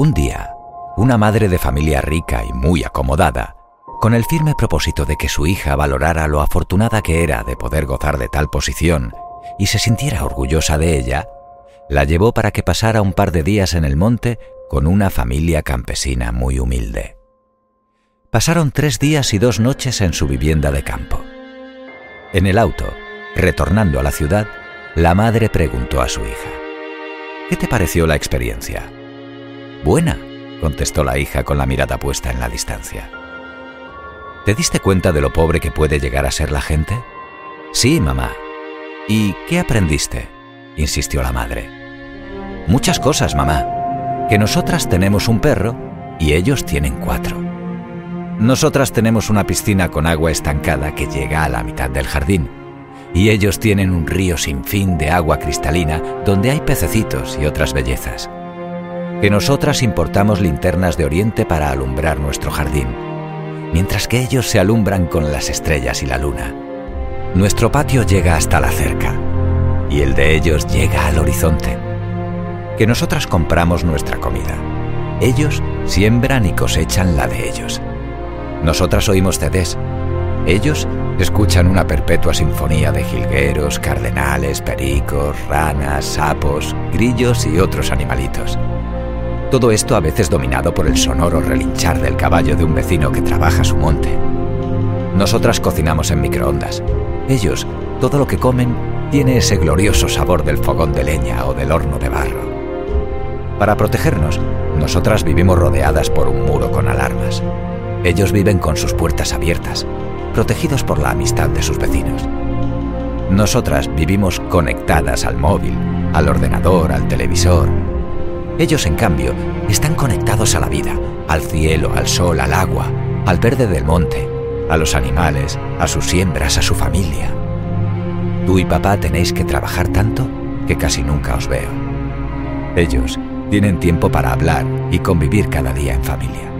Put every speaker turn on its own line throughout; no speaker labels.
Un día, una madre de familia rica y muy acomodada, con el firme propósito de que su hija valorara lo afortunada que era de poder gozar de tal posición y se sintiera orgullosa de ella, la llevó para que pasara un par de días en el monte con una familia campesina muy humilde. Pasaron tres días y dos noches en su vivienda de campo. En el auto, retornando a la ciudad, la madre preguntó a su hija, ¿Qué te pareció la experiencia? Buena, contestó la hija con la mirada puesta en la distancia. ¿Te diste cuenta de lo pobre que puede llegar a ser la gente? Sí, mamá. ¿Y qué aprendiste? insistió la madre. Muchas cosas, mamá. Que nosotras tenemos un perro y ellos tienen cuatro. Nosotras tenemos una piscina con agua estancada que llega a la mitad del jardín y ellos tienen un río sin fin de agua cristalina donde hay pececitos y otras bellezas. Que nosotras importamos linternas de Oriente para alumbrar nuestro jardín, mientras que ellos se alumbran con las estrellas y la luna. Nuestro patio llega hasta la cerca y el de ellos llega al horizonte. Que nosotras compramos nuestra comida. Ellos siembran y cosechan la de ellos. Nosotras oímos CDs. Ellos escuchan una perpetua sinfonía de jilgueros, cardenales, pericos, ranas, sapos, grillos y otros animalitos. Todo esto a veces dominado por el sonoro relinchar del caballo de un vecino que trabaja su monte. Nosotras cocinamos en microondas. Ellos, todo lo que comen, tiene ese glorioso sabor del fogón de leña o del horno de barro. Para protegernos, nosotras vivimos rodeadas por un muro con alarmas. Ellos viven con sus puertas abiertas, protegidos por la amistad de sus vecinos. Nosotras vivimos conectadas al móvil, al ordenador, al televisor. Ellos, en cambio, están conectados a la vida, al cielo, al sol, al agua, al verde del monte, a los animales, a sus siembras, a su familia. Tú y papá tenéis que trabajar tanto que casi nunca os veo. Ellos tienen tiempo para hablar y convivir cada día en familia.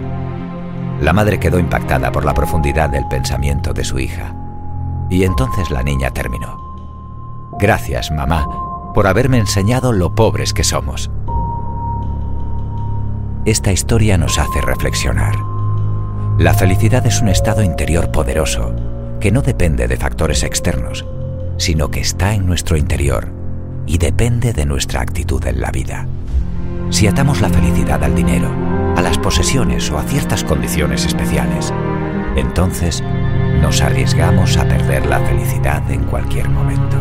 La madre quedó impactada por la profundidad del pensamiento de su hija. Y entonces la niña terminó. Gracias, mamá, por haberme enseñado lo pobres que somos. Esta historia nos hace reflexionar. La felicidad es un estado interior poderoso que no depende de factores externos, sino que está en nuestro interior y depende de nuestra actitud en la vida. Si atamos la felicidad al dinero, a las posesiones o a ciertas condiciones especiales, entonces nos arriesgamos a perder la felicidad en cualquier momento.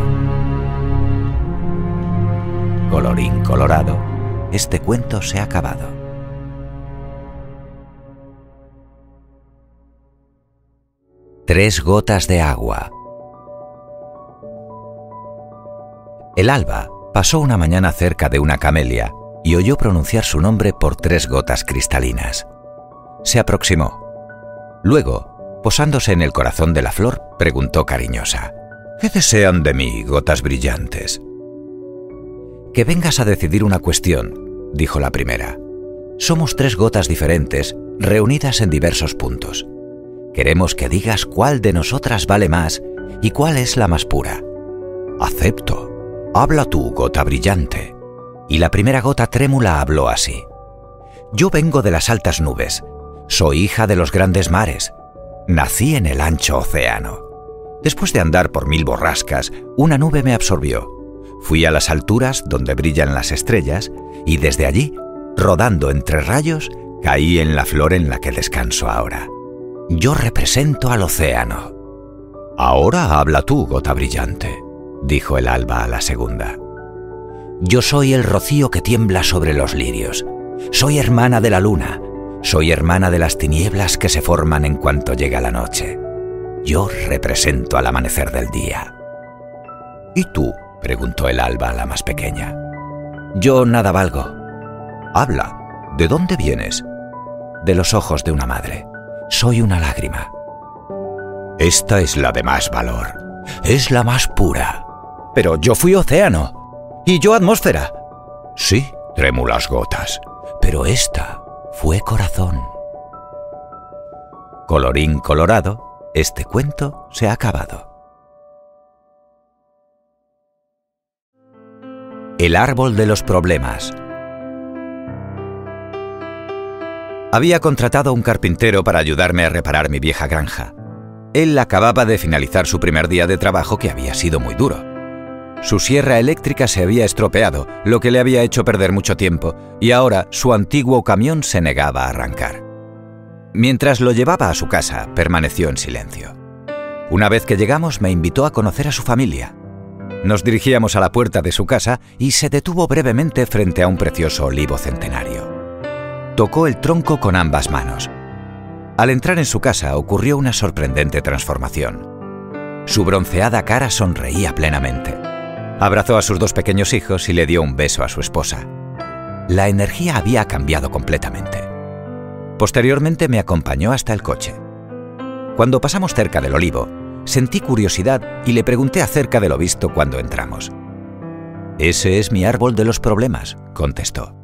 Colorín colorado, este cuento se ha acabado. Tres gotas de agua. El alba pasó una mañana cerca de una camelia y oyó pronunciar su nombre por tres gotas cristalinas. Se aproximó. Luego, posándose en el corazón de la flor, preguntó cariñosa, ¿Qué desean de mí, gotas brillantes? Que vengas a decidir una cuestión, dijo la primera. Somos tres gotas diferentes, reunidas en diversos puntos. Queremos que digas cuál de nosotras vale más y cuál es la más pura. Acepto. Habla tú, gota brillante. Y la primera gota trémula habló así. Yo vengo de las altas nubes. Soy hija de los grandes mares. Nací en el ancho océano. Después de andar por mil borrascas, una nube me absorbió. Fui a las alturas donde brillan las estrellas y desde allí, rodando entre rayos, caí en la flor en la que descanso ahora. Yo represento al océano. Ahora habla tú, gota brillante, dijo el alba a la segunda. Yo soy el rocío que tiembla sobre los lirios. Soy hermana de la luna. Soy hermana de las tinieblas que se forman en cuanto llega la noche. Yo represento al amanecer del día. ¿Y tú? preguntó el alba a la más pequeña. Yo nada valgo. Habla. ¿De dónde vienes? De los ojos de una madre. Soy una lágrima. Esta es la de más valor. Es la más pura. Pero yo fui océano. Y yo atmósfera. Sí, trémulas gotas. Pero esta fue corazón. Colorín colorado, este cuento se ha acabado. El árbol de los problemas. Había contratado un carpintero para ayudarme a reparar mi vieja granja. Él acababa de finalizar su primer día de trabajo que había sido muy duro. Su sierra eléctrica se había estropeado, lo que le había hecho perder mucho tiempo, y ahora su antiguo camión se negaba a arrancar. Mientras lo llevaba a su casa, permaneció en silencio. Una vez que llegamos, me invitó a conocer a su familia. Nos dirigíamos a la puerta de su casa y se detuvo brevemente frente a un precioso olivo centenario. Tocó el tronco con ambas manos. Al entrar en su casa ocurrió una sorprendente transformación. Su bronceada cara sonreía plenamente. Abrazó a sus dos pequeños hijos y le dio un beso a su esposa. La energía había cambiado completamente. Posteriormente me acompañó hasta el coche. Cuando pasamos cerca del olivo, sentí curiosidad y le pregunté acerca de lo visto cuando entramos. Ese es mi árbol de los problemas, contestó.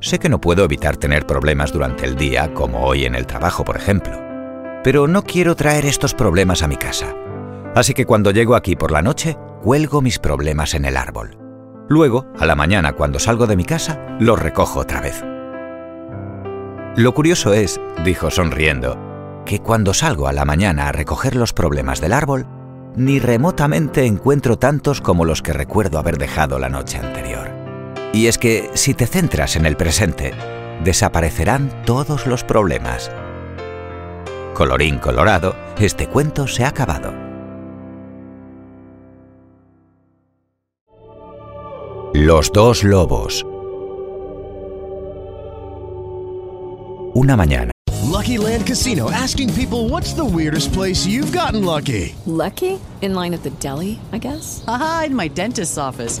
Sé que no puedo evitar tener problemas durante el día, como hoy en el trabajo, por ejemplo. Pero no quiero traer estos problemas a mi casa. Así que cuando llego aquí por la noche, cuelgo mis problemas en el árbol. Luego, a la mañana, cuando salgo de mi casa, los recojo otra vez. Lo curioso es, dijo sonriendo, que cuando salgo a la mañana a recoger los problemas del árbol, ni remotamente encuentro tantos como los que recuerdo haber dejado la noche anterior. Y es que si te centras en el presente, desaparecerán todos los problemas. Colorín colorado, este cuento se ha acabado. Los dos lobos. Una mañana.
Lucky Land Casino asking people what's the weirdest place you've gotten lucky?
Lucky? In line at the deli, I guess?
Aha, in my dentist's office.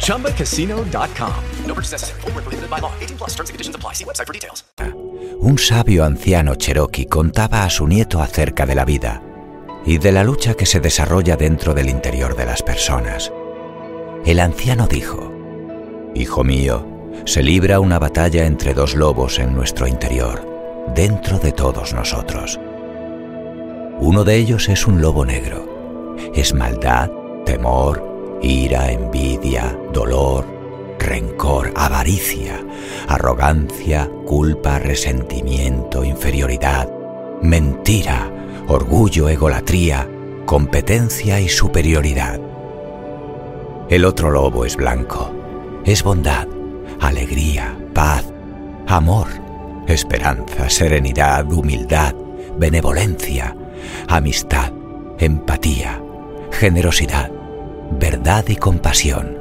ChumbaCasino.com. No purchase necessary. Void where prohibited by law. 18 plus terms and conditions apply. See website for details.
Un sabio anciano cherokee contaba a su nieto acerca de la vida y de la lucha que se desarrolla dentro del interior de las personas. El anciano dijo, Hijo mío, se libra una batalla entre dos lobos en nuestro interior, dentro de todos nosotros. Uno de ellos es un lobo negro. Es maldad, temor, ira, envidia, dolor, rencor, avaricia, arrogancia, culpa, resentimiento, inferioridad, mentira, orgullo, egolatría, competencia y superioridad. El otro lobo es blanco, es bondad, alegría, paz, amor, esperanza, serenidad, humildad, benevolencia, amistad, empatía, generosidad, verdad y compasión.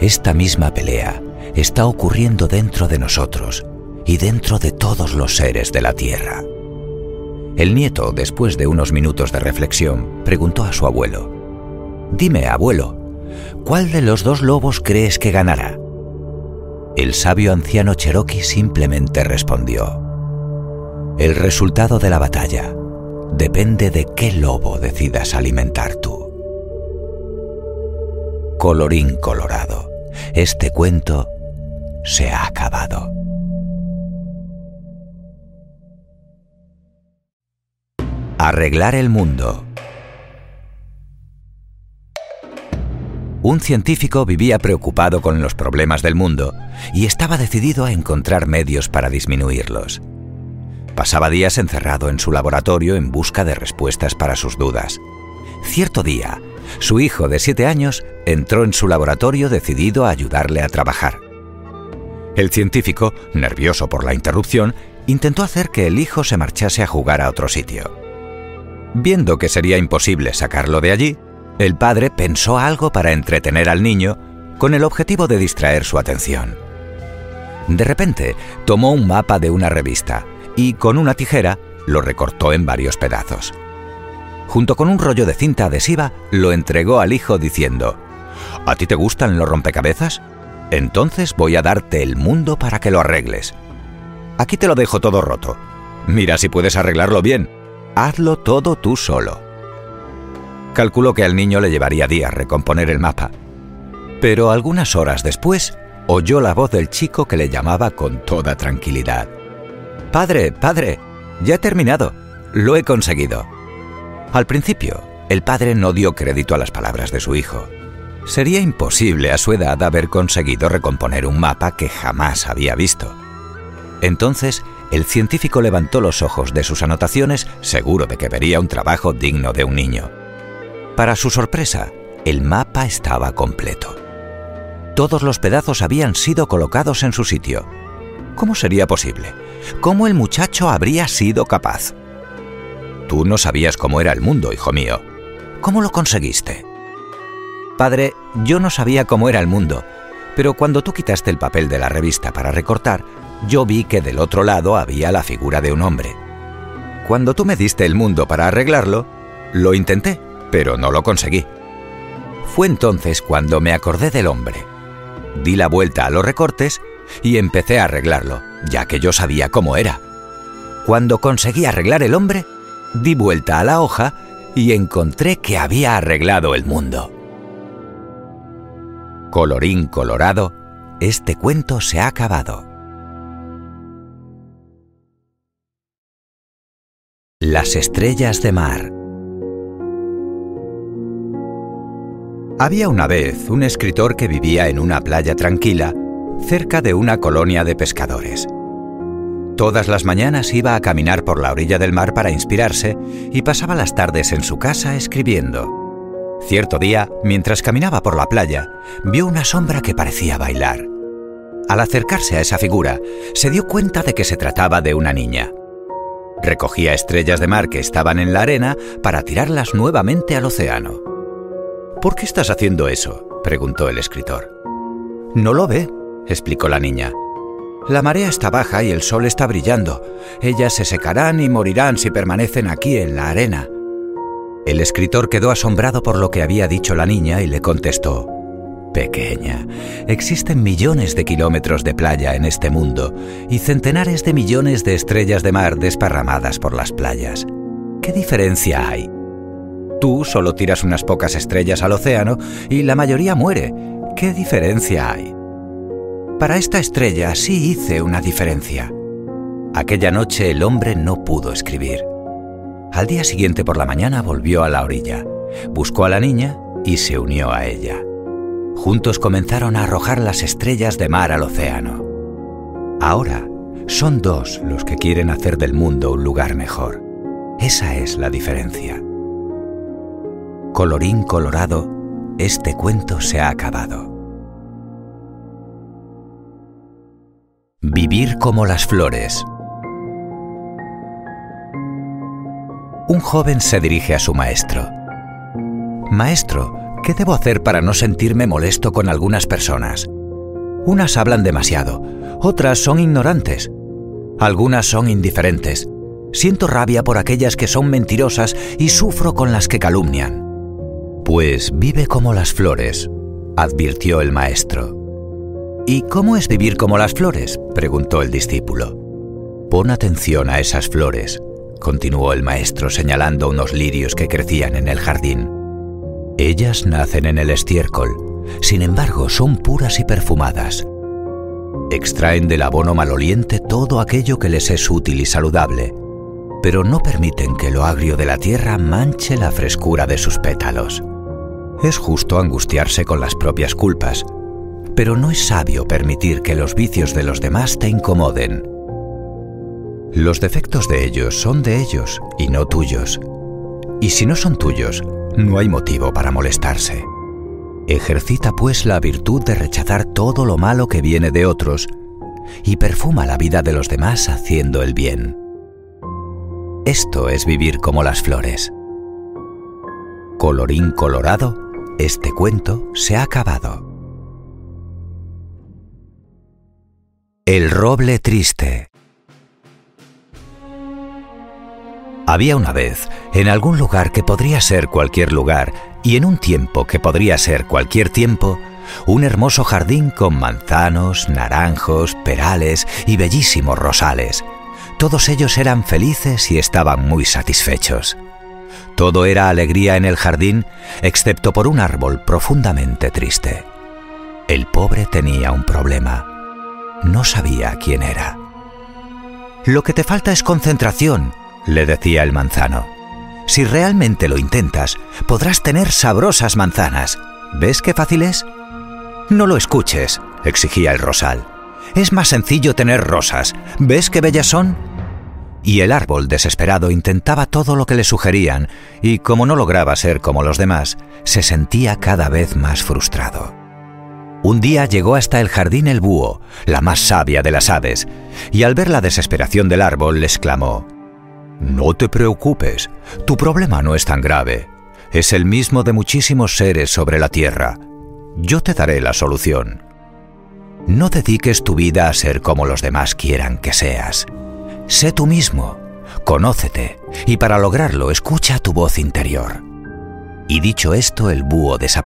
Esta misma pelea está ocurriendo dentro de nosotros y dentro de todos los seres de la Tierra. El nieto, después de unos minutos de reflexión, preguntó a su abuelo, Dime, abuelo, ¿cuál de los dos lobos crees que ganará? El sabio anciano Cherokee simplemente respondió, El resultado de la batalla depende de qué lobo decidas alimentar tú. Colorín colorado, este cuento se ha acabado. Arreglar el mundo. Un científico vivía preocupado con los problemas del mundo y estaba decidido a encontrar medios para disminuirlos. Pasaba días encerrado en su laboratorio en busca de respuestas para sus dudas. Cierto día, su hijo de siete años entró en su laboratorio decidido a ayudarle a trabajar. El científico, nervioso por la interrupción, intentó hacer que el hijo se marchase a jugar a otro sitio. Viendo que sería imposible sacarlo de allí, el padre pensó algo para entretener al niño con el objetivo de distraer su atención. De repente, tomó un mapa de una revista y con una tijera lo recortó en varios pedazos. Junto con un rollo de cinta adhesiva, lo entregó al hijo diciendo, ¿A ti te gustan los rompecabezas? Entonces voy a darte el mundo para que lo arregles. Aquí te lo dejo todo roto. Mira si puedes arreglarlo bien hazlo todo tú solo. Calculó que al niño le llevaría días recomponer el mapa. Pero algunas horas después, oyó la voz del chico que le llamaba con toda tranquilidad. Padre, padre, ya he terminado. Lo he conseguido. Al principio, el padre no dio crédito a las palabras de su hijo. Sería imposible a su edad haber conseguido recomponer un mapa que jamás había visto. Entonces el científico levantó los ojos de sus anotaciones seguro de que vería un trabajo digno de un niño. Para su sorpresa, el mapa estaba completo. Todos los pedazos habían sido colocados en su sitio. ¿Cómo sería posible? ¿Cómo el muchacho habría sido capaz? Tú no sabías cómo era el mundo, hijo mío. ¿Cómo lo conseguiste? Padre, yo no sabía cómo era el mundo, pero cuando tú quitaste el papel de la revista para recortar, yo vi que del otro lado había la figura de un hombre. Cuando tú me diste el mundo para arreglarlo, lo intenté, pero no lo conseguí. Fue entonces cuando me acordé del hombre. Di la vuelta a los recortes y empecé a arreglarlo, ya que yo sabía cómo era. Cuando conseguí arreglar el hombre, di vuelta a la hoja y encontré que había arreglado el mundo. Colorín colorado, este cuento se ha acabado. Las estrellas de mar. Había una vez un escritor que vivía en una playa tranquila, cerca de una colonia de pescadores. Todas las mañanas iba a caminar por la orilla del mar para inspirarse y pasaba las tardes en su casa escribiendo. Cierto día, mientras caminaba por la playa, vio una sombra que parecía bailar. Al acercarse a esa figura, se dio cuenta de que se trataba de una niña. Recogía estrellas de mar que estaban en la arena para tirarlas nuevamente al océano. ¿Por qué estás haciendo eso? preguntó el escritor. No lo ve, explicó la niña. La marea está baja y el sol está brillando. Ellas se secarán y morirán si permanecen aquí en la arena. El escritor quedó asombrado por lo que había dicho la niña y le contestó, pequeña. Existen millones de kilómetros de playa en este mundo y centenares de millones de estrellas de mar desparramadas por las playas. ¿Qué diferencia hay? Tú solo tiras unas pocas estrellas al océano y la mayoría muere. ¿Qué diferencia hay? Para esta estrella sí hice una diferencia. Aquella noche el hombre no pudo escribir. Al día siguiente por la mañana volvió a la orilla, buscó a la niña y se unió a ella. Juntos comenzaron a arrojar las estrellas de mar al océano. Ahora son dos los que quieren hacer del mundo un lugar mejor. Esa es la diferencia. Colorín colorado, este cuento se ha acabado. Vivir como las flores. Un joven se dirige a su maestro. Maestro, ¿qué debo hacer para no sentirme molesto con algunas personas? Unas hablan demasiado, otras son ignorantes, algunas son indiferentes. Siento rabia por aquellas que son mentirosas y sufro con las que calumnian. Pues vive como las flores, advirtió el maestro. ¿Y cómo es vivir como las flores? preguntó el discípulo. Pon atención a esas flores, continuó el maestro señalando unos lirios que crecían en el jardín. Ellas nacen en el estiércol, sin embargo son puras y perfumadas. Extraen del abono maloliente todo aquello que les es útil y saludable, pero no permiten que lo agrio de la tierra manche la frescura de sus pétalos. Es justo angustiarse con las propias culpas, pero no es sabio permitir que los vicios de los demás te incomoden. Los defectos de ellos son de ellos y no tuyos. Y si no son tuyos, no hay motivo para molestarse. Ejercita pues la virtud de rechazar todo lo malo que viene de otros y perfuma la vida de los demás haciendo el bien. Esto es vivir como las flores. Colorín colorado, este cuento se ha acabado. El roble triste. Había una vez, en algún lugar que podría ser cualquier lugar, y en un tiempo que podría ser cualquier tiempo, un hermoso jardín con manzanos, naranjos, perales y bellísimos rosales. Todos ellos eran felices y estaban muy satisfechos. Todo era alegría en el jardín, excepto por un árbol profundamente triste. El pobre tenía un problema. No sabía quién era. Lo que te falta es concentración, le decía el manzano. Si realmente lo intentas, podrás tener sabrosas manzanas. ¿Ves qué fácil es? No lo escuches, exigía el rosal. Es más sencillo tener rosas. ¿Ves qué bellas son? Y el árbol, desesperado, intentaba todo lo que le sugerían, y como no lograba ser como los demás, se sentía cada vez más frustrado. Un día llegó hasta el jardín el búho, la más sabia de las aves, y al ver la desesperación del árbol le exclamó, No te preocupes, tu problema no es tan grave, es el mismo de muchísimos seres sobre la tierra. Yo te daré la solución. No dediques tu vida a ser como los demás quieran que seas. Sé tú mismo, conócete, y para lograrlo escucha tu voz interior. Y dicho esto, el búho desapareció.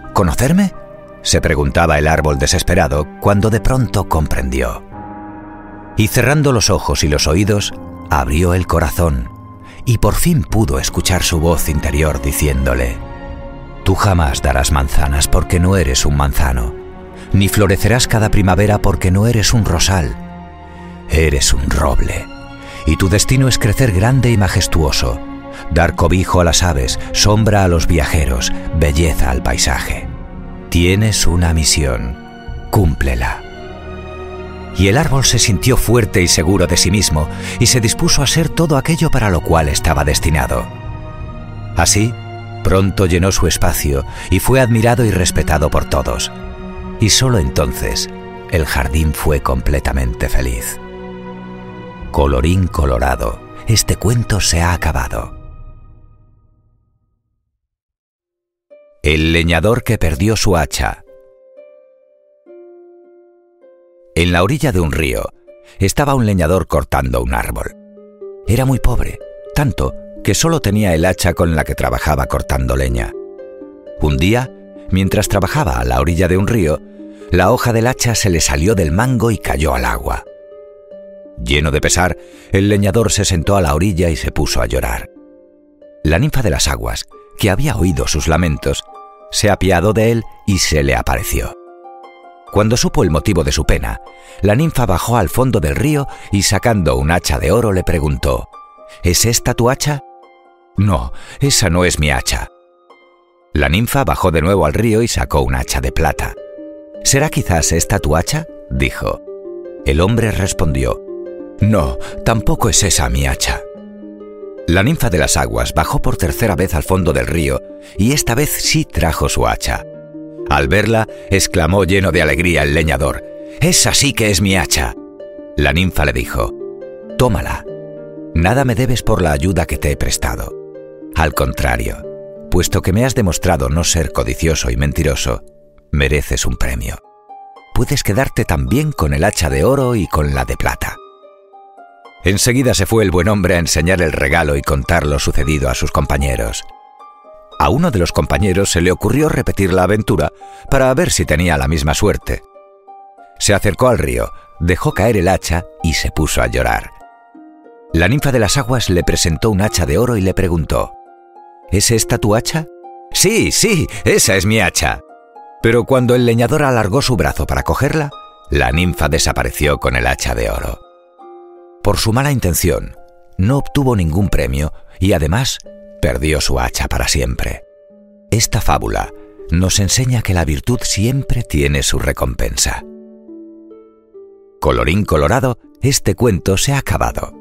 ¿Conocerme? se preguntaba el árbol desesperado cuando de pronto comprendió. Y cerrando los ojos y los oídos, abrió el corazón y por fin pudo escuchar su voz interior diciéndole, Tú jamás darás manzanas porque no eres un manzano. ni florecerás cada primavera porque no eres un rosal. Eres un roble, y tu destino es crecer grande y majestuoso, dar cobijo a las aves, sombra a los viajeros, belleza al paisaje. Tienes una misión, cúmplela. Y el árbol se sintió fuerte y seguro de sí mismo y se dispuso a ser todo aquello para lo cual estaba destinado. Así, pronto llenó su espacio y fue admirado y respetado por todos. Y solo entonces el jardín fue completamente feliz. Colorín colorado, este cuento se ha acabado. El leñador que perdió su hacha. En la orilla de un río estaba un leñador cortando un árbol. Era muy pobre, tanto que solo tenía el hacha con la que trabajaba cortando leña. Un día, mientras trabajaba a la orilla de un río, la hoja del hacha se le salió del mango y cayó al agua. Lleno de pesar, el leñador se sentó a la orilla y se puso a llorar. La ninfa de las aguas, que había oído sus lamentos, se apiadó de él y se le apareció. Cuando supo el motivo de su pena, la ninfa bajó al fondo del río y sacando un hacha de oro le preguntó, ¿Es esta tu hacha? No, esa no es mi hacha. La ninfa bajó de nuevo al río y sacó un hacha de plata. ¿Será quizás esta tu hacha? dijo. El hombre respondió, No, tampoco es esa mi hacha. La ninfa de las aguas bajó por tercera vez al fondo del río y esta vez sí trajo su hacha. Al verla, exclamó lleno de alegría el leñador, Esa sí que es mi hacha. La ninfa le dijo, Tómala. Nada me debes por la ayuda que te he prestado. Al contrario, puesto que me has demostrado no ser codicioso y mentiroso, mereces un premio. Puedes quedarte también con el hacha de oro y con la de plata. Enseguida se fue el buen hombre a enseñar el regalo y contar lo sucedido a sus compañeros. A uno de los compañeros se le ocurrió repetir la aventura para ver si tenía la misma suerte. Se acercó al río, dejó caer el hacha y se puso a llorar. La ninfa de las aguas le presentó un hacha de oro y le preguntó, ¿Es esta tu hacha? Sí, sí, esa es mi hacha. Pero cuando el leñador alargó su brazo para cogerla, la ninfa desapareció con el hacha de oro. Por su mala intención, no obtuvo ningún premio y además perdió su hacha para siempre. Esta fábula nos enseña que la virtud siempre tiene su recompensa. Colorín colorado, este cuento se ha acabado.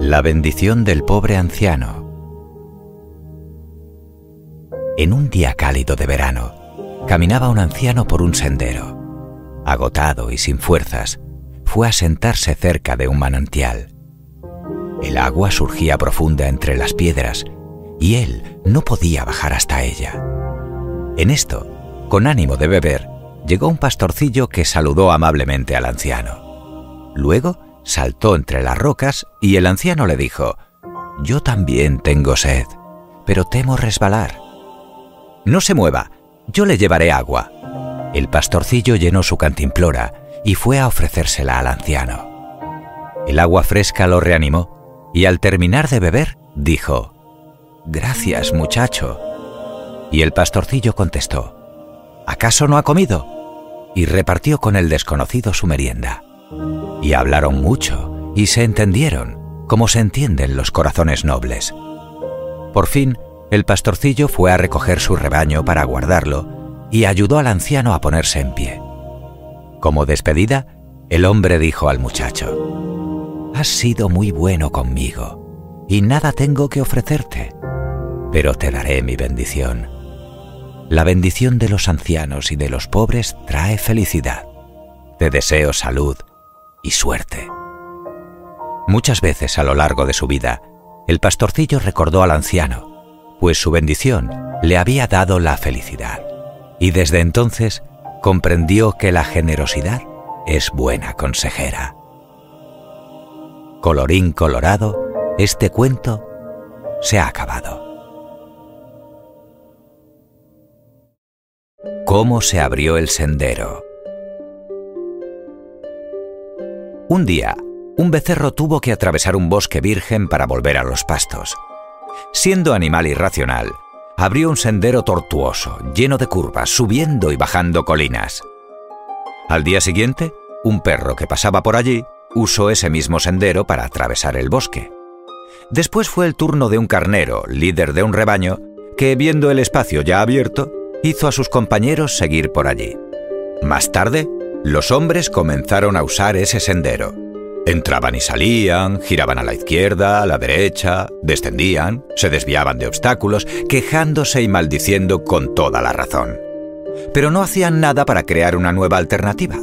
La bendición del pobre anciano. En un día cálido de verano, caminaba un anciano por un sendero agotado y sin fuerzas, fue a sentarse cerca de un manantial. El agua surgía profunda entre las piedras y él no podía bajar hasta ella. En esto, con ánimo de beber, llegó un pastorcillo que saludó amablemente al anciano. Luego saltó entre las rocas y el anciano le dijo, Yo también tengo sed, pero temo resbalar. No se mueva, yo le llevaré agua, el pastorcillo llenó su cantimplora y fue a ofrecérsela al anciano. El agua fresca lo reanimó y al terminar de beber dijo, Gracias, muchacho. Y el pastorcillo contestó, ¿acaso no ha comido? Y repartió con el desconocido su merienda. Y hablaron mucho y se entendieron, como se entienden los corazones nobles. Por fin, el pastorcillo fue a recoger su rebaño para guardarlo y ayudó al anciano a ponerse en pie. Como despedida, el hombre dijo al muchacho, Has sido muy bueno conmigo, y nada tengo que ofrecerte, pero te daré mi bendición. La bendición de los ancianos y de los pobres trae felicidad. Te deseo salud y suerte. Muchas veces a lo largo de su vida, el pastorcillo recordó al anciano, pues su bendición le había dado la felicidad y desde entonces comprendió que la generosidad es buena consejera. Colorín colorado, este cuento se ha acabado. ¿Cómo se abrió el sendero? Un día, un becerro tuvo que atravesar un bosque virgen para volver a los pastos. Siendo animal irracional, abrió un sendero tortuoso, lleno de curvas, subiendo y bajando colinas. Al día siguiente, un perro que pasaba por allí usó ese mismo sendero para atravesar el bosque. Después fue el turno de un carnero, líder de un rebaño, que viendo el espacio ya abierto, hizo a sus compañeros seguir por allí. Más tarde, los hombres comenzaron a usar ese sendero. Entraban y salían, giraban a la izquierda, a la derecha, descendían, se desviaban de obstáculos, quejándose y maldiciendo con toda la razón. Pero no hacían nada para crear una nueva alternativa.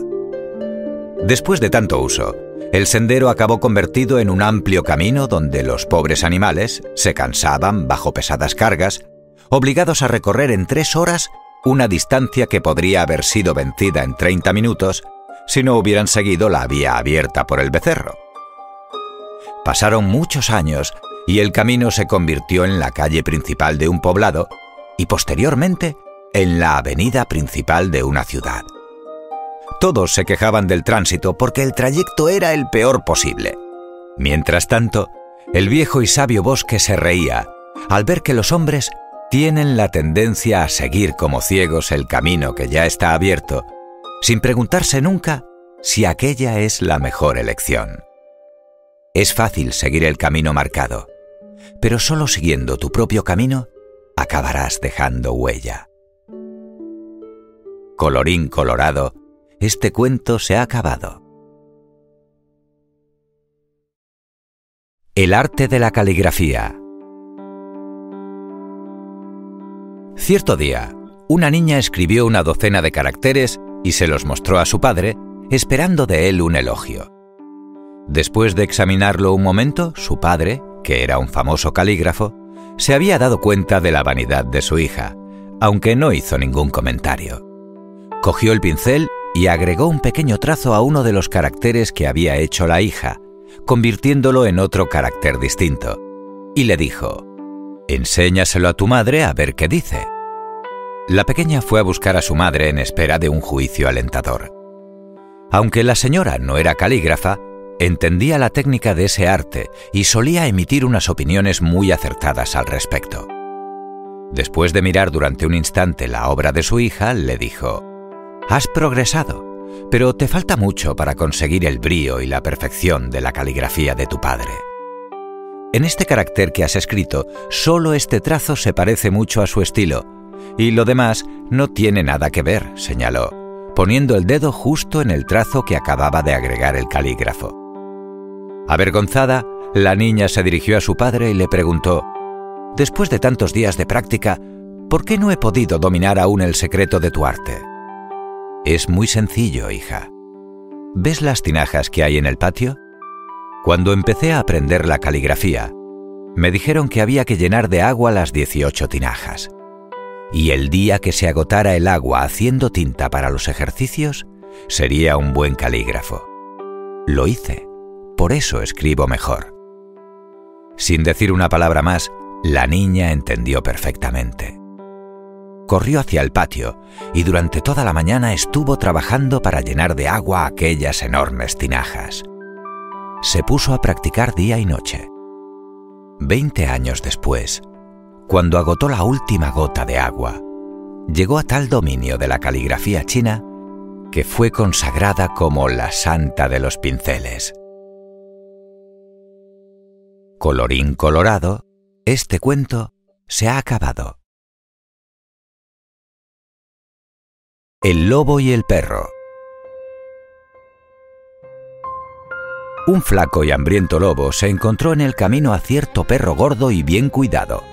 Después de tanto uso, el sendero acabó convertido en un amplio camino donde los pobres animales se cansaban bajo pesadas cargas, obligados a recorrer en tres horas una distancia que podría haber sido vencida en 30 minutos si no hubieran seguido la vía abierta por el becerro. Pasaron muchos años y el camino se convirtió en la calle principal de un poblado y posteriormente en la avenida principal de una ciudad. Todos se quejaban del tránsito porque el trayecto era el peor posible. Mientras tanto, el viejo y sabio bosque se reía al ver que los hombres tienen la tendencia a seguir como ciegos el camino que ya está abierto, sin preguntarse nunca si aquella es la mejor elección. Es fácil seguir el camino marcado, pero solo siguiendo tu propio camino acabarás dejando huella. Colorín colorado, este cuento se ha acabado. El arte de la caligrafía Cierto día, una niña escribió una docena de caracteres y se los mostró a su padre, esperando de él un elogio. Después de examinarlo un momento, su padre, que era un famoso calígrafo, se había dado cuenta de la vanidad de su hija, aunque no hizo ningún comentario. Cogió el pincel y agregó un pequeño trazo a uno de los caracteres que había hecho la hija, convirtiéndolo en otro carácter distinto, y le dijo, Enséñaselo a tu madre a ver qué dice. La pequeña fue a buscar a su madre en espera de un juicio alentador. Aunque la señora no era calígrafa, entendía la técnica de ese arte y solía emitir unas opiniones muy acertadas al respecto. Después de mirar durante un instante la obra de su hija, le dijo, Has progresado, pero te falta mucho para conseguir el brío y la perfección de la caligrafía de tu padre. En este carácter que has escrito, solo este trazo se parece mucho a su estilo, y lo demás no tiene nada que ver, señaló, poniendo el dedo justo en el trazo que acababa de agregar el calígrafo. Avergonzada, la niña se dirigió a su padre y le preguntó, Después de tantos días de práctica, ¿por qué no he podido dominar aún el secreto de tu arte? Es muy sencillo, hija. ¿Ves las tinajas que hay en el patio? Cuando empecé a aprender la caligrafía, me dijeron que había que llenar de agua las 18 tinajas y el día que se agotara el agua haciendo tinta para los ejercicios, sería un buen calígrafo. Lo hice, por eso escribo mejor. Sin decir una palabra más, la niña entendió perfectamente. Corrió hacia el patio y durante toda la mañana estuvo trabajando para llenar de agua aquellas enormes tinajas. Se puso a practicar día y noche. Veinte años después, cuando agotó la última gota de agua, llegó a tal dominio de la caligrafía china que fue consagrada como la santa de los pinceles. Colorín colorado, este cuento se ha acabado. El lobo y el perro. Un flaco y hambriento lobo se encontró en el camino a cierto perro gordo y bien cuidado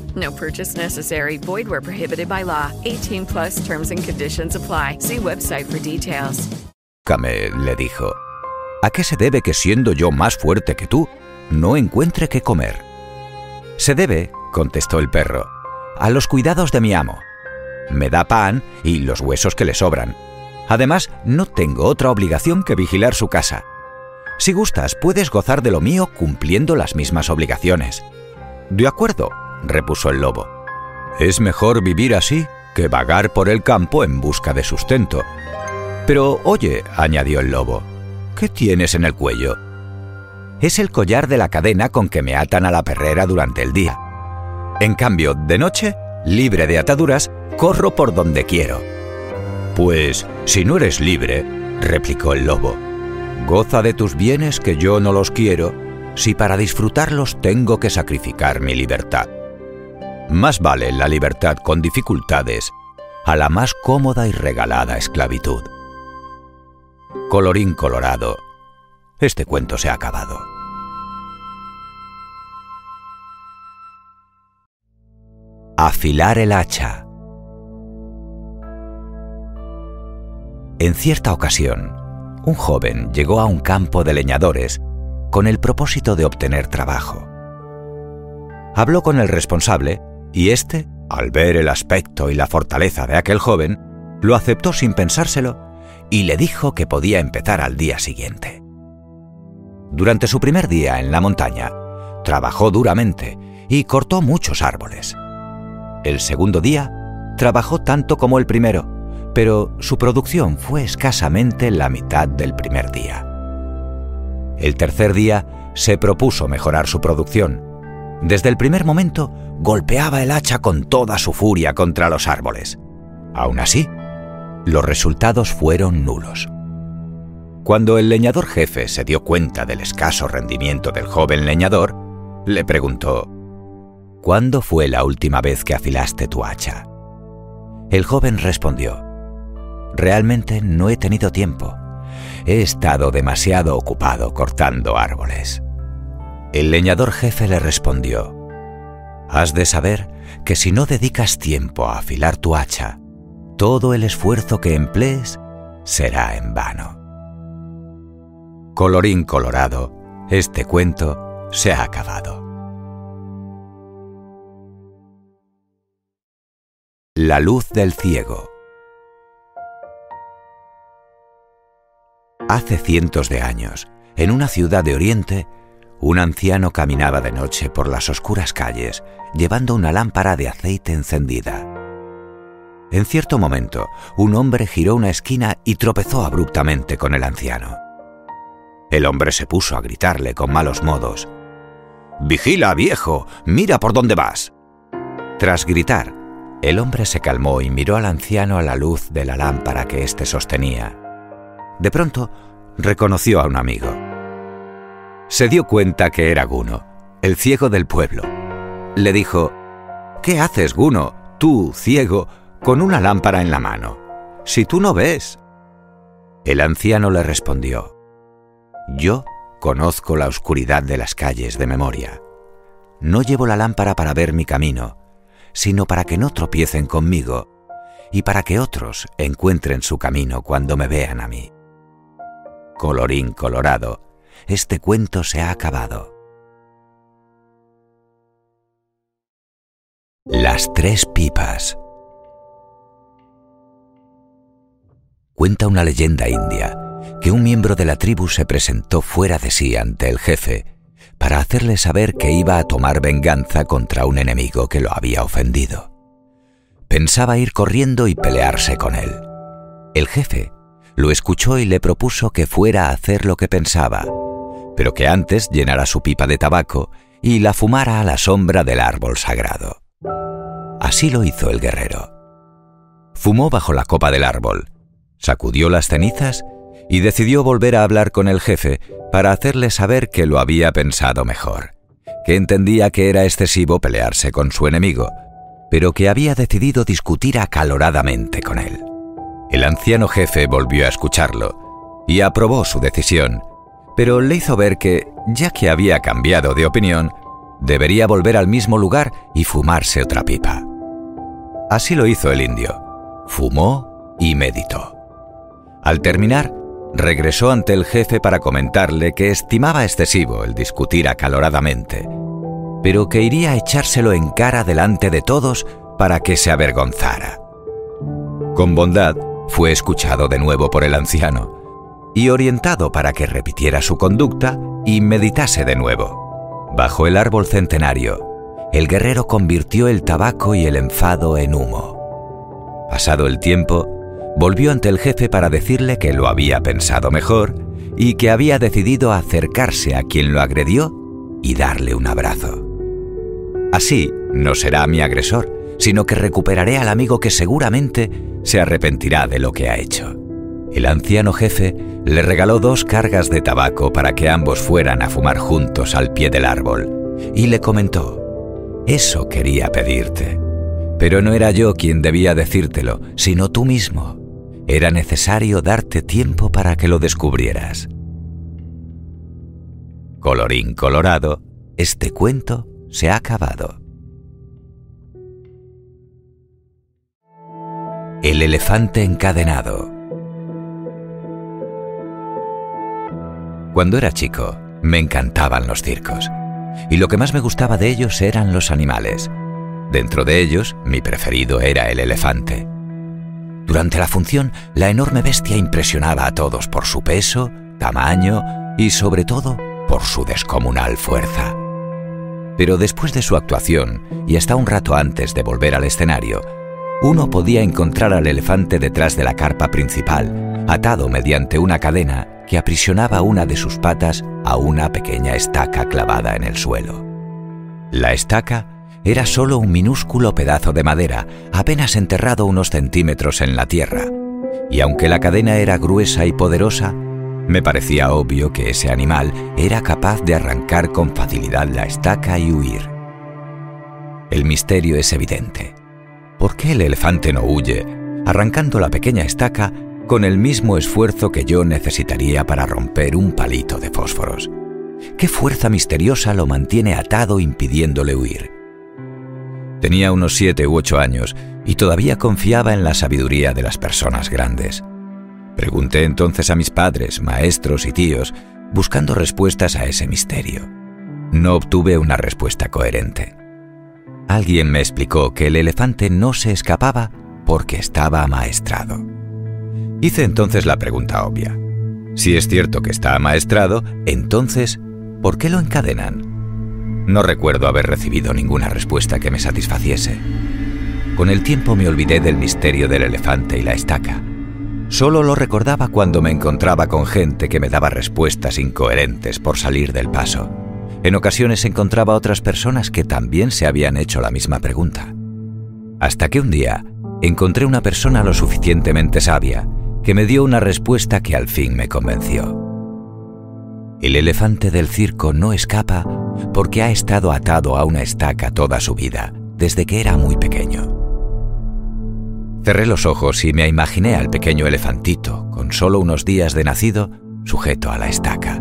No purchase necessary. Void where prohibited by law. 18 plus terms and conditions apply. See website for details.
Le dijo, ¿a qué se debe que siendo yo más fuerte que tú, no encuentre qué comer? Se debe, contestó el perro, a los cuidados de mi amo. Me da pan y los huesos que le sobran. Además, no tengo otra obligación que vigilar su casa. Si gustas, puedes gozar de lo mío cumpliendo las mismas obligaciones. De acuerdo, repuso el lobo. Es mejor vivir así que vagar por el campo en busca de sustento. Pero oye, añadió el lobo, ¿qué tienes en el cuello? Es el collar de la cadena con que me atan a la perrera durante el día. En cambio, de noche, libre de ataduras, corro por donde quiero. Pues, si no eres libre, replicó el lobo, goza de tus bienes que yo no los quiero, si para disfrutarlos tengo que sacrificar mi libertad. Más vale la libertad con dificultades a la más cómoda y regalada esclavitud. Colorín colorado, este cuento se ha acabado. Afilar el hacha. En cierta ocasión, un joven llegó a un campo de leñadores con el propósito de obtener trabajo. Habló con el responsable y éste, al ver el aspecto y la fortaleza de aquel joven, lo aceptó sin pensárselo y le dijo que podía empezar al día siguiente. Durante su primer día en la montaña, trabajó duramente y cortó muchos árboles. El segundo día, trabajó tanto como el primero, pero su producción fue escasamente la mitad del primer día. El tercer día se propuso mejorar su producción. Desde el primer momento golpeaba el hacha con toda su furia contra los árboles. Aún así, los resultados fueron nulos. Cuando el leñador jefe se dio cuenta del escaso rendimiento del joven leñador, le preguntó, ¿Cuándo fue la última vez que afilaste tu hacha? El joven respondió, Realmente no he tenido tiempo. He estado demasiado ocupado cortando árboles. El leñador jefe le respondió, Has de saber que si no dedicas tiempo a afilar tu hacha, todo el esfuerzo que emplees será en vano. Colorín colorado, este cuento se ha acabado. La luz del ciego. Hace cientos de años, en una ciudad de Oriente, un anciano caminaba de noche por las oscuras calles llevando una lámpara de aceite encendida. En cierto momento, un hombre giró una esquina y tropezó abruptamente con el anciano. El hombre se puso a gritarle con malos modos. Vigila, viejo, mira por dónde vas. Tras gritar, el hombre se calmó y miró al anciano a la luz de la lámpara que éste sostenía. De pronto, reconoció a un amigo. Se dio cuenta que era Guno, el ciego del pueblo. Le dijo, ¿Qué haces, Guno, tú, ciego, con una lámpara en la mano? Si tú no ves. El anciano le respondió, Yo conozco la oscuridad de las calles de memoria. No llevo la lámpara para ver mi camino, sino para que no tropiecen conmigo y para que otros encuentren su camino cuando me vean a mí. Colorín colorado, este cuento se ha acabado. Las tres pipas. Cuenta una leyenda india que un miembro de la tribu se presentó fuera de sí ante el jefe para hacerle saber que iba a tomar venganza contra un enemigo que lo había ofendido. Pensaba ir corriendo y pelearse con él. El jefe lo escuchó y le propuso que fuera a hacer lo que pensaba, pero que antes llenara su pipa de tabaco y la fumara a la sombra del árbol sagrado. Así lo hizo el guerrero. Fumó bajo la copa del árbol, sacudió las cenizas y decidió volver a hablar con el jefe para hacerle saber que lo había pensado mejor, que entendía que era excesivo pelearse con su enemigo, pero que había decidido discutir acaloradamente con él. El anciano jefe volvió a escucharlo y aprobó su decisión, pero le hizo ver que, ya que había cambiado de opinión, debería volver al mismo lugar y fumarse otra pipa. Así lo hizo el indio. Fumó y meditó. Al terminar, regresó ante el jefe para comentarle que estimaba excesivo el discutir acaloradamente, pero que iría a echárselo en cara delante de todos para que se avergonzara. Con bondad, fue escuchado de nuevo por el anciano y orientado para que repitiera su conducta y meditase de nuevo. Bajo el árbol centenario, el guerrero convirtió el tabaco y el enfado en humo. Pasado el tiempo, volvió ante el jefe para decirle que lo había pensado mejor y que había decidido acercarse a quien lo agredió y darle un abrazo. Así no será mi agresor, sino que recuperaré al amigo que seguramente se arrepentirá de lo que ha hecho. El anciano jefe le regaló dos cargas de tabaco para que ambos fueran a fumar juntos al pie del árbol y le comentó, eso quería pedirte. Pero no era yo quien debía decírtelo, sino tú mismo. Era necesario darte tiempo para que lo descubrieras. Colorín colorado, este cuento se ha acabado. El elefante encadenado. Cuando era chico, me encantaban los circos y lo que más me gustaba de ellos eran los animales. Dentro de ellos, mi preferido era el elefante. Durante la función, la enorme bestia impresionaba a todos por su peso, tamaño y sobre todo por su descomunal fuerza. Pero después de su actuación, y hasta un rato antes de volver al escenario, uno podía encontrar al elefante detrás de la carpa principal, atado mediante una cadena que aprisionaba una de sus patas a una pequeña estaca clavada en el suelo. La estaca era solo un minúsculo pedazo de madera, apenas enterrado unos centímetros en la tierra, y aunque la cadena era gruesa y poderosa, me parecía obvio que ese animal era capaz de arrancar con facilidad la estaca y huir. El misterio es evidente. ¿Por qué el elefante no huye, arrancando la pequeña estaca con el mismo esfuerzo que yo necesitaría para romper un palito de fósforos. ¿Qué fuerza misteriosa lo mantiene atado impidiéndole huir? Tenía unos siete u ocho años y todavía confiaba en la sabiduría de las personas grandes. Pregunté entonces a mis padres, maestros y tíos, buscando respuestas a ese misterio. No obtuve una respuesta coherente. Alguien me explicó que el elefante no se escapaba porque estaba amaestrado. Hice entonces la pregunta obvia. Si es cierto que está amaestrado, entonces, ¿por qué lo encadenan? No recuerdo haber recibido ninguna respuesta que me satisfaciese. Con el tiempo me olvidé del misterio del elefante y la estaca. Solo lo recordaba cuando me encontraba con gente que me daba respuestas incoherentes por salir del paso. En ocasiones encontraba otras personas que también se habían hecho la misma pregunta. Hasta que un día encontré una persona lo suficientemente sabia que me dio una respuesta que al fin me convenció. El elefante del circo no escapa porque ha estado atado a una estaca toda su vida, desde que era muy pequeño. Cerré los ojos y me imaginé al pequeño elefantito, con solo unos días de nacido, sujeto a la estaca.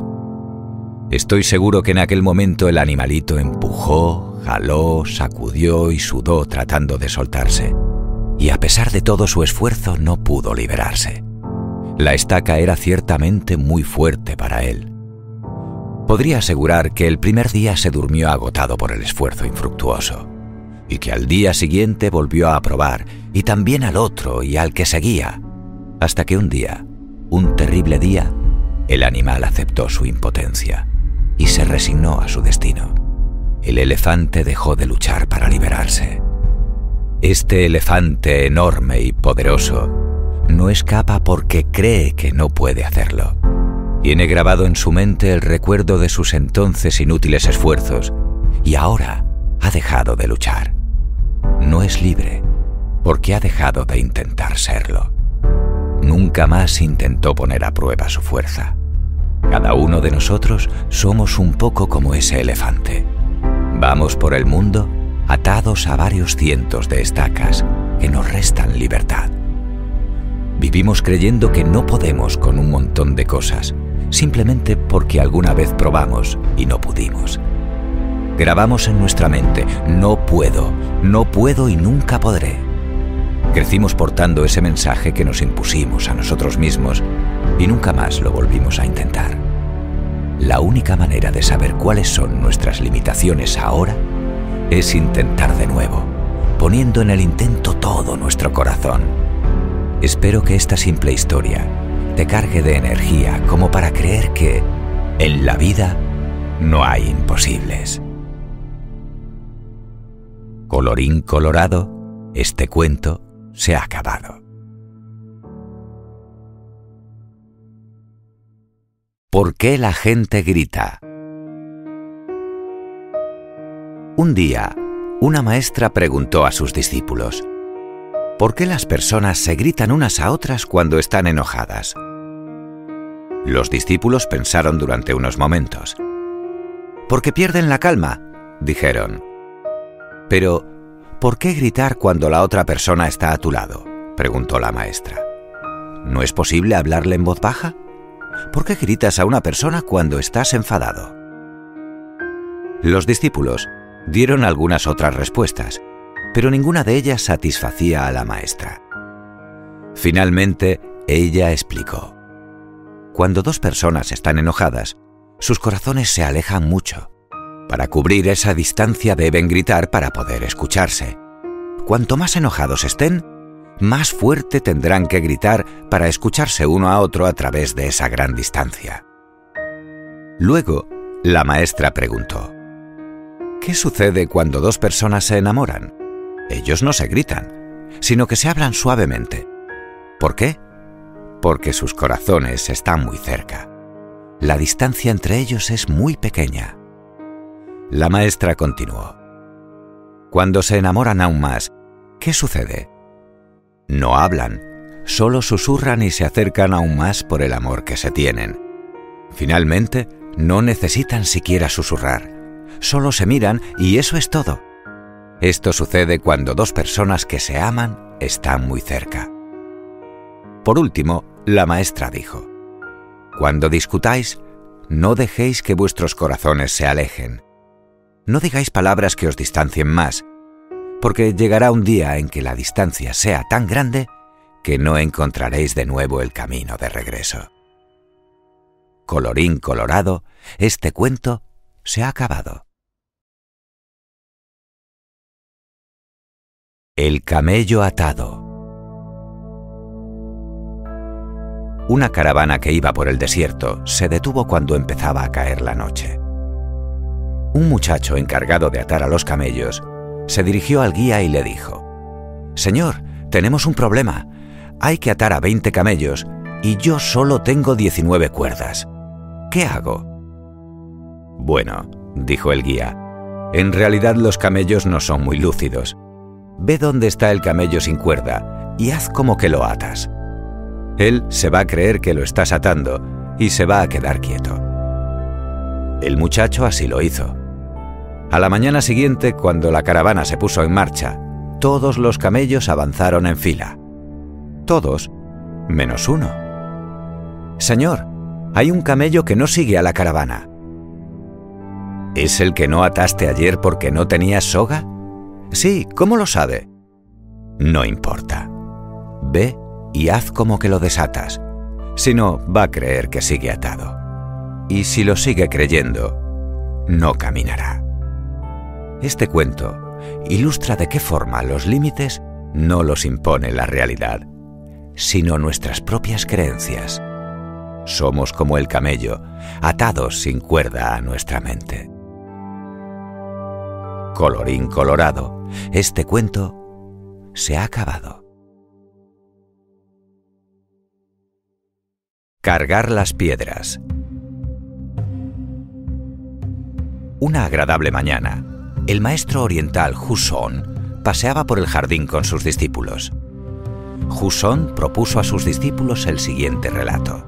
Estoy seguro que en aquel momento el animalito empujó, jaló, sacudió y sudó tratando de soltarse, y a pesar de todo su esfuerzo no pudo liberarse. La estaca era ciertamente muy fuerte para él. Podría asegurar que el primer día se durmió agotado por el esfuerzo infructuoso, y que al día siguiente volvió a probar, y también al otro y al que seguía, hasta que un día, un terrible día, el animal aceptó su impotencia y se resignó a su destino. El elefante dejó de luchar para liberarse. Este elefante enorme y poderoso no escapa porque cree que no puede hacerlo. Tiene grabado en su mente el recuerdo de sus entonces inútiles esfuerzos y ahora ha dejado de luchar. No es libre porque ha dejado de intentar serlo. Nunca más intentó poner a prueba su fuerza. Cada uno de nosotros somos un poco como ese elefante. Vamos por el mundo atados a varios cientos de estacas que nos restan libertad. Vivimos creyendo que no podemos con un montón de cosas, simplemente porque alguna vez probamos y no pudimos. Grabamos en nuestra mente, no puedo, no puedo y nunca podré. Crecimos portando ese mensaje que nos impusimos a nosotros mismos y nunca más lo volvimos a intentar. La única manera de saber cuáles son nuestras limitaciones ahora es intentar de nuevo, poniendo en el intento todo nuestro corazón Espero que esta simple historia te cargue de energía como para creer que en la vida no hay imposibles. Colorín colorado, este cuento se ha acabado. ¿Por qué la gente grita? Un día, una maestra preguntó a sus discípulos, ¿por qué las personas se gritan unas a otras cuando están enojadas? Los discípulos pensaron durante unos momentos. Porque pierden la calma, dijeron. Pero, ¿por qué gritar cuando la otra persona está a tu lado? preguntó la maestra. ¿No es posible hablarle en voz baja? ¿Por qué gritas a una persona cuando estás enfadado? Los discípulos dieron algunas otras respuestas, pero ninguna de ellas satisfacía a la maestra. Finalmente, ella explicó. Cuando dos personas están enojadas, sus corazones se alejan mucho. Para cubrir esa distancia deben gritar para poder escucharse. Cuanto más enojados estén, más fuerte tendrán que gritar para escucharse uno a otro a través de esa gran distancia. Luego, la maestra preguntó, ¿qué sucede cuando dos personas se enamoran? Ellos no se gritan, sino que se hablan suavemente. ¿Por qué? Porque sus corazones están muy cerca. La distancia entre ellos es muy pequeña. La maestra continuó. Cuando se enamoran aún más, ¿qué sucede? No hablan, solo susurran y se acercan aún más por el amor que se tienen. Finalmente, no necesitan siquiera susurrar, solo se miran y eso es todo. Esto sucede cuando dos personas que se aman están muy cerca. Por último, la maestra dijo, Cuando discutáis, no dejéis que vuestros corazones se alejen. No digáis palabras que os distancien más, porque llegará un día en que la distancia sea tan grande que no encontraréis de nuevo el camino de regreso. Colorín colorado, este cuento se ha acabado. El camello atado. Una caravana que iba por el desierto se detuvo cuando empezaba a caer la noche. Un muchacho encargado de atar a los camellos se dirigió al guía y le dijo, Señor, tenemos un problema. Hay que atar a 20 camellos y yo solo tengo 19 cuerdas. ¿Qué hago? Bueno, dijo el guía, en realidad los camellos no son muy lúcidos. Ve dónde está el camello sin cuerda y haz como que lo atas. Él se va a creer que lo estás atando y se va a quedar quieto. El muchacho así lo hizo. A la mañana siguiente, cuando la caravana se puso en marcha, todos los camellos avanzaron en fila. Todos, menos uno. Señor, hay un camello que no sigue a la caravana. ¿Es el que no ataste ayer porque no tenías soga? Sí, ¿cómo lo sabe? No importa. Ve y haz como que lo desatas. Si no, va a creer que sigue atado. Y si lo sigue creyendo, no caminará. Este cuento ilustra de qué forma los límites no los impone la realidad, sino nuestras propias creencias. Somos como el camello, atados sin cuerda a nuestra mente. Colorín colorado, este cuento se ha acabado. Cargar las piedras. Una agradable mañana, el maestro oriental Huson paseaba por el jardín con sus discípulos. Huson propuso a sus discípulos el siguiente relato.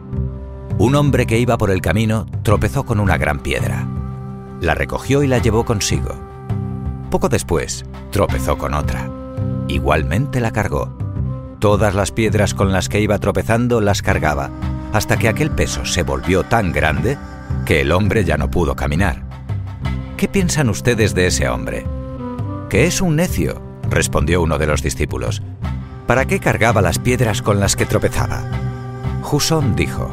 Un hombre que iba por el camino tropezó con una gran piedra. La recogió y la llevó consigo. Poco después, tropezó con otra. Igualmente la cargó. Todas las piedras con las que iba tropezando las cargaba, hasta que aquel peso se volvió tan grande que el hombre ya no pudo caminar. ¿Qué piensan ustedes de ese hombre? Que es un necio, respondió uno de los discípulos. ¿Para qué cargaba las piedras con las que tropezaba? Jusón dijo,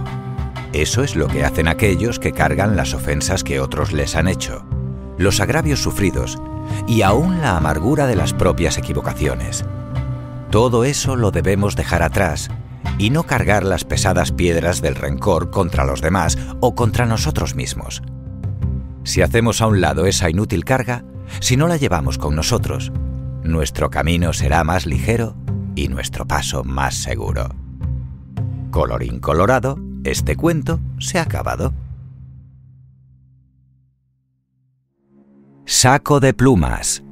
Eso es lo que hacen aquellos que cargan las ofensas que otros les han hecho, los agravios sufridos y aún la amargura de las propias equivocaciones. Todo eso lo debemos dejar atrás y no cargar las pesadas piedras del rencor contra los demás o contra nosotros mismos. Si hacemos a un lado esa inútil carga, si no la llevamos con nosotros, nuestro camino será más ligero y nuestro paso más seguro. Colorín colorado, este cuento se ha acabado. Saco de plumas.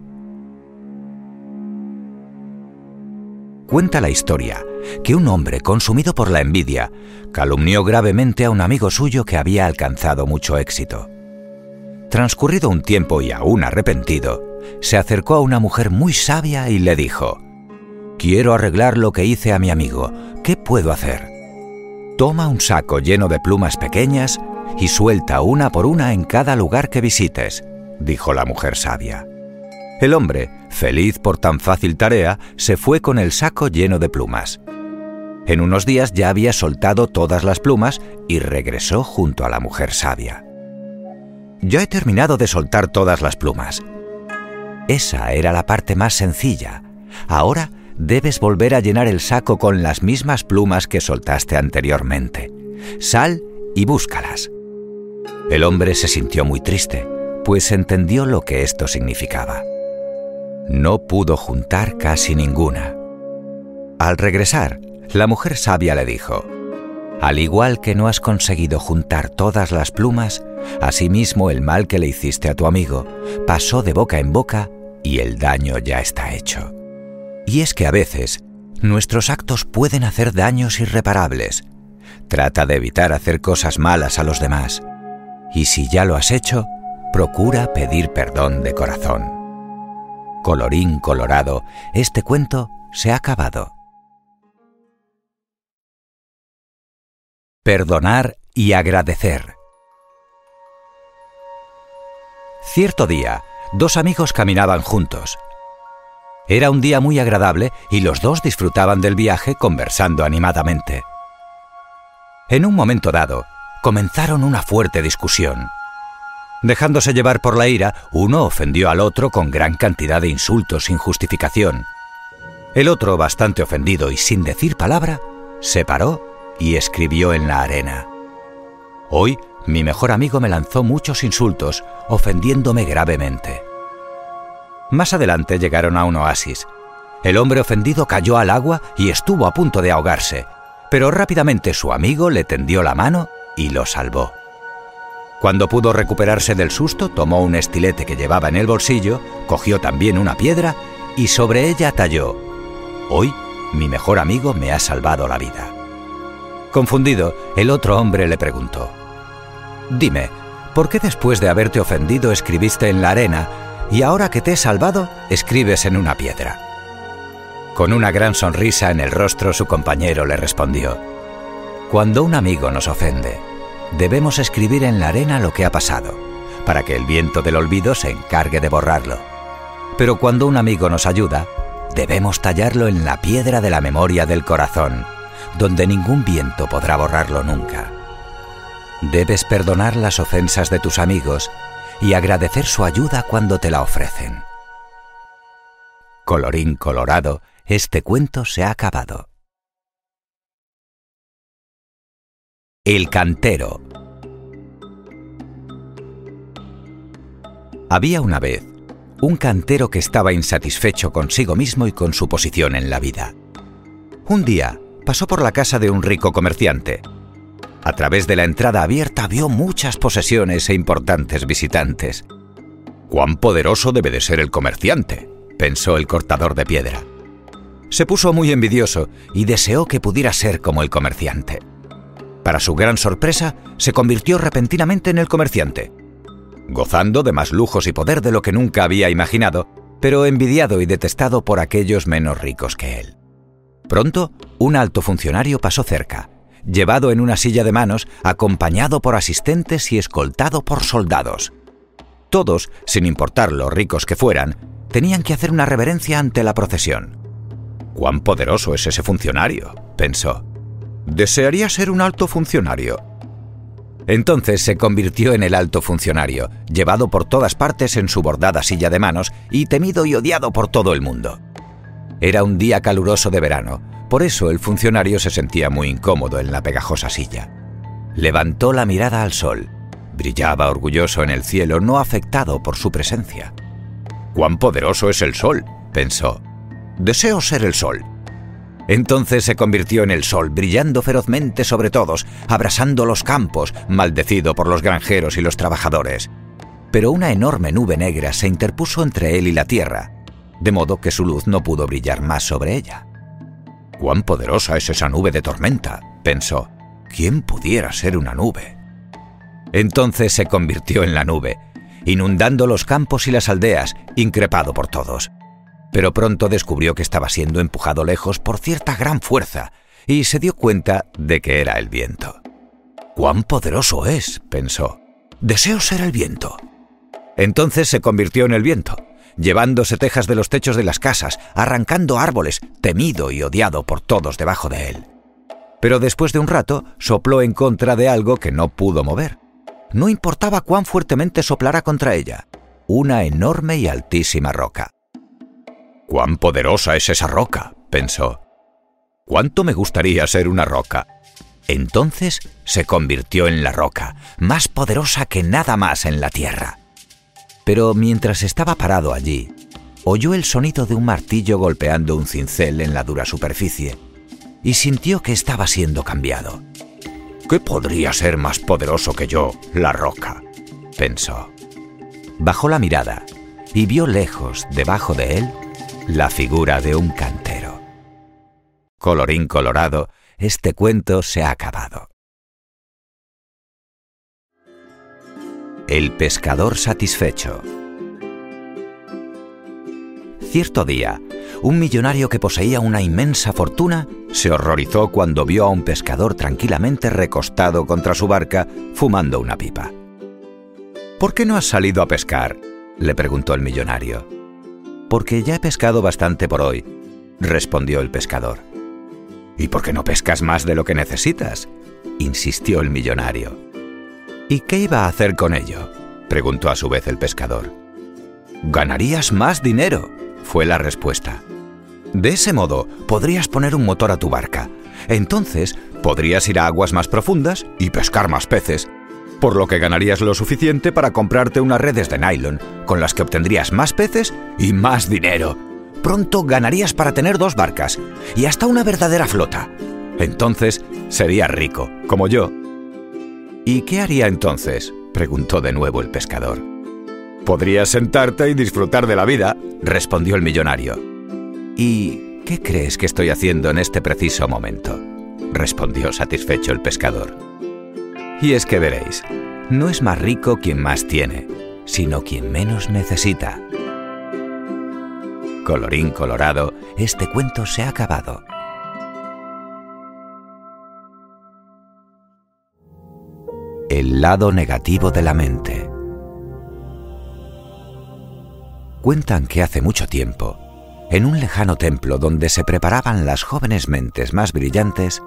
Cuenta la historia que un hombre consumido por la envidia calumnió gravemente a un amigo suyo que había alcanzado mucho éxito. Transcurrido un tiempo y aún arrepentido, se acercó a una mujer muy sabia y le dijo, Quiero arreglar lo que hice a mi amigo, ¿qué puedo hacer? Toma un saco lleno de plumas pequeñas y suelta una por una en cada lugar que visites, dijo la mujer sabia. El hombre, feliz por tan fácil tarea, se fue con el saco lleno de plumas. En unos días ya había soltado todas las plumas y regresó junto a la mujer sabia. Ya he terminado de soltar todas las plumas. Esa era la parte más sencilla. Ahora debes volver a llenar el saco con las mismas plumas que soltaste anteriormente. Sal y búscalas. El hombre se sintió muy triste, pues entendió lo que esto significaba. No pudo juntar casi ninguna. Al regresar, la mujer sabia le dijo, Al igual que no has conseguido juntar todas las plumas, asimismo el mal que le hiciste a tu amigo pasó de boca en boca y el daño ya está hecho. Y es que a veces nuestros actos pueden hacer daños irreparables. Trata de evitar hacer cosas malas a los demás. Y si ya lo has hecho, procura pedir perdón de corazón. Colorín colorado, este cuento se ha acabado. Perdonar y agradecer. Cierto día, dos amigos caminaban juntos. Era un día muy agradable y los dos disfrutaban del viaje conversando animadamente. En un momento dado, comenzaron una fuerte discusión. Dejándose llevar por la ira, uno ofendió al otro con gran cantidad de insultos sin justificación. El otro, bastante ofendido y sin decir palabra, se paró y escribió en la arena. Hoy mi mejor amigo me lanzó muchos insultos, ofendiéndome gravemente. Más adelante llegaron a un oasis. El hombre ofendido cayó al agua y estuvo a punto de ahogarse, pero rápidamente su amigo le tendió la mano y lo salvó. Cuando pudo recuperarse del susto, tomó un estilete que llevaba en el bolsillo, cogió también una piedra y sobre ella talló, Hoy mi mejor amigo me ha salvado la vida. Confundido, el otro hombre le preguntó, Dime, ¿por qué después de haberte ofendido escribiste en la arena y ahora que te he salvado, escribes en una piedra. Con una gran sonrisa en el rostro su compañero le respondió, Cuando un amigo nos ofende, debemos escribir en la arena lo que ha pasado, para que el viento del olvido se encargue de borrarlo. Pero cuando un amigo nos ayuda, debemos tallarlo en la piedra de la memoria del corazón, donde ningún viento podrá borrarlo nunca. Debes perdonar las ofensas de tus amigos y agradecer su ayuda cuando te la ofrecen. Colorín colorado, este cuento se ha acabado. El cantero. Había una vez un cantero que estaba insatisfecho consigo mismo y con su posición en la vida. Un día pasó por la casa de un rico comerciante a través de la entrada abierta vio muchas posesiones e importantes visitantes. ¡Cuán poderoso debe de ser el comerciante! pensó el cortador de piedra. Se puso muy envidioso y deseó que pudiera ser como el comerciante. Para su gran sorpresa, se convirtió repentinamente en el comerciante, gozando de más lujos y poder de lo que nunca había imaginado, pero envidiado y detestado por aquellos menos ricos que él. Pronto, un alto funcionario pasó cerca llevado en una silla de manos, acompañado por asistentes y escoltado por soldados. Todos, sin importar lo ricos que fueran, tenían que hacer una reverencia ante la procesión. ¡Cuán poderoso es ese funcionario! pensó. Desearía ser un alto funcionario. Entonces se convirtió en el alto funcionario, llevado por todas partes en su bordada silla de manos y temido y odiado por todo el mundo. Era un día caluroso de verano, por eso el funcionario se sentía muy incómodo en la pegajosa silla. Levantó la mirada al sol. Brillaba orgulloso en el cielo, no afectado por su presencia. ¡Cuán poderoso es el sol! pensó. Deseo ser el sol. Entonces se convirtió en el sol, brillando ferozmente sobre todos, abrasando los campos, maldecido por los granjeros y los trabajadores. Pero una enorme nube negra se interpuso entre él y la tierra, de modo que su luz no pudo brillar más sobre ella. ¡Cuán poderosa es esa nube de tormenta! pensó. ¿Quién pudiera ser una nube? Entonces se convirtió en la nube, inundando los campos y las aldeas, increpado por todos. Pero pronto descubrió que estaba siendo empujado lejos por cierta gran fuerza, y se dio cuenta de que era el viento. ¡Cuán poderoso es! pensó. Deseo ser el viento. Entonces se convirtió en el viento, llevándose tejas de los techos de las casas, arrancando árboles, temido y odiado por todos debajo de él. Pero después de un rato sopló en contra de algo que no pudo mover. No importaba cuán fuertemente soplara contra ella, una enorme y altísima roca. ¡Cuán poderosa es esa roca! pensó. ¿Cuánto me gustaría ser una roca? Entonces se convirtió en la roca, más poderosa que nada más en la tierra. Pero mientras estaba parado allí, oyó el sonido de un martillo golpeando un cincel en la dura superficie y sintió que estaba siendo cambiado. ¿Qué podría ser más poderoso que yo, la roca? pensó. Bajó la mirada y vio lejos, debajo de él, la figura de un cantero. Colorín colorado, este cuento se ha acabado. El pescador satisfecho. Cierto día, un millonario que poseía una inmensa fortuna se horrorizó cuando vio a un pescador tranquilamente recostado contra su barca fumando una pipa. ¿Por qué no has salido a pescar? le preguntó el millonario. Porque ya he pescado bastante por hoy, respondió el pescador. ¿Y por qué no pescas más de lo que necesitas? insistió el millonario. ¿Y qué iba a hacer con ello? preguntó a su vez el pescador. Ganarías más dinero, fue la respuesta. De ese modo, podrías poner un motor a tu barca. Entonces, podrías ir a aguas más profundas y pescar más peces, por lo que ganarías lo suficiente para comprarte unas redes de nylon, con las que obtendrías más peces y más dinero. Pronto ganarías para tener dos barcas y hasta una verdadera flota. Entonces, serías rico, como yo. ¿Y qué haría entonces? preguntó de nuevo el pescador. Podrías sentarte y disfrutar de la vida, respondió el millonario. ¿Y qué crees que estoy haciendo en este preciso momento? respondió satisfecho el pescador. Y es que veréis, no es más rico quien más tiene, sino quien menos necesita. Colorín colorado, este cuento se ha acabado. El lado negativo de la mente. Cuentan que hace mucho tiempo, en un lejano templo donde se preparaban las jóvenes mentes más brillantes,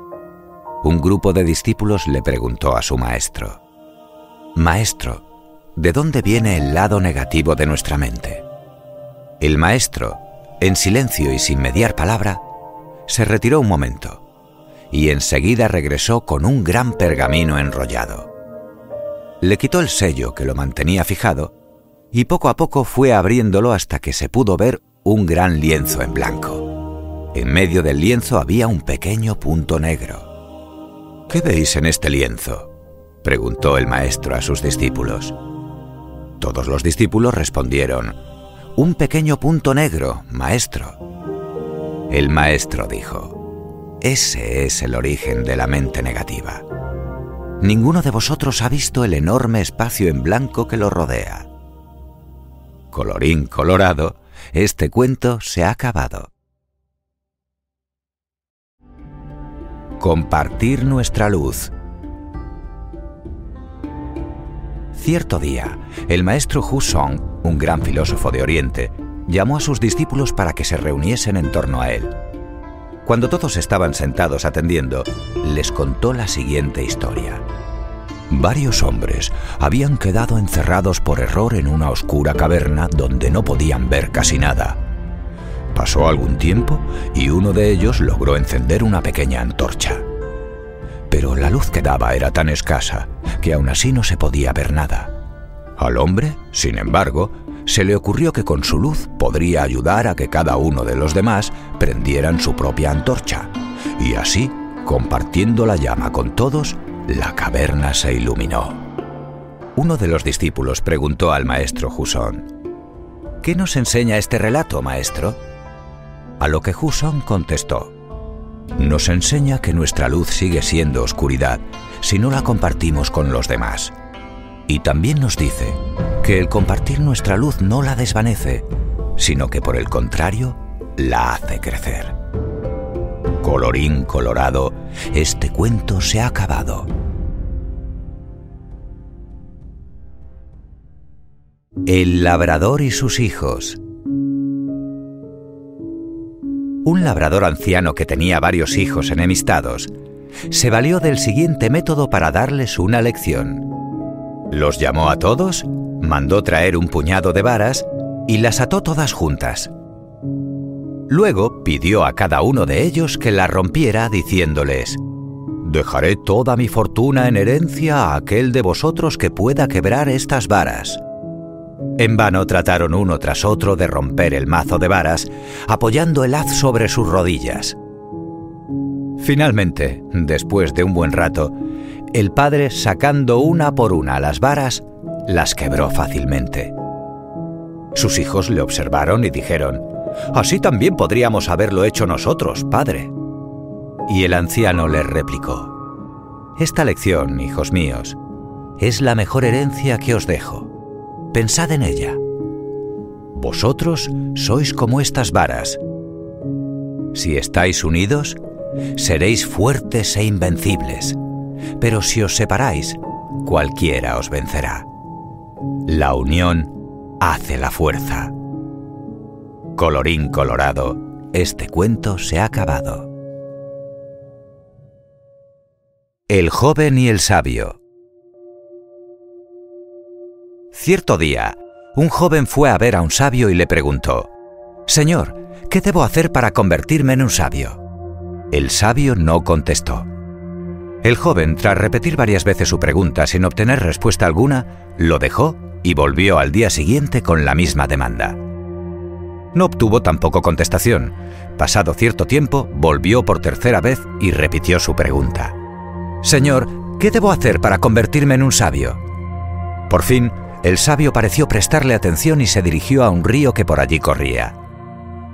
un grupo de discípulos le preguntó a su maestro, Maestro, ¿de dónde viene el lado negativo de nuestra mente? El maestro, en silencio y sin mediar palabra, se retiró un momento y enseguida regresó con un gran pergamino enrollado. Le quitó el sello que lo mantenía fijado y poco a poco fue abriéndolo hasta que se pudo ver un gran lienzo en blanco. En medio del lienzo había un pequeño punto negro. ¿Qué veis en este lienzo? preguntó el maestro a sus discípulos. Todos los discípulos respondieron, Un pequeño punto negro, maestro. El maestro dijo, Ese es el origen de la mente negativa. Ninguno de vosotros ha visto el enorme espacio en blanco que lo rodea. Colorín colorado, este cuento se ha acabado. Compartir nuestra luz. Cierto día, el maestro Hu Song, un gran filósofo de Oriente, llamó a sus discípulos para que se reuniesen en torno a él. Cuando todos estaban sentados atendiendo, les contó la siguiente historia. Varios hombres habían quedado encerrados por error en una oscura caverna donde no podían ver casi nada Pasó algún tiempo y uno de ellos logró encender una pequeña antorcha. Pero la luz que daba era tan escasa que aún así no se podía ver nada. Al hombre, sin embargo, se le ocurrió que con su luz podría ayudar a que cada uno de los demás prendieran su propia antorcha. Y así, compartiendo la llama con todos, la caverna se iluminó. Uno de los discípulos preguntó al maestro Jusón, ¿Qué nos enseña este relato, maestro? A lo que Jusón contestó, nos enseña que nuestra luz sigue siendo oscuridad si no la compartimos con los demás. Y también nos dice que el compartir nuestra luz no la desvanece, sino que por el contrario, la hace crecer. Colorín colorado, este cuento se ha acabado. El labrador y sus hijos. Un labrador anciano que tenía varios hijos enemistados se valió del siguiente método para darles una lección. Los llamó a todos, mandó traer un puñado de varas y las ató todas juntas. Luego pidió a cada uno de ellos que la rompiera diciéndoles, Dejaré toda mi fortuna en herencia a aquel de vosotros que pueda quebrar estas varas. En vano trataron uno tras otro de romper el mazo de varas, apoyando el haz sobre sus rodillas. Finalmente, después de un buen rato, el padre, sacando una por una las varas, las quebró fácilmente. Sus hijos le observaron y dijeron, Así también podríamos haberlo hecho nosotros, padre. Y el anciano les replicó, Esta lección, hijos míos, es la mejor herencia que os dejo. Pensad en ella. Vosotros sois como estas varas. Si estáis unidos, seréis fuertes e invencibles pero si os separáis, cualquiera os vencerá. La unión hace la fuerza. Colorín colorado, este cuento se ha acabado. El joven y el sabio. Cierto día, un joven fue a ver a un sabio y le preguntó, Señor, ¿qué debo hacer para convertirme en un sabio? El sabio no contestó. El joven, tras repetir varias veces su pregunta sin obtener respuesta alguna, lo dejó y volvió al día siguiente con la misma demanda. No obtuvo tampoco contestación. Pasado cierto tiempo, volvió por tercera vez y repitió su pregunta. Señor, ¿qué debo hacer para convertirme en un sabio? Por fin, el sabio pareció prestarle atención y se dirigió a un río que por allí corría.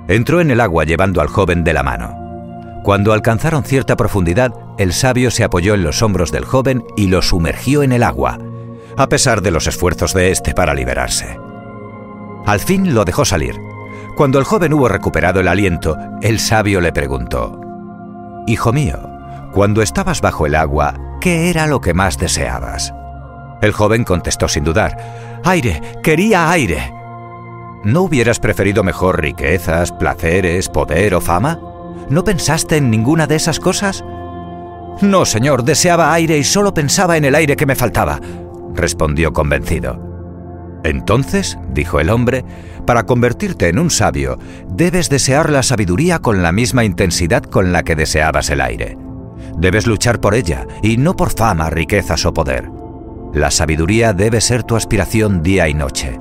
Entró en el agua llevando al joven de la mano. Cuando alcanzaron cierta profundidad, el sabio se apoyó en los hombros del joven y lo sumergió en el agua, a pesar de los esfuerzos de éste para liberarse. Al fin lo dejó salir. Cuando el joven hubo recuperado el aliento, el sabio le preguntó, Hijo mío, cuando estabas bajo el agua, ¿qué era lo que más deseabas? El joven contestó sin dudar, Aire, quería aire. ¿No hubieras preferido mejor riquezas, placeres, poder o fama? ¿No pensaste en ninguna de esas cosas? No, señor, deseaba aire y solo pensaba en el aire que me faltaba, respondió convencido. Entonces, dijo el hombre, para convertirte en un sabio, debes desear la sabiduría con la misma intensidad con la que deseabas el aire. Debes luchar por ella, y no por fama, riquezas o poder. La sabiduría debe ser tu aspiración día y noche.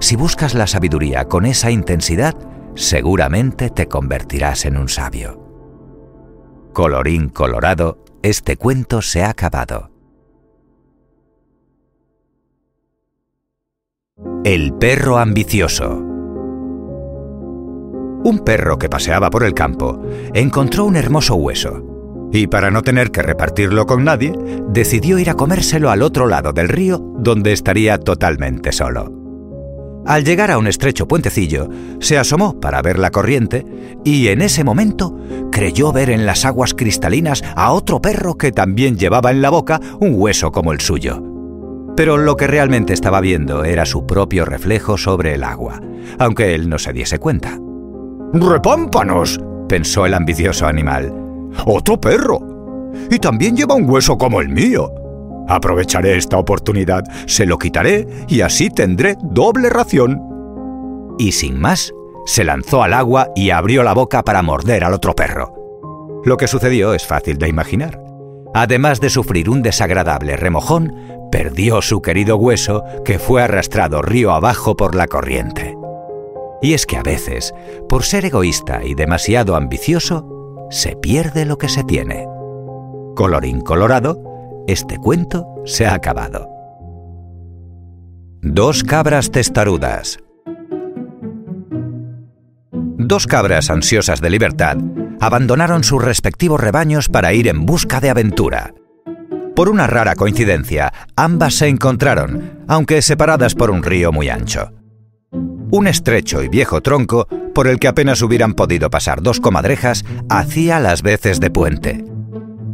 Si buscas la sabiduría con esa intensidad, seguramente te convertirás en un sabio. Colorín colorado, este cuento se ha acabado. El perro ambicioso. Un perro que paseaba por el campo encontró un hermoso hueso y para no tener que repartirlo con nadie, decidió ir a comérselo al otro lado del río donde estaría totalmente solo. Al llegar a un estrecho puentecillo, se asomó para ver la corriente y en ese momento creyó ver en las aguas cristalinas a otro perro que también llevaba en la boca un hueso como el suyo. Pero lo que realmente estaba viendo era su propio reflejo sobre el agua, aunque él no se diese cuenta. ¡Repámpanos! pensó el ambicioso animal. ¡Otro perro! Y también lleva un hueso como el mío. Aprovecharé esta oportunidad, se lo quitaré y así tendré doble ración. Y sin más, se lanzó al agua y abrió la boca para morder al otro perro. Lo que sucedió es fácil de imaginar. Además de sufrir un desagradable remojón, perdió su querido hueso que fue arrastrado río abajo por la corriente. Y es que a veces, por ser egoísta y demasiado ambicioso, se pierde lo que se tiene. Colorín colorado, este cuento se ha acabado. Dos cabras testarudas. Dos cabras ansiosas de libertad abandonaron sus respectivos rebaños para ir en busca de aventura. Por una rara coincidencia, ambas se encontraron, aunque separadas por un río muy ancho. Un estrecho y viejo tronco, por el que apenas hubieran podido pasar dos comadrejas, hacía las veces de puente.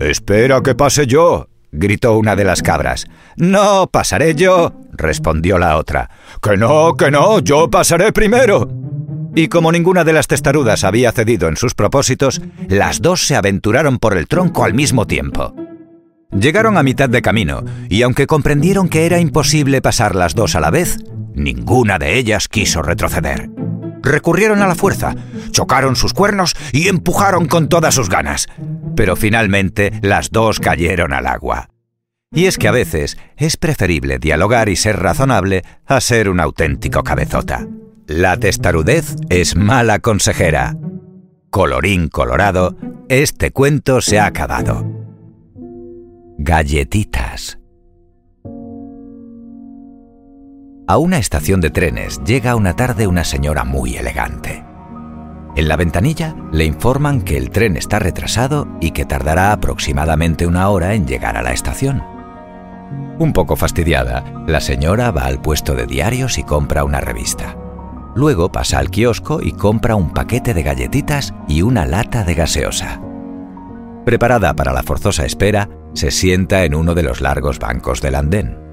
Espera que pase yo, gritó una de las cabras. No, pasaré yo, respondió la otra. Que no, que no, yo pasaré primero. Y como ninguna de las testarudas había cedido en sus propósitos, las dos se aventuraron por el tronco al mismo tiempo. Llegaron a mitad de camino, y aunque comprendieron que era imposible pasar las dos a la vez, ninguna de ellas quiso retroceder. Recurrieron a la fuerza, chocaron sus cuernos y empujaron con todas sus ganas. Pero finalmente las dos cayeron al agua. Y es que a veces es preferible dialogar y ser razonable a ser un auténtico cabezota. La testarudez es mala consejera. Colorín colorado, este cuento se ha acabado. Galletitas. A una estación de trenes llega una tarde una señora muy elegante. En la ventanilla le informan que el tren está retrasado y que tardará aproximadamente una hora en llegar a la estación. Un poco fastidiada, la señora va al puesto de diarios y compra una revista. Luego pasa al kiosco y compra un paquete de galletitas y una lata de gaseosa. Preparada para la forzosa espera, se sienta en uno de los largos bancos del andén.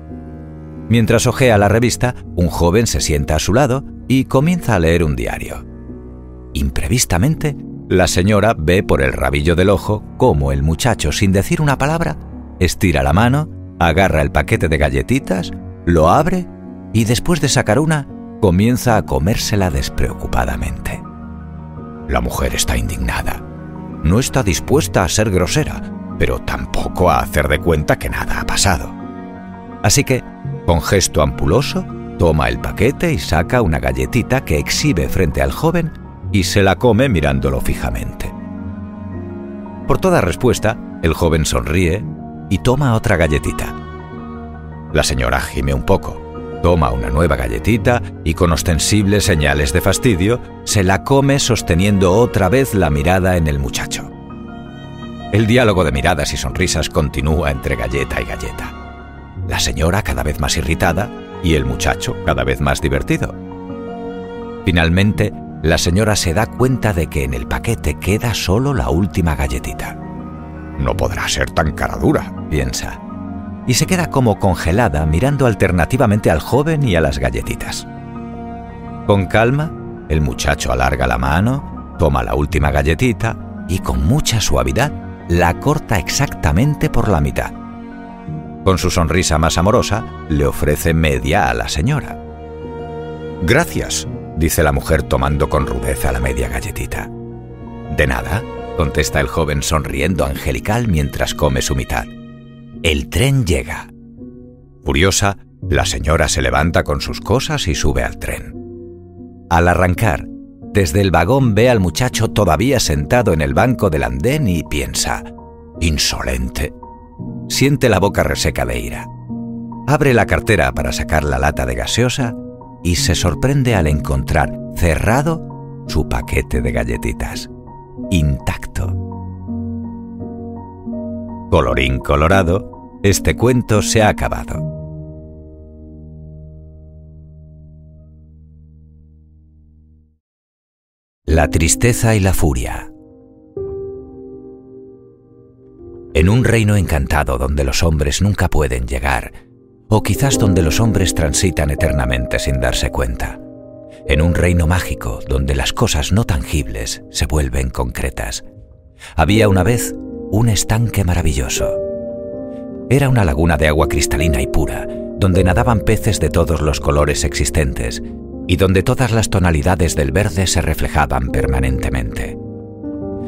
Mientras ojea la revista, un joven se sienta a su lado y comienza a leer un diario. Imprevistamente, la señora ve por el rabillo del ojo cómo el muchacho, sin decir una palabra, estira la mano, agarra el paquete de galletitas, lo abre y después de sacar una, comienza a comérsela despreocupadamente. La mujer está indignada. No está dispuesta a ser grosera, pero tampoco a hacer de cuenta que nada ha pasado. Así que con gesto ampuloso, toma el paquete y saca una galletita que exhibe frente al joven y se la come mirándolo fijamente. Por toda respuesta, el joven sonríe y toma otra galletita. La señora gime un poco, toma una nueva galletita y con ostensibles señales de fastidio se la come sosteniendo otra vez la mirada en el muchacho. El diálogo de miradas y sonrisas continúa entre galleta y galleta la señora cada vez más irritada y el muchacho cada vez más divertido. Finalmente, la señora se da cuenta de que en el paquete queda solo la última galletita. No podrá ser tan cara dura, piensa, y se queda como congelada mirando alternativamente al joven y a las galletitas. Con calma, el muchacho alarga la mano, toma la última galletita y con mucha suavidad la corta exactamente por la mitad. Con su sonrisa más amorosa, le ofrece media a la señora. Gracias, dice la mujer tomando con rudeza la media galletita. De nada, contesta el joven sonriendo angelical mientras come su mitad. El tren llega. Furiosa, la señora se levanta con sus cosas y sube al tren. Al arrancar, desde el vagón ve al muchacho todavía sentado en el banco del andén y piensa, insolente, siente la boca reseca de ira. Abre la cartera para sacar la lata de gaseosa y se sorprende al encontrar cerrado su paquete de galletitas, intacto. Colorín colorado, este cuento se ha acabado. La tristeza y la furia. En un reino encantado donde los hombres nunca pueden llegar, o quizás donde los hombres transitan eternamente sin darse cuenta, en un reino mágico donde las cosas no tangibles se vuelven concretas. Había una vez un estanque maravilloso. Era una laguna de agua cristalina y pura, donde nadaban peces de todos los colores existentes, y donde todas las tonalidades del verde se reflejaban permanentemente.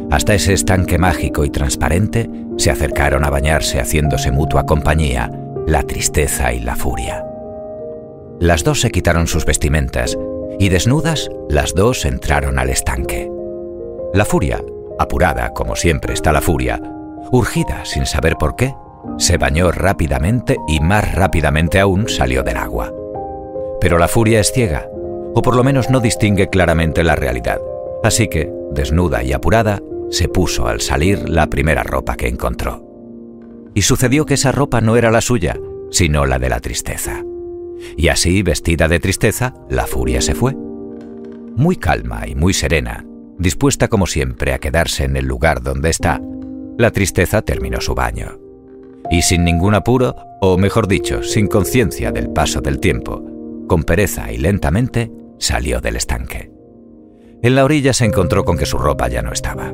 Hasta ese estanque mágico y transparente se acercaron a bañarse haciéndose mutua compañía la tristeza y la furia. Las dos se quitaron sus vestimentas y desnudas las dos entraron al estanque. La furia, apurada como siempre está la furia, urgida sin saber por qué, se bañó rápidamente y más rápidamente aún salió del agua. Pero la furia es ciega, o por lo menos no distingue claramente la realidad, así que, desnuda y apurada, se puso al salir la primera ropa que encontró. Y sucedió que esa ropa no era la suya, sino la de la tristeza. Y así, vestida de tristeza, la furia se fue. Muy calma y muy serena, dispuesta como siempre a quedarse en el lugar donde está, la tristeza terminó su baño. Y sin ningún apuro, o mejor dicho, sin conciencia del paso del tiempo, con pereza y lentamente, salió del estanque. En la orilla se encontró con que su ropa ya no estaba.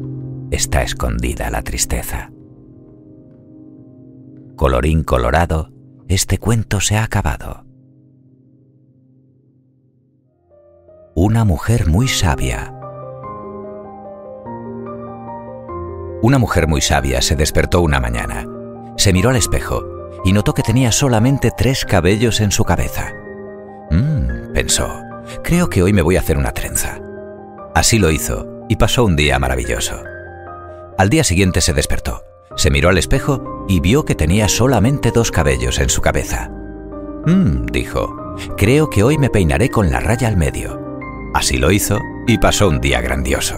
está escondida la tristeza. Colorín colorado, este cuento se ha acabado. Una mujer muy sabia. Una mujer muy sabia se despertó una mañana, se miró al espejo y notó que tenía solamente tres cabellos en su cabeza. Mmm, pensó, creo que hoy me voy a hacer una trenza. Así lo hizo y pasó un día maravilloso. Al día siguiente se despertó, se miró al espejo y vio que tenía solamente dos cabellos en su cabeza. Mmm, dijo, creo que hoy me peinaré con la raya al medio. Así lo hizo y pasó un día grandioso.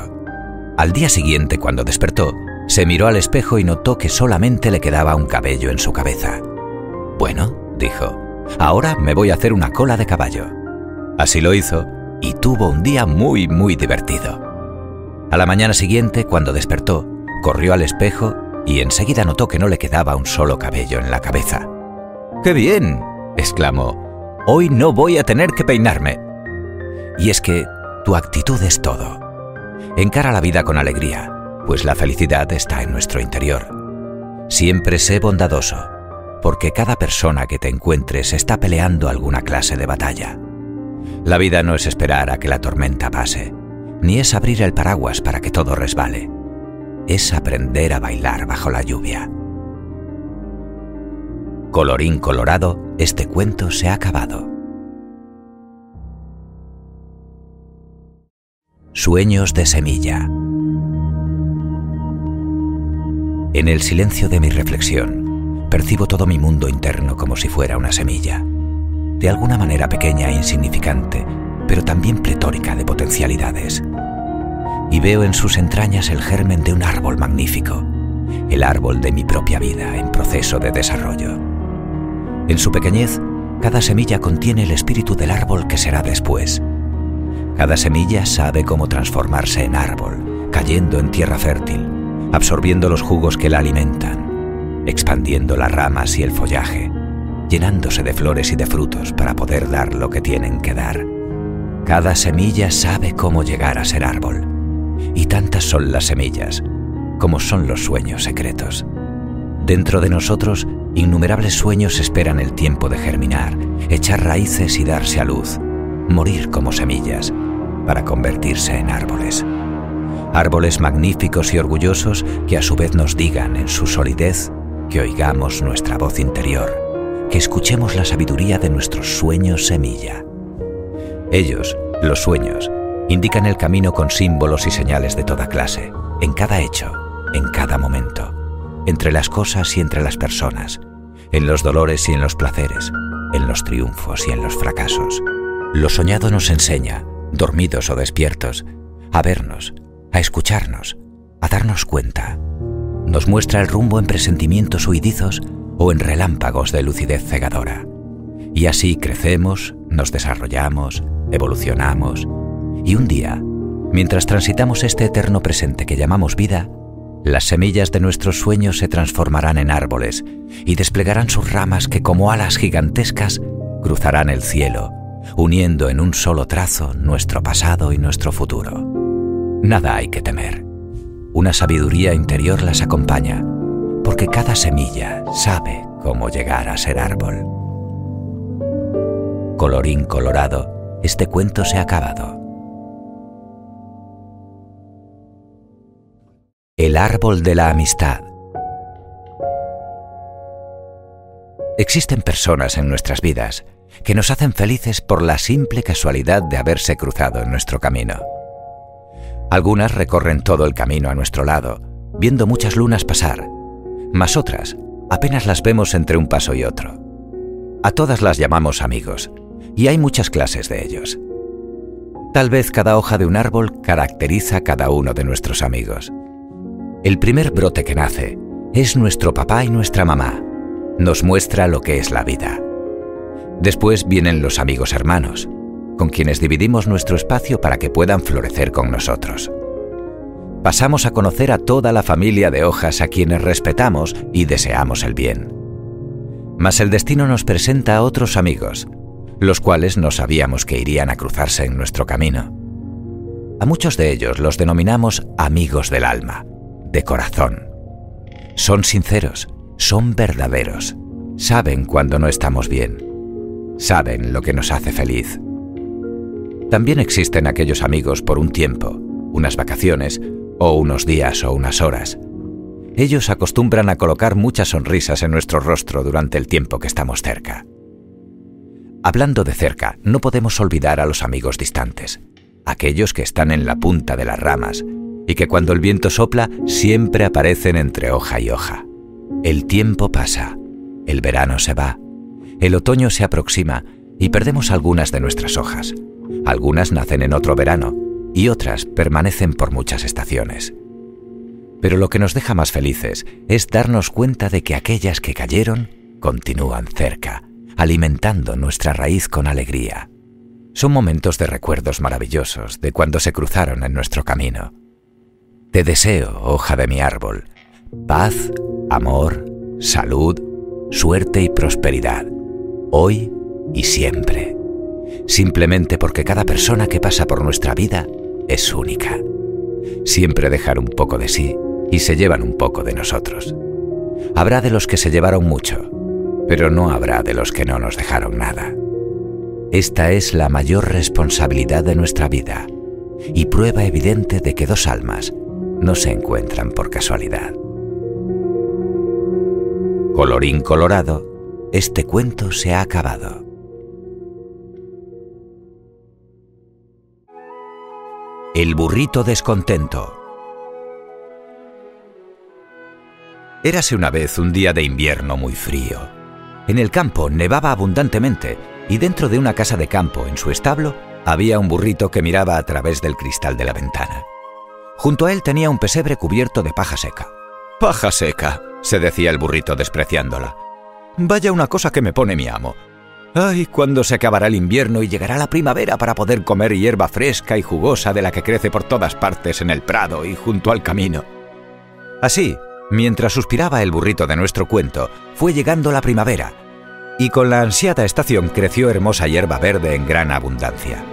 Al día siguiente, cuando despertó, se miró al espejo y notó que solamente le quedaba un cabello en su cabeza. Bueno, dijo, ahora me voy a hacer una cola de caballo. Así lo hizo y tuvo un día muy, muy divertido. A la mañana siguiente, cuando despertó, corrió al espejo y enseguida notó que no le quedaba un solo cabello en la cabeza. ¡Qué bien! exclamó. Hoy no voy a tener que peinarme. Y es que tu actitud es todo. Encara la vida con alegría, pues la felicidad está en nuestro interior. Siempre sé bondadoso, porque cada persona que te encuentres está peleando alguna clase de batalla. La vida no es esperar a que la tormenta pase, ni es abrir el paraguas para que todo resbale. Es aprender a bailar bajo la lluvia. Colorín colorado, este cuento se ha acabado. Sueños de semilla. En el silencio de mi reflexión, percibo todo mi mundo interno como si fuera una semilla de alguna manera pequeña e insignificante, pero también pletórica de potencialidades. Y veo en sus entrañas el germen de un árbol magnífico, el árbol de mi propia vida en proceso de desarrollo. En su pequeñez, cada semilla contiene el espíritu del árbol que será después. Cada semilla sabe cómo transformarse en árbol, cayendo en tierra fértil, absorbiendo los jugos que la alimentan, expandiendo las ramas y el follaje, llenándose de flores y de frutos para poder dar lo que tienen que dar. Cada semilla sabe cómo llegar a ser árbol. Y tantas son las semillas como son los sueños secretos. Dentro de nosotros, innumerables sueños esperan el tiempo de germinar, echar raíces y darse a luz, morir como semillas, para convertirse en árboles. Árboles magníficos y orgullosos que a su vez nos digan en su solidez que oigamos nuestra voz interior que escuchemos la sabiduría de nuestros sueños semilla. Ellos, los sueños, indican el camino con símbolos y señales de toda clase, en cada hecho, en cada momento, entre las cosas y entre las personas, en los dolores y en los placeres, en los triunfos y en los fracasos. Lo soñado nos enseña, dormidos o despiertos, a vernos, a escucharnos, a darnos cuenta. Nos muestra el rumbo en presentimientos huidizos o en relámpagos de lucidez cegadora. Y así crecemos, nos desarrollamos, evolucionamos Y un día, mientras transitamos este eterno presente que llamamos vida, las semillas de nuestros sueños se transformarán en árboles y desplegarán sus ramas que como alas gigantescas cruzarán el cielo, uniendo en un solo trazo nuestro pasado y nuestro futuro. Nada hay que temer. Una sabiduría interior las acompaña, porque cada semilla sabe cómo llegar a ser árbol. Colorín colorado, este cuento se ha acabado. El árbol de la amistad. Existen personas en nuestras vidas que nos hacen felices por la simple casualidad de haberse cruzado en nuestro camino. Algunas recorren todo el camino a nuestro lado, viendo muchas lunas pasar, mas otras apenas las vemos entre un paso y otro. A todas las llamamos amigos, y hay muchas clases de ellos. Tal vez cada hoja de un árbol caracteriza a cada uno de nuestros amigos. El primer brote que nace es nuestro papá y nuestra mamá. Nos muestra lo que es la vida. Después vienen los amigos hermanos, con quienes dividimos nuestro espacio para que puedan florecer con nosotros. Pasamos a conocer a toda la familia de hojas a quienes respetamos y deseamos el bien. Mas el destino nos presenta a otros amigos, los cuales no sabíamos que irían a cruzarse en nuestro camino. A muchos de ellos los denominamos amigos del alma de corazón. Son sinceros, son verdaderos, saben cuando no estamos bien, saben lo que nos hace feliz. También existen aquellos amigos por un tiempo, unas vacaciones, o unos días o unas horas. Ellos acostumbran a colocar muchas sonrisas en nuestro rostro durante el tiempo que estamos cerca. Hablando de cerca, no podemos olvidar a los amigos distantes, aquellos que están en la punta de las ramas, y que cuando el viento sopla siempre aparecen entre hoja y hoja. El tiempo pasa, el verano se va, el otoño se aproxima y perdemos algunas de nuestras hojas. Algunas nacen en otro verano y otras permanecen por muchas estaciones. Pero lo que nos deja más felices es darnos cuenta de que aquellas que cayeron continúan cerca, alimentando nuestra raíz con alegría. Son momentos de recuerdos maravillosos de cuando se cruzaron en nuestro camino te deseo, hoja de mi árbol, paz, amor, salud, suerte y prosperidad, hoy y siempre. Simplemente porque cada persona que pasa por nuestra vida es única. Siempre dejan un poco de sí y se llevan un poco de nosotros. Habrá de los que se llevaron mucho, pero no habrá de los que no nos dejaron nada. Esta es la mayor responsabilidad de nuestra vida y prueba evidente de que dos almas no se encuentran por casualidad. Colorín colorado, este cuento se ha acabado. El burrito descontento. Érase una vez un día de invierno muy frío. En el campo nevaba abundantemente y dentro de una casa de campo, en su establo, había un burrito que miraba a través del cristal de la ventana. Junto a él tenía un pesebre cubierto de paja seca. Paja seca, se decía el burrito despreciándola. Vaya una cosa que me pone mi amo. Ay, cuando se acabará el invierno y llegará la primavera para poder comer hierba fresca y jugosa de la que crece por todas partes en el prado y junto al camino. Así, mientras suspiraba el burrito de nuestro cuento, fue llegando la primavera, y con la ansiada estación creció hermosa hierba verde en gran abundancia.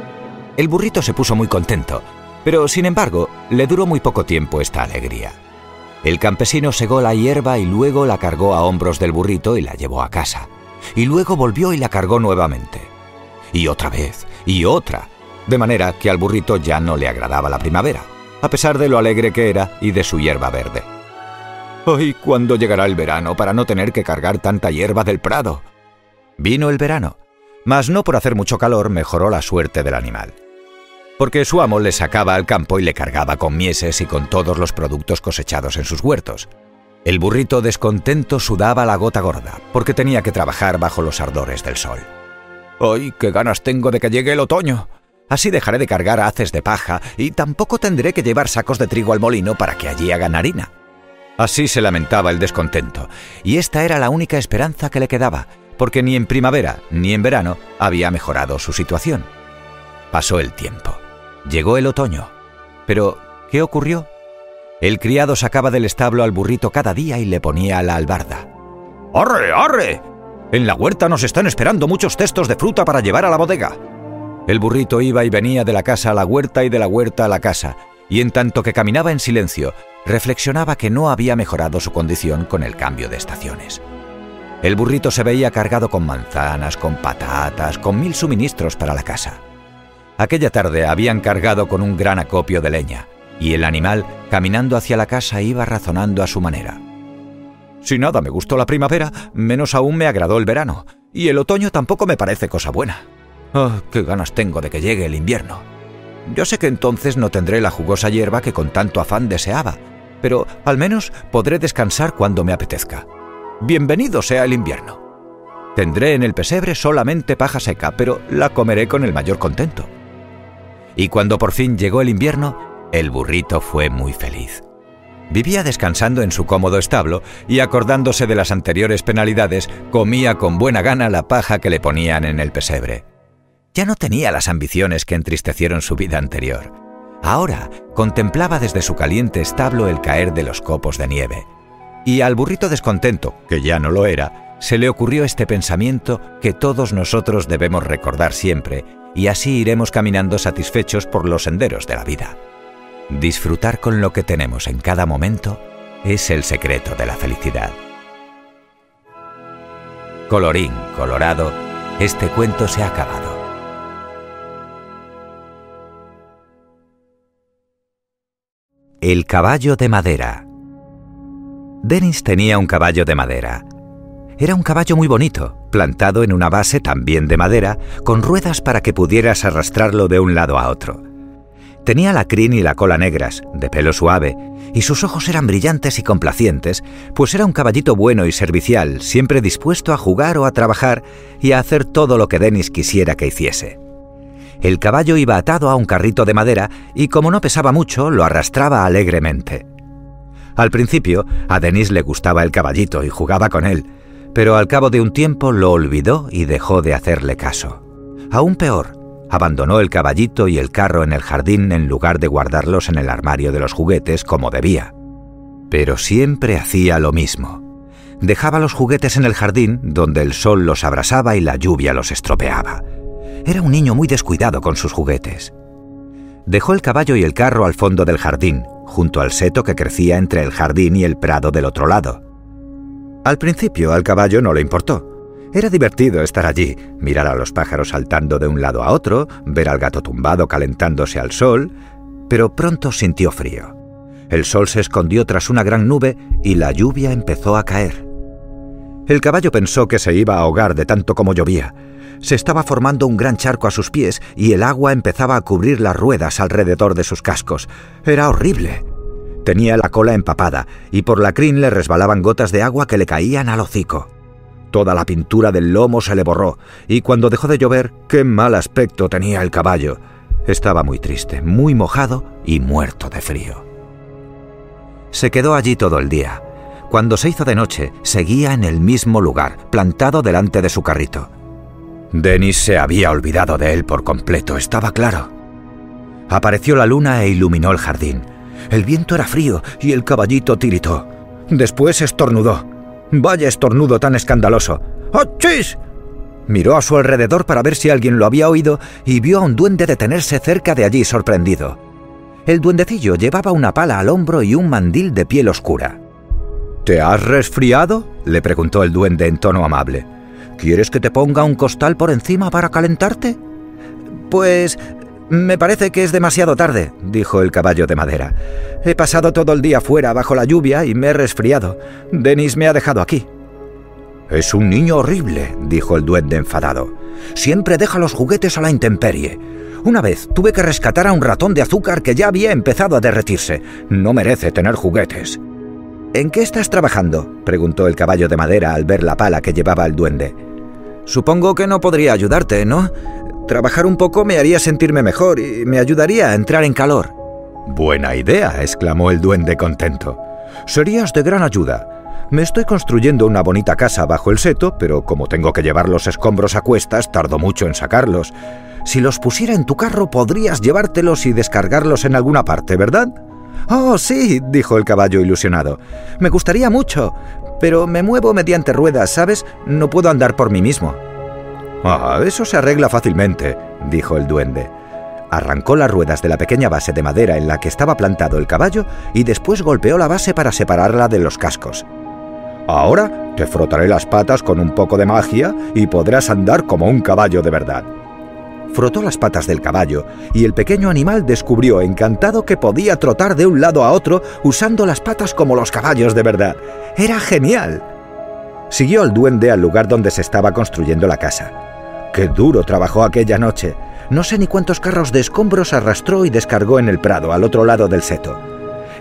El burrito se puso muy contento pero, sin embargo, le duró muy poco tiempo esta alegría. El campesino segó la hierba y luego la cargó a hombros del burrito y la llevó a casa. Y luego volvió y la cargó nuevamente. Y otra vez, y otra. De manera que al burrito ya no le agradaba la primavera, a pesar de lo alegre que era y de su hierba verde. ¡Ay, cuándo llegará el verano para no tener que cargar tanta hierba del prado! Vino el verano, mas no por hacer mucho calor mejoró la suerte del animal porque su amo le sacaba al campo y le cargaba con mieses y con todos los productos cosechados en sus huertos. El burrito descontento sudaba la gota gorda, porque tenía que trabajar bajo los ardores del sol. ¡Ay, qué ganas tengo de que llegue el otoño! Así dejaré de cargar haces de paja y tampoco tendré que llevar sacos de trigo al molino para que allí hagan harina. Así se lamentaba el descontento, y esta era la única esperanza que le quedaba, porque ni en primavera ni en verano había mejorado su situación. Pasó el tiempo Llegó el otoño. Pero, ¿qué ocurrió? El criado sacaba del establo al burrito cada día y le ponía a la albarda. ¡Arre, arre! En la huerta nos están esperando muchos cestos de fruta para llevar a la bodega. El burrito iba y venía de la casa a la huerta y de la huerta a la casa, y en tanto que caminaba en silencio, reflexionaba que no había mejorado su condición con el cambio de estaciones. El burrito se veía cargado con manzanas, con patatas, con mil suministros para la casa. Aquella tarde habían cargado con un gran acopio de leña, y el animal, caminando hacia la casa, iba razonando a su manera. Si nada me gustó la primavera, menos aún me agradó el verano, y el otoño tampoco me parece cosa buena. ¡Ah, qué ganas tengo de que llegue el invierno! Yo sé que entonces no tendré la jugosa hierba que con tanto afán deseaba, pero al menos podré descansar cuando me apetezca. Bienvenido sea el invierno. Tendré en el pesebre solamente paja seca, pero la comeré con el mayor contento. Y cuando por fin llegó el invierno, el burrito fue muy feliz. Vivía descansando en su cómodo establo y acordándose de las anteriores penalidades, comía con buena gana la paja que le ponían en el pesebre. Ya no tenía las ambiciones que entristecieron su vida anterior. Ahora contemplaba desde su caliente establo el caer de los copos de nieve. Y al burrito descontento, que ya no lo era, se le ocurrió este pensamiento que todos nosotros debemos recordar siempre, y así iremos caminando satisfechos por los senderos de la vida. Disfrutar con lo que tenemos en cada momento es el secreto de la felicidad. Colorín colorado, este cuento se ha acabado. El caballo de madera. Dennis tenía un caballo de madera. Era un caballo muy bonito, plantado en una base también de madera, con ruedas para que pudieras arrastrarlo de un lado a otro. Tenía la crin y la cola negras, de pelo suave, y sus ojos eran brillantes y complacientes, pues era un caballito bueno y servicial, siempre dispuesto a jugar o a trabajar y a hacer todo lo que Dennis quisiera que hiciese. El caballo iba atado a un carrito de madera y como no pesaba mucho, lo arrastraba alegremente. Al principio, a Denis le gustaba el caballito y jugaba con él, pero al cabo de un tiempo lo olvidó y dejó de hacerle caso. Aún peor, abandonó el caballito y el carro en el jardín en lugar de guardarlos en el armario de los juguetes como debía. Pero siempre hacía lo mismo. Dejaba los juguetes en el jardín donde el sol los abrasaba y la lluvia los estropeaba. Era un niño muy descuidado con sus juguetes. Dejó el caballo y el carro al fondo del jardín, junto al seto que crecía entre el jardín y el prado del otro lado. Al principio al caballo no le importó. Era divertido estar allí, mirar a los pájaros saltando de un lado a otro, ver al gato tumbado calentándose al sol, pero pronto sintió frío. El sol se escondió tras una gran nube y la lluvia empezó a caer. El caballo pensó que se iba a ahogar de tanto como llovía, se estaba formando un gran charco a sus pies y el agua empezaba a cubrir las ruedas alrededor de sus cascos. Era horrible. Tenía la cola empapada y por la crin le resbalaban gotas de agua que le caían al hocico. Toda la pintura del lomo se le borró y cuando dejó de llover, qué mal aspecto tenía el caballo. Estaba muy triste, muy mojado y muerto de frío. Se quedó allí todo el día. Cuando se hizo de noche, seguía en el mismo lugar, plantado delante de su carrito. Denis se había olvidado de él por completo, estaba claro. Apareció la luna e iluminó el jardín. El viento era frío y el caballito tiritó. Después estornudó. Vaya estornudo tan escandaloso. ¡Achis! Miró a su alrededor para ver si alguien lo había oído y vio a un duende detenerse cerca de allí sorprendido. El duendecillo llevaba una pala al hombro y un mandil de piel oscura. ¿Te has resfriado? le preguntó el duende en tono amable. ¿Quieres que te ponga un costal por encima para calentarte? Pues... Me parece que es demasiado tarde, dijo el caballo de madera. He pasado todo el día fuera bajo la lluvia y me he resfriado. Denis me ha dejado aquí. Es un niño horrible, dijo el duende enfadado. Siempre deja los juguetes a la intemperie. Una vez tuve que rescatar a un ratón de azúcar que ya había empezado a derretirse. No merece tener juguetes. ¿En qué estás trabajando? preguntó el caballo de madera al ver la pala que llevaba el duende. Supongo que no podría ayudarte, ¿no? Trabajar un poco me haría sentirme mejor y me ayudaría a entrar en calor. Buena idea, exclamó el duende contento. Serías de gran ayuda. Me estoy construyendo una bonita casa bajo el seto, pero como tengo que llevar los escombros a cuestas, tardo mucho en sacarlos. Si los pusiera en tu carro podrías llevártelos y descargarlos en alguna parte, ¿verdad? Oh, sí, dijo el caballo ilusionado. Me gustaría mucho, pero me muevo mediante ruedas, ¿sabes? No puedo andar por mí mismo. Ah, eso se arregla fácilmente, dijo el duende. Arrancó las ruedas de la pequeña base de madera en la que estaba plantado el caballo y después golpeó la base para separarla de los cascos. Ahora te frotaré las patas con un poco de magia y podrás andar como un caballo de verdad. Frotó las patas del caballo y el pequeño animal descubrió encantado que podía trotar de un lado a otro usando las patas como los caballos de verdad. ¡Era genial! Siguió al duende al lugar donde se estaba construyendo la casa. ¡Qué duro trabajó aquella noche! No sé ni cuántos carros de escombros arrastró y descargó en el prado, al otro lado del seto.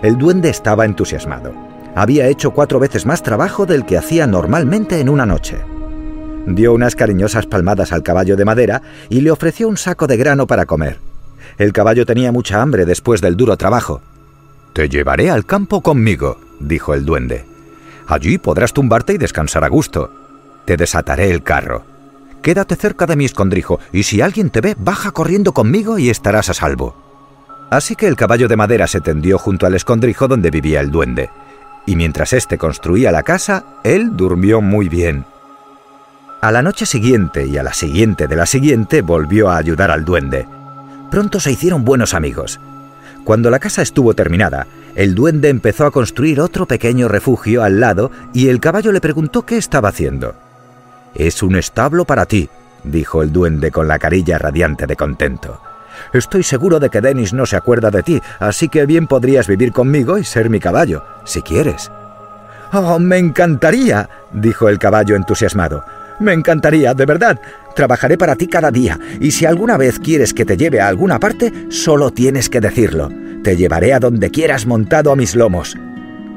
El duende estaba entusiasmado. Había hecho cuatro veces más trabajo del que hacía normalmente en una noche. Dio unas cariñosas palmadas al caballo de madera y le ofreció un saco de grano para comer. El caballo tenía mucha hambre después del duro trabajo. Te llevaré al campo conmigo, dijo el duende. Allí podrás tumbarte y descansar a gusto. Te desataré el carro. Quédate cerca de mi escondrijo y si alguien te ve, baja corriendo conmigo y estarás a salvo. Así que el caballo de madera se tendió junto al escondrijo donde vivía el duende, y mientras éste construía la casa, él durmió muy bien. A la noche siguiente y a la siguiente de la siguiente volvió a ayudar al duende. Pronto se hicieron buenos amigos. Cuando la casa estuvo terminada, el duende empezó a construir otro pequeño refugio al lado y el caballo le preguntó qué estaba haciendo. Es un establo para ti, dijo el duende con la carilla radiante de contento. Estoy seguro de que Dennis no se acuerda de ti, así que bien podrías vivir conmigo y ser mi caballo, si quieres. Oh, me encantaría, dijo el caballo entusiasmado. Me encantaría, de verdad. Trabajaré para ti cada día, y si alguna vez quieres que te lleve a alguna parte, solo tienes que decirlo. Te llevaré a donde quieras montado a mis lomos.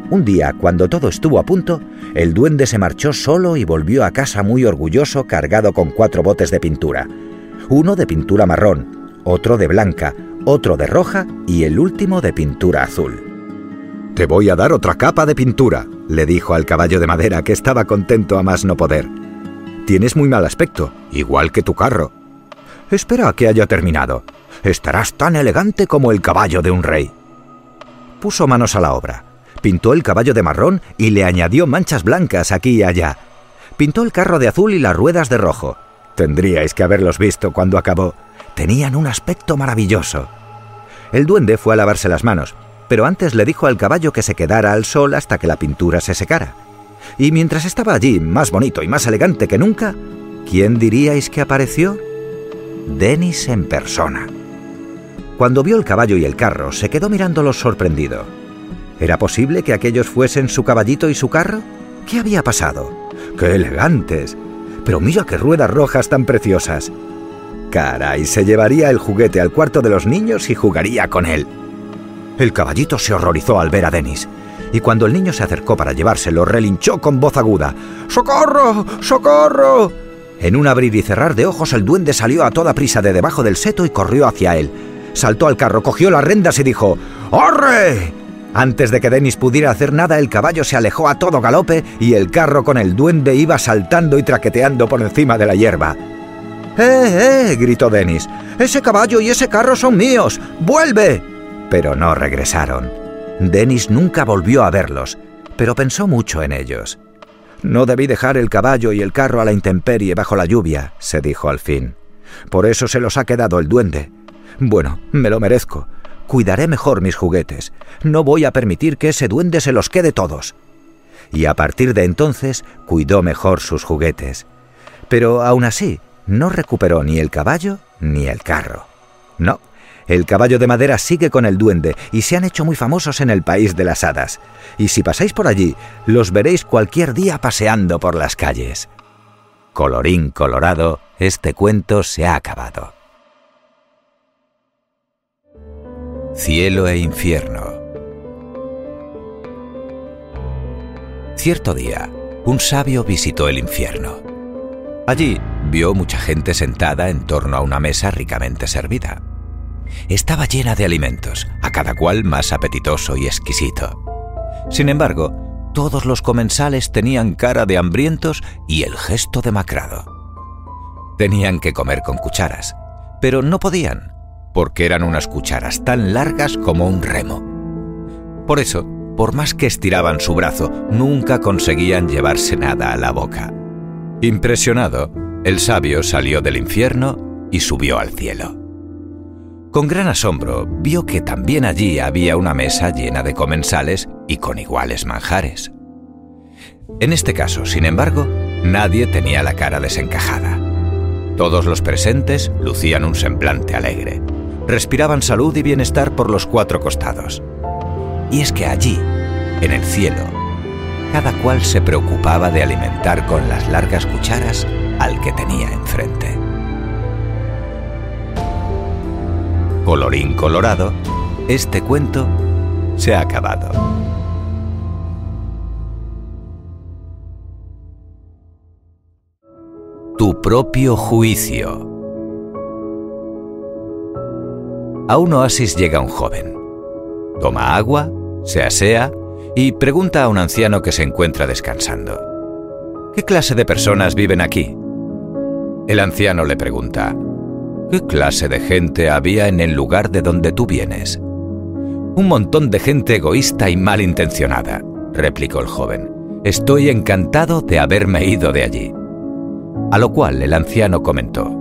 Un día, cuando todo estuvo a punto, el duende se marchó solo y volvió a casa muy orgulloso cargado con cuatro botes de pintura. Uno de pintura marrón, otro de blanca, otro de roja y el último de pintura azul. Te voy a dar otra capa de pintura, le dijo al caballo de madera que estaba contento a más no poder. Tienes muy mal aspecto, igual que tu carro. Espera a que haya terminado. Estarás tan elegante como el caballo de un rey. Puso manos a la obra Pintó el caballo de marrón y le añadió manchas blancas aquí y allá. Pintó el carro de azul y las ruedas de rojo. Tendríais que haberlos visto cuando acabó. Tenían un aspecto maravilloso. El duende fue a lavarse las manos, pero antes le dijo al caballo que se quedara al sol hasta que la pintura se secara. Y mientras estaba allí, más bonito y más elegante que nunca, ¿quién diríais que apareció? Denis en persona. Cuando vio el caballo y el carro, se quedó mirándolos sorprendido. ¿Era posible que aquellos fuesen su caballito y su carro? ¿Qué había pasado? ¡Qué elegantes! Pero mira qué ruedas rojas tan preciosas. Caray, se llevaría el juguete al cuarto de los niños y jugaría con él. El caballito se horrorizó al ver a Denis, y cuando el niño se acercó para llevárselo, relinchó con voz aguda. ¡Socorro! ¡Socorro! En un abrir y cerrar de ojos, el duende salió a toda prisa de debajo del seto y corrió hacia él. Saltó al carro, cogió las rendas y dijo: ¡Arre! Antes de que Denis pudiera hacer nada, el caballo se alejó a todo galope y el carro con el duende iba saltando y traqueteando por encima de la hierba. ¡Eh, eh! gritó Denis. Ese caballo y ese carro son míos. ¡Vuelve! Pero no regresaron. Denis nunca volvió a verlos, pero pensó mucho en ellos. No debí dejar el caballo y el carro a la intemperie bajo la lluvia, se dijo al fin. Por eso se los ha quedado el duende. Bueno, me lo merezco. Cuidaré mejor mis juguetes. No voy a permitir que ese duende se los quede todos. Y a partir de entonces cuidó mejor sus juguetes. Pero aún así, no recuperó ni el caballo ni el carro. No, el caballo de madera sigue con el duende y se han hecho muy famosos en el país de las hadas. Y si pasáis por allí, los veréis cualquier día paseando por las calles. Colorín colorado, este cuento se ha acabado. Cielo e infierno. Cierto día, un sabio visitó el infierno. Allí vio mucha gente sentada en torno a una mesa ricamente servida. Estaba llena de alimentos, a cada cual más apetitoso y exquisito. Sin embargo, todos los comensales tenían cara de hambrientos y el gesto demacrado. Tenían que comer con cucharas, pero no podían, porque eran unas cucharas tan largas como un remo. Por eso, por más que estiraban su brazo, nunca conseguían llevarse nada a la boca. Impresionado, el sabio salió del infierno y subió al cielo. Con gran asombro vio que también allí había una mesa llena de comensales y con iguales manjares. En este caso, sin embargo, nadie tenía la cara desencajada. Todos los presentes lucían un semblante alegre. Respiraban salud y bienestar por los cuatro costados. Y es que allí, en el cielo, cada cual se preocupaba de alimentar con las largas cucharas al que tenía enfrente. Colorín colorado, este cuento se ha acabado. Tu propio juicio. A un oasis llega un joven. Toma agua, se asea y pregunta a un anciano que se encuentra descansando. ¿Qué clase de personas viven aquí? El anciano le pregunta, ¿Qué clase de gente había en el lugar de donde tú vienes? Un montón de gente egoísta y malintencionada, replicó el joven. Estoy encantado de haberme ido de allí. A lo cual el anciano comentó,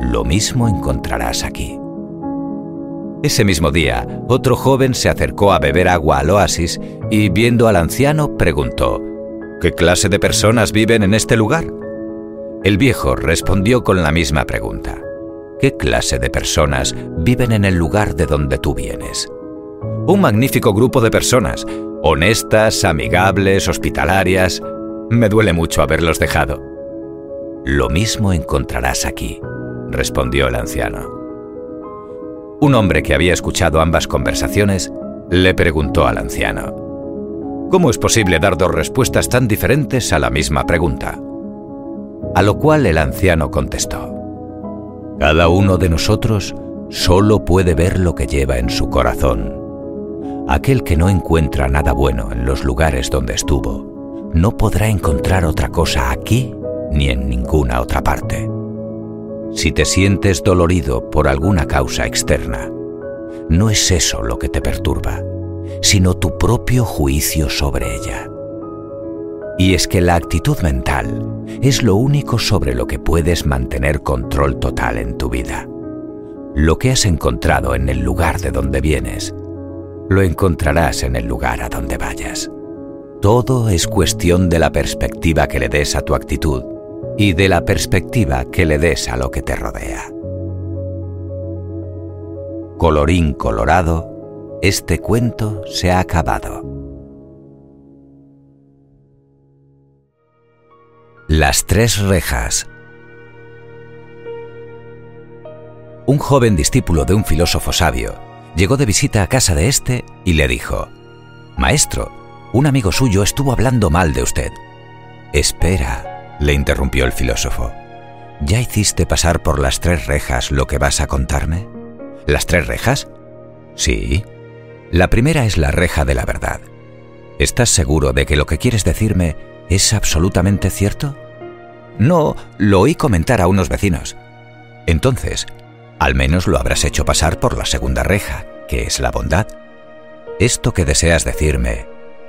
Lo mismo encontrarás aquí. Ese mismo día, otro joven se acercó a beber agua al oasis y viendo al anciano preguntó, ¿Qué clase de personas viven en este lugar? El viejo respondió con la misma pregunta. ¿Qué clase de personas viven en el lugar de donde tú vienes? Un magnífico grupo de personas, honestas, amigables, hospitalarias. Me duele mucho haberlos dejado. Lo mismo encontrarás aquí, respondió el anciano. Un hombre que había escuchado ambas conversaciones le preguntó al anciano, ¿Cómo es posible dar dos respuestas tan diferentes a la misma pregunta? A lo cual el anciano contestó, cada uno de nosotros solo puede ver lo que lleva en su corazón. Aquel que no encuentra nada bueno en los lugares donde estuvo, no podrá encontrar otra cosa aquí ni en ninguna otra parte. Si te sientes dolorido por alguna causa externa, no es eso lo que te perturba, sino tu propio juicio sobre ella. Y es que la actitud mental es lo único sobre lo que puedes mantener control total en tu vida. Lo que has encontrado en el lugar de donde vienes, lo encontrarás en el lugar a donde vayas. Todo es cuestión de la perspectiva que le des a tu actitud y de la perspectiva que le des a lo que te rodea. Colorín colorado, este cuento se ha acabado. Las tres rejas. Un joven discípulo de un filósofo sabio llegó de visita a casa de éste y le dijo, Maestro, un amigo suyo estuvo hablando mal de usted. Espera, le interrumpió el filósofo. ¿Ya hiciste pasar por las tres rejas lo que vas a contarme? ¿Las tres rejas? Sí. La primera es la reja de la verdad. ¿Estás seguro de que lo que quieres decirme ¿Es absolutamente cierto? No, lo oí comentar a unos vecinos. Entonces, al menos lo habrás hecho pasar por la segunda reja, que es la bondad. ¿Esto que deseas decirme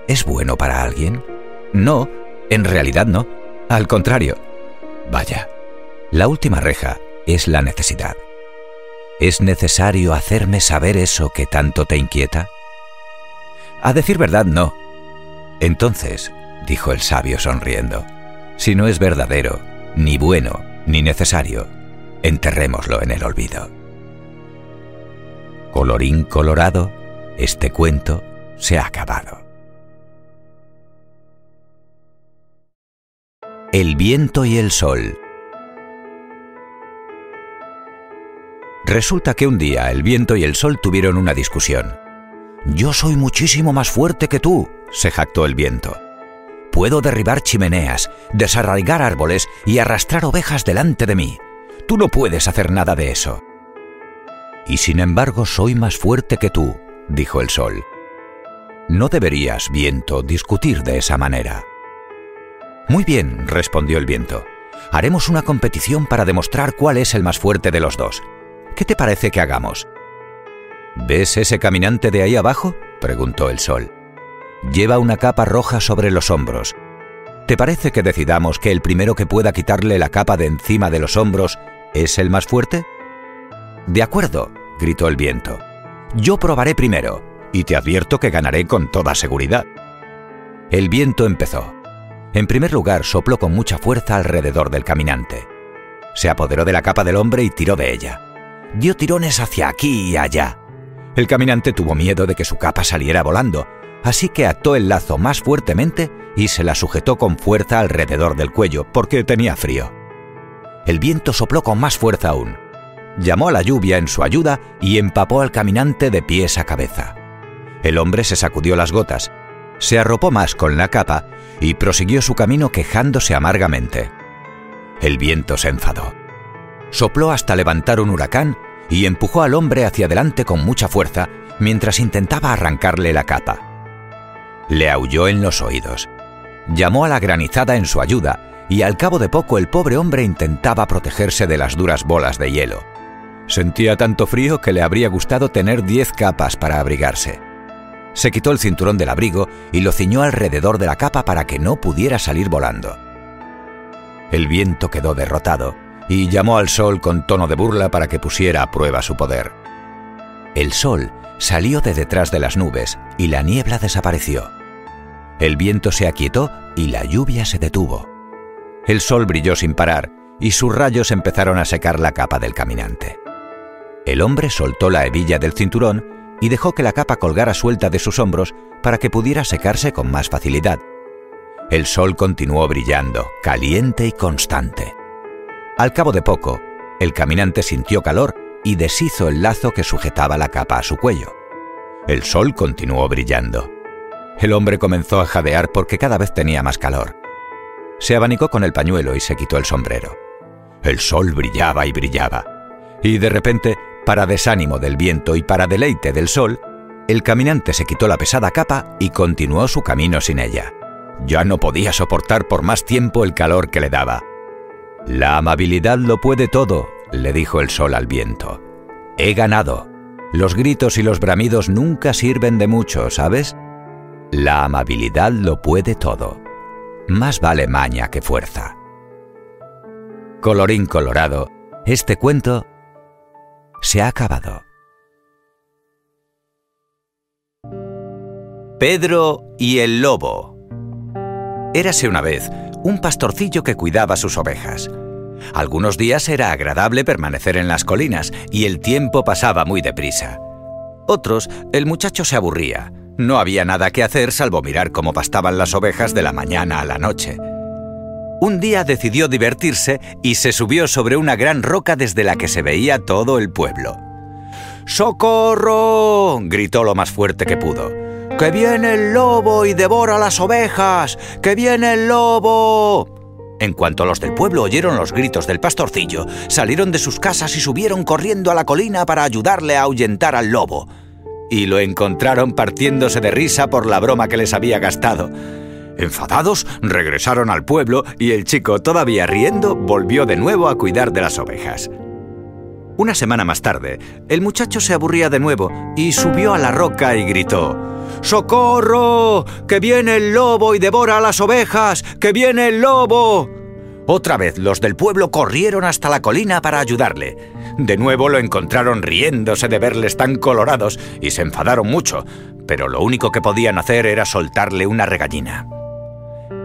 es bueno para alguien? No, en realidad no. Al contrario. Vaya, la última reja es la necesidad. ¿Es necesario hacerme saber eso que tanto te inquieta? A decir verdad, no. Entonces, dijo el sabio sonriendo. Si no es verdadero, ni bueno, ni necesario, enterrémoslo en el olvido. Colorín colorado, este cuento se ha acabado. El viento y el sol. Resulta que un día el viento y el sol tuvieron una discusión. Yo soy muchísimo más fuerte que tú, se jactó el viento. Puedo derribar chimeneas, desarraigar árboles y arrastrar ovejas delante de mí. Tú no puedes hacer nada de eso. Y sin embargo soy más fuerte que tú, dijo el sol. No deberías, viento, discutir de esa manera. Muy bien, respondió el viento. Haremos una competición para demostrar cuál es el más fuerte de los dos. ¿Qué te parece que hagamos? ¿Ves ese caminante de ahí abajo? preguntó el sol. Lleva una capa roja sobre los hombros. ¿Te parece que decidamos que el primero que pueda quitarle la capa de encima de los hombros es el más fuerte? De acuerdo, gritó el viento. Yo probaré primero, y te advierto que ganaré con toda seguridad. El viento empezó. En primer lugar, sopló con mucha fuerza alrededor del caminante. Se apoderó de la capa del hombre y tiró de ella. Dio tirones hacia aquí y allá. El caminante tuvo miedo de que su capa saliera volando, así que ató el lazo más fuertemente y se la sujetó con fuerza alrededor del cuello, porque tenía frío. El viento sopló con más fuerza aún. Llamó a la lluvia en su ayuda y empapó al caminante de pies a cabeza. El hombre se sacudió las gotas, se arropó más con la capa y prosiguió su camino quejándose amargamente. El viento se enfadó. Sopló hasta levantar un huracán y empujó al hombre hacia adelante con mucha fuerza mientras intentaba arrancarle la capa. Le aulló en los oídos. Llamó a la granizada en su ayuda y al cabo de poco el pobre hombre intentaba protegerse de las duras bolas de hielo. Sentía tanto frío que le habría gustado tener diez capas para abrigarse. Se quitó el cinturón del abrigo y lo ciñó alrededor de la capa para que no pudiera salir volando. El viento quedó derrotado y llamó al sol con tono de burla para que pusiera a prueba su poder. El sol salió de detrás de las nubes y la niebla desapareció. El viento se aquietó y la lluvia se detuvo. El sol brilló sin parar y sus rayos empezaron a secar la capa del caminante. El hombre soltó la hebilla del cinturón y dejó que la capa colgara suelta de sus hombros para que pudiera secarse con más facilidad. El sol continuó brillando, caliente y constante. Al cabo de poco, el caminante sintió calor y deshizo el lazo que sujetaba la capa a su cuello. El sol continuó brillando. El hombre comenzó a jadear porque cada vez tenía más calor. Se abanicó con el pañuelo y se quitó el sombrero. El sol brillaba y brillaba. Y de repente, para desánimo del viento y para deleite del sol, el caminante se quitó la pesada capa y continuó su camino sin ella. Ya no podía soportar por más tiempo el calor que le daba. La amabilidad lo puede todo, le dijo el sol al viento. He ganado. Los gritos y los bramidos nunca sirven de mucho, ¿sabes? La amabilidad lo puede todo. Más vale maña que fuerza. Colorín colorado, este cuento se ha acabado. Pedro y el lobo. Érase una vez un pastorcillo que cuidaba sus ovejas. Algunos días era agradable permanecer en las colinas y el tiempo pasaba muy deprisa. Otros, el muchacho se aburría. No había nada que hacer salvo mirar cómo pastaban las ovejas de la mañana a la noche. Un día decidió divertirse y se subió sobre una gran roca desde la que se veía todo el pueblo. ¡Socorro! gritó lo más fuerte que pudo. ¡Que viene el lobo y devora las ovejas! ¡Que viene el lobo! En cuanto los del pueblo oyeron los gritos del pastorcillo, salieron de sus casas y subieron corriendo a la colina para ayudarle a ahuyentar al lobo. Y lo encontraron partiéndose de risa por la broma que les había gastado. Enfadados, regresaron al pueblo y el chico, todavía riendo, volvió de nuevo a cuidar de las ovejas. Una semana más tarde, el muchacho se aburría de nuevo y subió a la roca y gritó, ¡Socorro! ¡Que viene el lobo y devora a las ovejas! ¡Que viene el lobo! Otra vez los del pueblo corrieron hasta la colina para ayudarle. De nuevo lo encontraron riéndose de verles tan colorados y se enfadaron mucho, pero lo único que podían hacer era soltarle una regañina.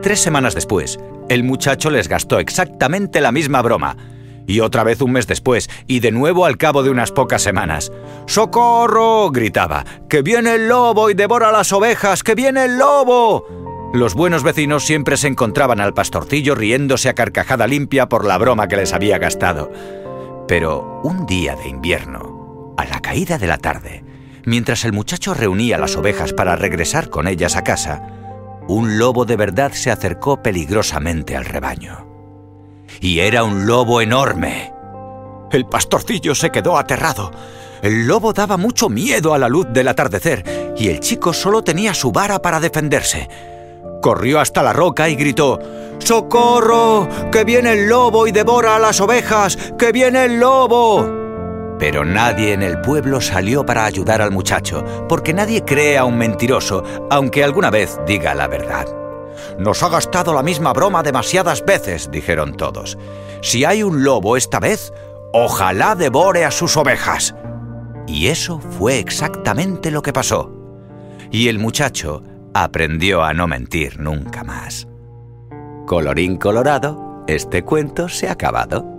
Tres semanas después, el muchacho les gastó exactamente la misma broma, y otra vez un mes después, y de nuevo al cabo de unas pocas semanas. ¡Socorro! gritaba. ¡Que viene el lobo y devora las ovejas! ¡Que viene el lobo! Los buenos vecinos siempre se encontraban al pastorcillo riéndose a carcajada limpia por la broma que les había gastado. Pero un día de invierno, a la caída de la tarde, mientras el muchacho reunía las ovejas para regresar con ellas a casa, un lobo de verdad se acercó peligrosamente al rebaño y era un lobo enorme. El pastorcillo se quedó aterrado. El lobo daba mucho miedo a la luz del atardecer y el chico solo tenía su vara para defenderse. Corrió hasta la roca y gritó, ¡Socorro! ¡Que viene el lobo y devora a las ovejas! ¡Que viene el lobo! Pero nadie en el pueblo salió para ayudar al muchacho, porque nadie cree a un mentiroso, aunque alguna vez diga la verdad. Nos ha gastado la misma broma demasiadas veces, dijeron todos. Si hay un lobo esta vez, ojalá devore a sus ovejas. Y eso fue exactamente lo que pasó. Y el muchacho aprendió a no mentir nunca más. Colorín colorado, este cuento se ha acabado.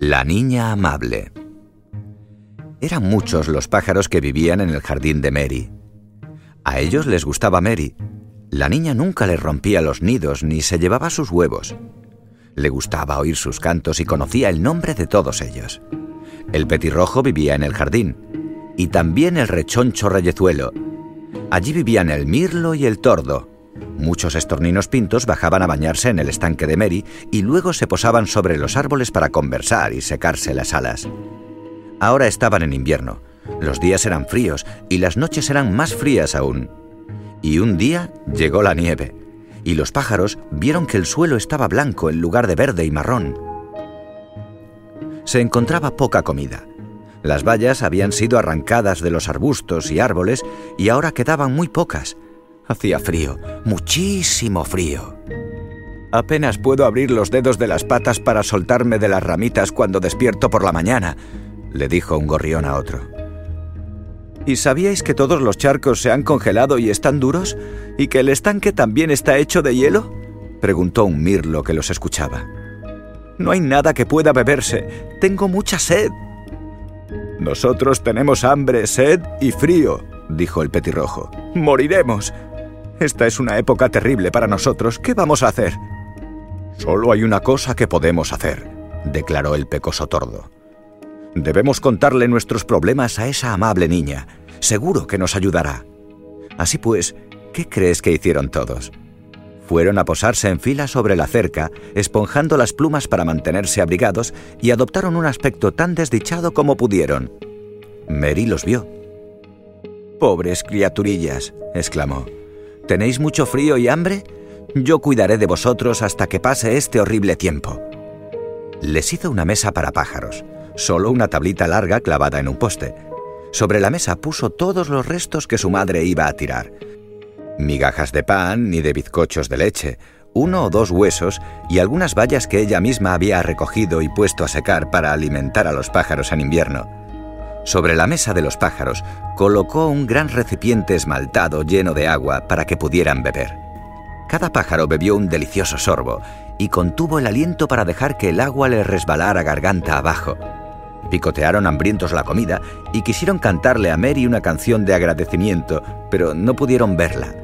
La niña amable. Eran muchos los pájaros que vivían en el jardín de Mary. A ellos les gustaba Mary. La niña nunca les rompía los nidos ni se llevaba sus huevos. Le gustaba oír sus cantos y conocía el nombre de todos ellos. El petirrojo vivía en el jardín, y también el rechoncho reyezuelo. Allí vivían el mirlo y el tordo. Muchos estorninos pintos bajaban a bañarse en el estanque de Mary y luego se posaban sobre los árboles para conversar y secarse las alas. Ahora estaban en invierno. Los días eran fríos y las noches eran más frías aún. Y un día llegó la nieve y los pájaros vieron que el suelo estaba blanco en lugar de verde y marrón. Se encontraba poca comida. Las bayas habían sido arrancadas de los arbustos y árboles y ahora quedaban muy pocas. Hacía frío, muchísimo frío. Apenas puedo abrir los dedos de las patas para soltarme de las ramitas cuando despierto por la mañana, le dijo un gorrión a otro. ¿Y sabíais que todos los charcos se han congelado y están duros? ¿Y que el estanque también está hecho de hielo? preguntó un mirlo que los escuchaba. No hay nada que pueda beberse. Tengo mucha sed. Nosotros tenemos hambre, sed y frío, dijo el petirrojo. Moriremos. Esta es una época terrible para nosotros. ¿Qué vamos a hacer? Solo hay una cosa que podemos hacer, declaró el pecoso tordo. Debemos contarle nuestros problemas a esa amable niña. Seguro que nos ayudará. Así pues, ¿qué crees que hicieron todos? Fueron a posarse en fila sobre la cerca, esponjando las plumas para mantenerse abrigados y adoptaron un aspecto tan desdichado como pudieron. Mary los vio. Pobres criaturillas, exclamó. ¿Tenéis mucho frío y hambre? Yo cuidaré de vosotros hasta que pase este horrible tiempo. Les hizo una mesa para pájaros, solo una tablita larga clavada en un poste. Sobre la mesa puso todos los restos que su madre iba a tirar. Migajas de pan ni de bizcochos de leche, uno o dos huesos y algunas bayas que ella misma había recogido y puesto a secar para alimentar a los pájaros en invierno. Sobre la mesa de los pájaros colocó un gran recipiente esmaltado lleno de agua para que pudieran beber. Cada pájaro bebió un delicioso sorbo y contuvo el aliento para dejar que el agua le resbalara garganta abajo. Picotearon hambrientos la comida y quisieron cantarle a Mary una canción de agradecimiento, pero no pudieron verla.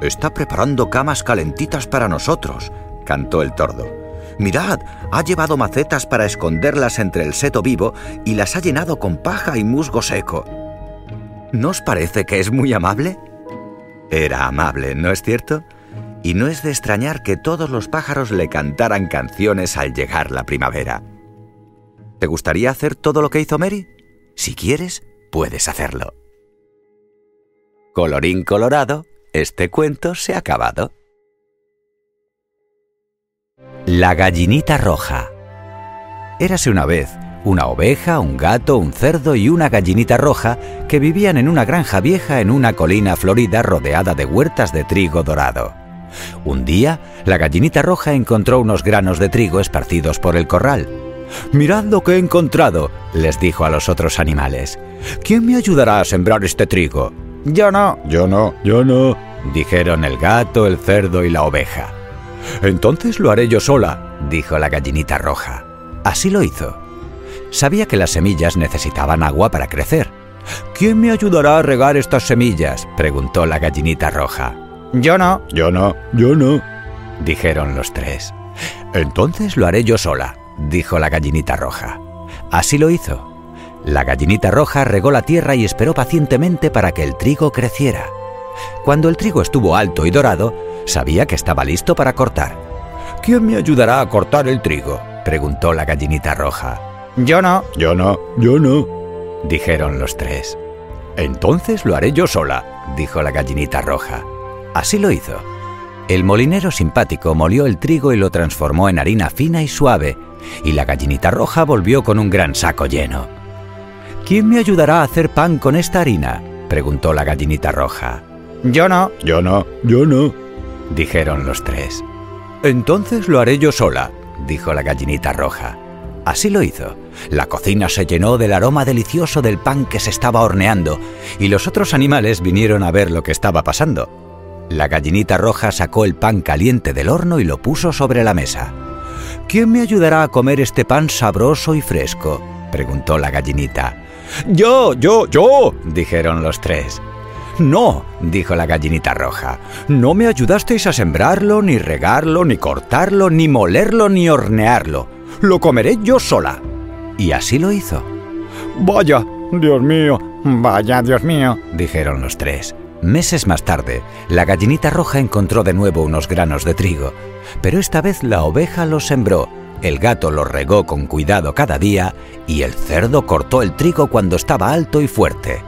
Está preparando camas calentitas para nosotros, cantó el tordo. Mirad, ha llevado macetas para esconderlas entre el seto vivo y las ha llenado con paja y musgo seco. ¿No os parece que es muy amable? Era amable, ¿no es cierto? Y no es de extrañar que todos los pájaros le cantaran canciones al llegar la primavera. ¿Te gustaría hacer todo lo que hizo Mary? Si quieres, puedes hacerlo. Colorín colorado, este cuento se ha acabado. La gallinita roja. Érase una vez una oveja, un gato, un cerdo y una gallinita roja que vivían en una granja vieja en una colina florida rodeada de huertas de trigo dorado. Un día, la gallinita roja encontró unos granos de trigo esparcidos por el corral. Mirad lo que he encontrado, les dijo a los otros animales. ¿Quién me ayudará a sembrar este trigo? Yo no, yo no, yo no, dijeron el gato, el cerdo y la oveja. Entonces lo haré yo sola, dijo la gallinita roja. Así lo hizo. Sabía que las semillas necesitaban agua para crecer. ¿Quién me ayudará a regar estas semillas? preguntó la gallinita roja. Yo no, yo no, yo no, dijeron los tres. Entonces lo haré yo sola, dijo la gallinita roja. Así lo hizo. La gallinita roja regó la tierra y esperó pacientemente para que el trigo creciera. Cuando el trigo estuvo alto y dorado, sabía que estaba listo para cortar. ¿Quién me ayudará a cortar el trigo? preguntó la gallinita roja. Yo no. Yo no. Yo no. Dijeron los tres. Entonces lo haré yo sola, dijo la gallinita roja. Así lo hizo. El molinero simpático molió el trigo y lo transformó en harina fina y suave, y la gallinita roja volvió con un gran saco lleno. ¿Quién me ayudará a hacer pan con esta harina? preguntó la gallinita roja.
Yo no.
Yo no. Yo no.
Dijeron los tres. Entonces lo haré yo sola, dijo la gallinita roja. Así lo hizo. La cocina se llenó del aroma delicioso del pan que se estaba horneando, y los otros animales vinieron a ver lo que estaba pasando. La gallinita roja sacó el pan caliente del horno y lo puso sobre la mesa. ¿Quién me ayudará a comer este pan sabroso y fresco? preguntó la gallinita.
Yo, yo, yo,
dijeron los tres. No, dijo la gallinita roja, no me ayudasteis a sembrarlo, ni regarlo, ni cortarlo, ni molerlo, ni hornearlo. Lo comeré yo sola. Y así lo hizo.
Vaya, Dios mío, vaya, Dios mío,
dijeron los tres. Meses más tarde, la gallinita roja encontró de nuevo unos granos de trigo, pero esta vez la oveja los sembró, el gato los regó con cuidado cada día y el cerdo cortó el trigo cuando estaba alto y fuerte.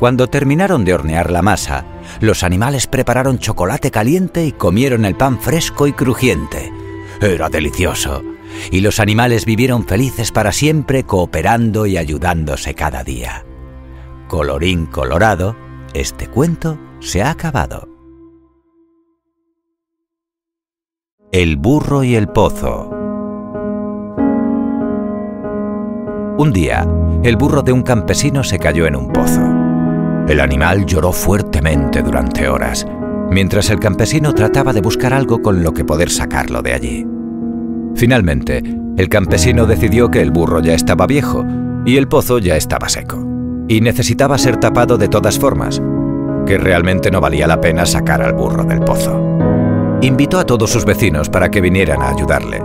Cuando terminaron de hornear la masa, los animales prepararon chocolate caliente y comieron el pan fresco y crujiente. Era delicioso, y los animales vivieron felices para siempre cooperando y ayudándose cada día. Colorín colorado, este cuento se ha acabado. El burro y el pozo. Un día, el burro de un campesino se cayó en un pozo. El animal lloró fuertemente durante horas, mientras el campesino trataba de buscar algo con lo que poder sacarlo de allí. Finalmente, el campesino decidió que el burro ya estaba viejo y el pozo ya estaba seco, y necesitaba ser tapado de todas formas, que realmente no valía la pena sacar al burro del pozo. Invitó a todos sus vecinos para que vinieran a ayudarle.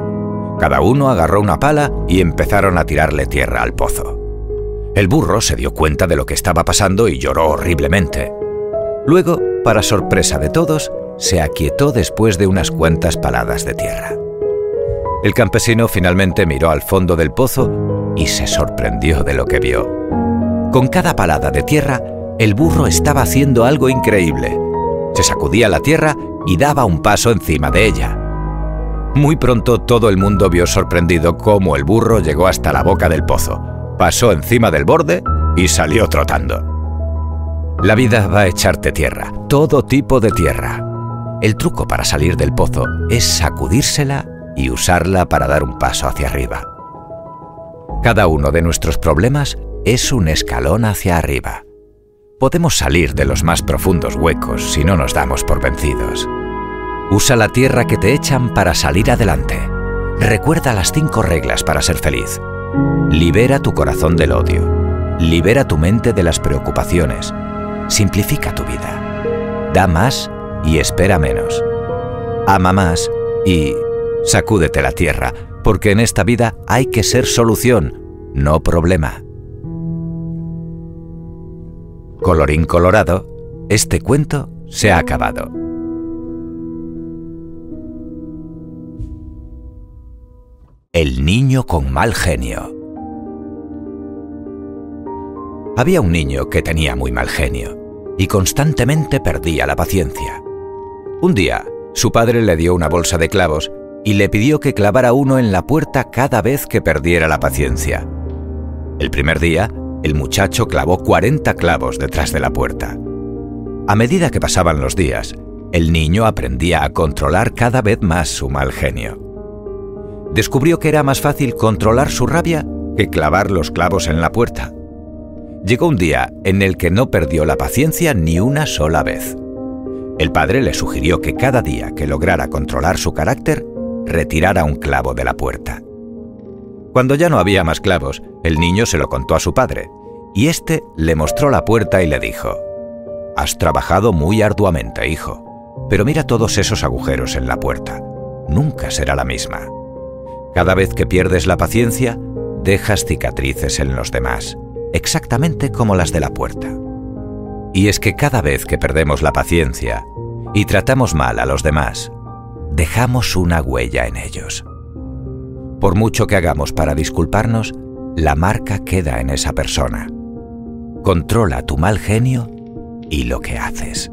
Cada uno agarró una pala y empezaron a tirarle tierra al pozo. El burro se dio cuenta de lo que estaba pasando y lloró horriblemente. Luego, para sorpresa de todos, se aquietó después de unas cuantas paladas de tierra. El campesino finalmente miró al fondo del pozo y se sorprendió de lo que vio. Con cada palada de tierra, el burro estaba haciendo algo increíble. Se sacudía la tierra y daba un paso encima de ella. Muy pronto todo el mundo vio sorprendido cómo el burro llegó hasta la boca del pozo, pasó encima del borde y salió trotando. La vida va a echarte tierra, todo tipo de tierra. El truco para salir del pozo es sacudírsela y usarla para dar un paso hacia arriba. Cada uno de nuestros problemas es un escalón hacia arriba. Podemos salir de los más profundos huecos si no nos damos por vencidos. Usa la tierra que te echan para salir adelante. Recuerda las cinco reglas para ser feliz. Libera tu corazón del odio. Libera tu mente de las preocupaciones. Simplifica tu vida. Da más y espera menos. Ama más y sacúdete la tierra, porque en esta vida hay que ser solución, no problema. Colorín colorado, este cuento se ha acabado. El niño con mal genio. Había un niño que tenía muy mal genio y constantemente perdía la paciencia. Un día, su padre le dio una bolsa de clavos y le pidió que clavara uno en la puerta cada vez que perdiera la paciencia. El primer día, el muchacho clavó 40 clavos detrás de la puerta. A medida que pasaban los días, el niño aprendía a controlar cada vez más su mal genio descubrió que era más fácil controlar su rabia que clavar los clavos en la puerta. Llegó un día en el que no perdió la paciencia ni una sola vez. El padre le sugirió que cada día que lograra controlar su carácter, retirara un clavo de la puerta. Cuando ya no había más clavos, el niño se lo contó a su padre, y éste le mostró la puerta y le dijo, Has trabajado muy arduamente, hijo, pero mira todos esos agujeros en la puerta. Nunca será la misma. Cada vez que pierdes la paciencia, dejas cicatrices en los demás, exactamente como las de la puerta. Y es que cada vez que perdemos la paciencia y tratamos mal a los demás, dejamos una huella en ellos. Por mucho que hagamos para disculparnos, la marca queda en esa persona. Controla tu mal genio y lo que haces.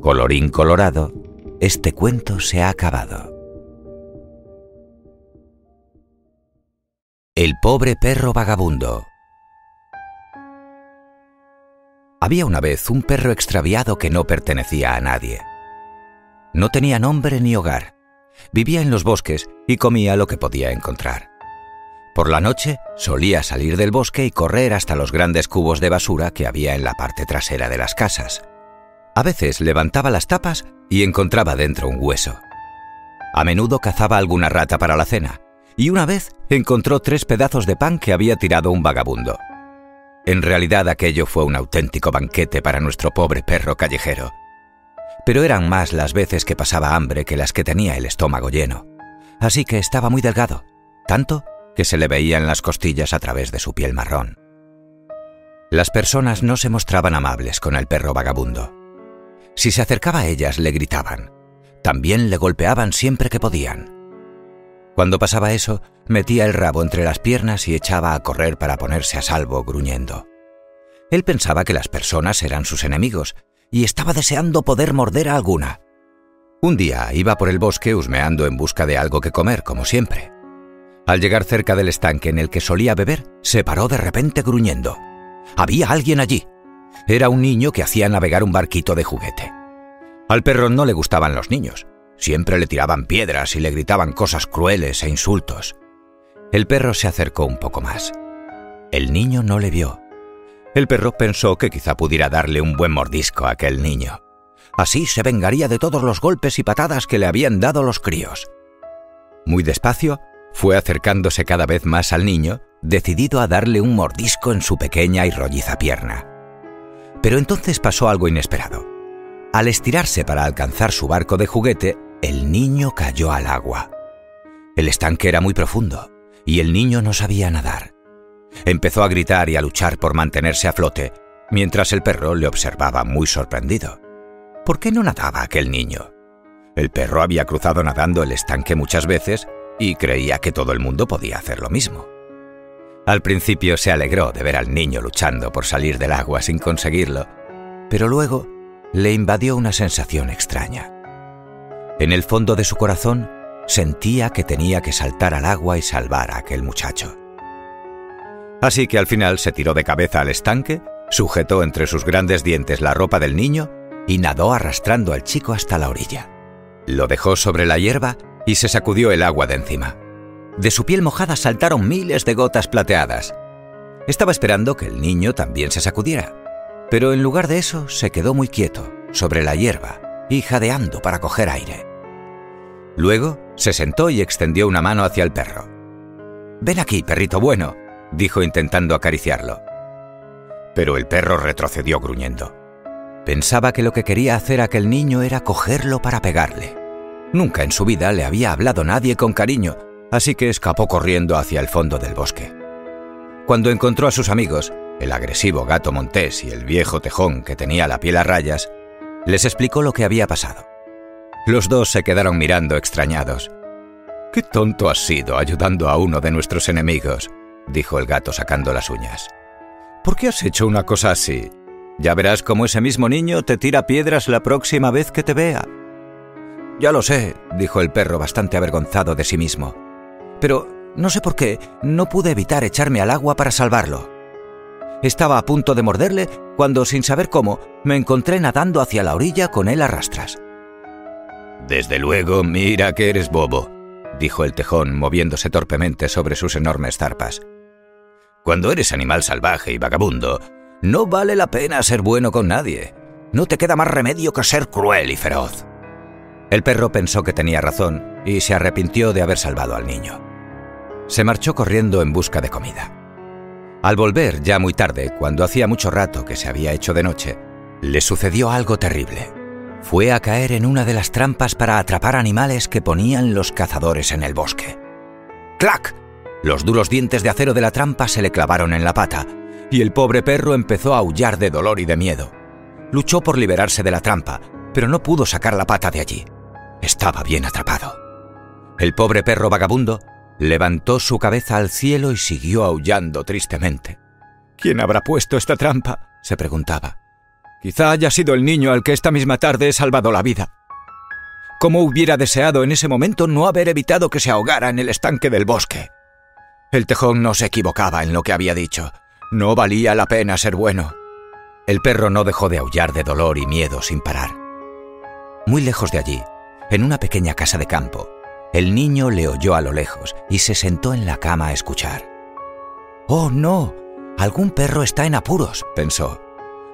Colorín colorado, este cuento se ha acabado. El pobre perro vagabundo. Había una vez un perro extraviado que no pertenecía a nadie. No tenía nombre ni hogar. Vivía en los bosques y comía lo que podía encontrar. Por la noche solía salir del bosque y correr hasta los grandes cubos de basura que había en la parte trasera de las casas. A veces levantaba las tapas y encontraba dentro un hueso. A menudo cazaba alguna rata para la cena, y una vez encontró tres pedazos de pan que había tirado un vagabundo. En realidad aquello fue un auténtico banquete para nuestro pobre perro callejero. Pero eran más las veces que pasaba hambre que las que tenía el estómago lleno. Así que estaba muy delgado, tanto que se le veían las costillas a través de su piel marrón. Las personas no se mostraban amables con el perro vagabundo. Si se acercaba a ellas le gritaban. También le golpeaban siempre que podían. Cuando pasaba eso, metía el rabo entre las piernas y echaba a correr para ponerse a salvo, gruñendo. Él pensaba que las personas eran sus enemigos y estaba deseando poder morder a alguna. Un día iba por el bosque husmeando en busca de algo que comer, como siempre. Al llegar cerca del estanque en el que solía beber, se paró de repente gruñendo. Había alguien allí. Era un niño que hacía navegar un barquito de juguete. Al perro no le gustaban los niños. Siempre le tiraban piedras y le gritaban cosas crueles e insultos. El perro se acercó un poco más. El niño no le vio. El perro pensó que quizá pudiera darle un buen mordisco a aquel niño. Así se vengaría de todos los golpes y patadas que le habían dado los críos. Muy despacio, fue acercándose cada vez más al niño, decidido a darle un mordisco en su pequeña y rolliza pierna. Pero entonces pasó algo inesperado. Al estirarse para alcanzar su barco de juguete, el niño cayó al agua. El estanque era muy profundo y el niño no sabía nadar. Empezó a gritar y a luchar por mantenerse a flote, mientras el perro le observaba muy sorprendido. ¿Por qué no nadaba aquel niño? El perro había cruzado nadando el estanque muchas veces y creía que todo el mundo podía hacer lo mismo. Al principio se alegró de ver al niño luchando por salir del agua sin conseguirlo, pero luego le invadió una sensación extraña. En el fondo de su corazón sentía que tenía que saltar al agua y salvar a aquel muchacho. Así que al final se tiró de cabeza al estanque, sujetó entre sus grandes dientes la ropa del niño y nadó arrastrando al chico hasta la orilla. Lo dejó sobre la hierba y se sacudió el agua de encima. De su piel mojada saltaron miles de gotas plateadas. Estaba esperando que el niño también se sacudiera, pero en lugar de eso se quedó muy quieto, sobre la hierba, y jadeando para coger aire. Luego se sentó y extendió una mano hacia el perro. Ven aquí, perrito bueno, dijo intentando acariciarlo. Pero el perro retrocedió gruñendo. Pensaba que lo que quería hacer aquel niño era cogerlo para pegarle. Nunca en su vida le había hablado nadie con cariño, así que escapó corriendo hacia el fondo del bosque. Cuando encontró a sus amigos, el agresivo gato montés y el viejo tejón que tenía la piel a rayas, les explicó lo que había pasado. Los dos se quedaron mirando extrañados. Qué tonto has sido ayudando a uno de nuestros enemigos, dijo el gato sacando las uñas. ¿Por qué has hecho una cosa así? Ya verás cómo ese mismo niño te tira piedras la próxima vez que te vea. Ya lo sé, dijo el perro bastante avergonzado de sí mismo. Pero no sé por qué no pude evitar echarme al agua para salvarlo. Estaba a punto de morderle cuando, sin saber cómo, me encontré nadando hacia la orilla con él a rastras. Desde luego, mira que eres bobo, dijo el tejón, moviéndose torpemente sobre sus enormes zarpas. Cuando eres animal salvaje y vagabundo, no vale la pena ser bueno con nadie. No te queda más remedio que ser cruel y feroz. El perro pensó que tenía razón y se arrepintió de haber salvado al niño. Se marchó corriendo en busca de comida. Al volver, ya muy tarde, cuando hacía mucho rato que se había hecho de noche, le sucedió algo terrible. Fue a caer en una de las trampas para atrapar animales que ponían los cazadores en el bosque. ¡Clac! Los duros dientes de acero de la trampa se le clavaron en la pata, y el pobre perro empezó a aullar de dolor y de miedo. Luchó por liberarse de la trampa, pero no pudo sacar la pata de allí. Estaba bien atrapado. El pobre perro vagabundo levantó su cabeza al cielo y siguió aullando tristemente. ¿Quién habrá puesto esta trampa? se preguntaba. Quizá haya sido el niño al que esta misma tarde he salvado la vida. ¿Cómo hubiera deseado en ese momento no haber evitado que se ahogara en el estanque del bosque? El tejón no se equivocaba en lo que había dicho. No valía la pena ser bueno. El perro no dejó de aullar de dolor y miedo sin parar. Muy lejos de allí, en una pequeña casa de campo, el niño le oyó a lo lejos y se sentó en la cama a escuchar. Oh, no. Algún perro está en apuros, pensó.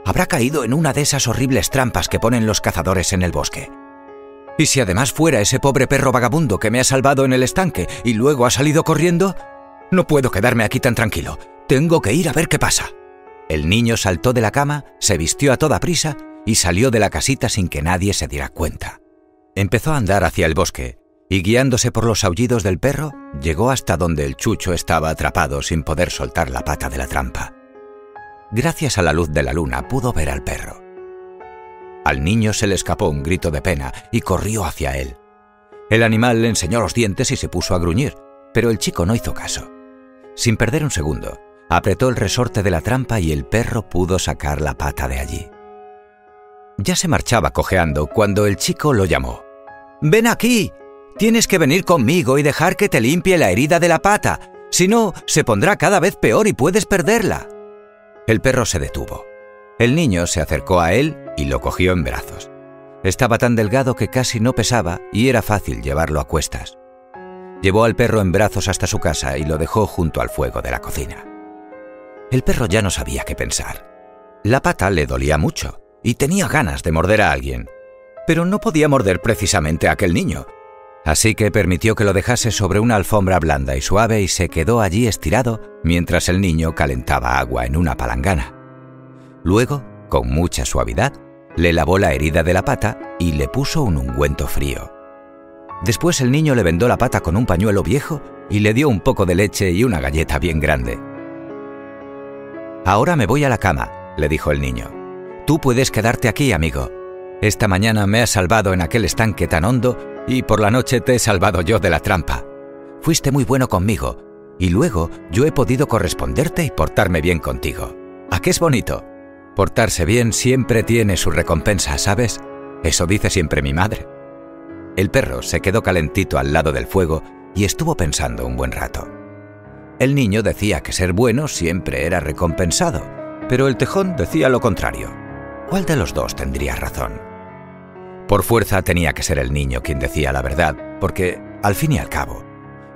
Habrá caído en una de esas horribles trampas que ponen los cazadores en el bosque. ¿Y si además fuera ese pobre perro vagabundo que me ha salvado en el estanque y luego ha salido corriendo? No puedo quedarme aquí tan tranquilo. Tengo que ir a ver qué pasa. El niño saltó de la cama, se vistió a toda prisa y salió de la casita sin que nadie se diera cuenta. Empezó a andar hacia el bosque y guiándose por los aullidos del perro, llegó hasta donde el chucho estaba atrapado sin poder soltar la pata de la trampa. Gracias a la luz de la luna pudo ver al perro. Al niño se le escapó un grito de pena y corrió hacia él. El animal le enseñó los dientes y se puso a gruñir, pero el chico no hizo caso. Sin perder un segundo, apretó el resorte de la trampa y el perro pudo sacar la pata de allí. Ya se marchaba cojeando cuando el chico lo llamó. Ven aquí. Tienes que venir conmigo y dejar que te limpie la herida de la pata. Si no, se pondrá cada vez peor y puedes perderla. El perro se detuvo. El niño se acercó a él y lo cogió en brazos. Estaba tan delgado que casi no pesaba y era fácil llevarlo a cuestas. Llevó al perro en brazos hasta su casa y lo dejó junto al fuego de la cocina. El perro ya no sabía qué pensar. La pata le dolía mucho y tenía ganas de morder a alguien, pero no podía morder precisamente a aquel niño. Así que permitió que lo dejase sobre una alfombra blanda y suave y se quedó allí estirado mientras el niño calentaba agua en una palangana. Luego, con mucha suavidad, le lavó la herida de la pata y le puso un ungüento frío. Después el niño le vendó la pata con un pañuelo viejo y le dio un poco de leche y una galleta bien grande. Ahora me voy a la cama, le dijo el niño. Tú puedes quedarte aquí, amigo. Esta mañana me has salvado en aquel estanque tan hondo y por la noche te he salvado yo de la trampa. Fuiste muy bueno conmigo y luego yo he podido corresponderte y portarme bien contigo. ¿A qué es bonito? Portarse bien siempre tiene su recompensa, ¿sabes? Eso dice siempre mi madre. El perro se quedó calentito al lado del fuego y estuvo pensando un buen rato. El niño decía que ser bueno siempre era recompensado, pero el tejón decía lo contrario. ¿Cuál de los dos tendría razón? Por fuerza tenía que ser el niño quien decía la verdad, porque, al fin y al cabo,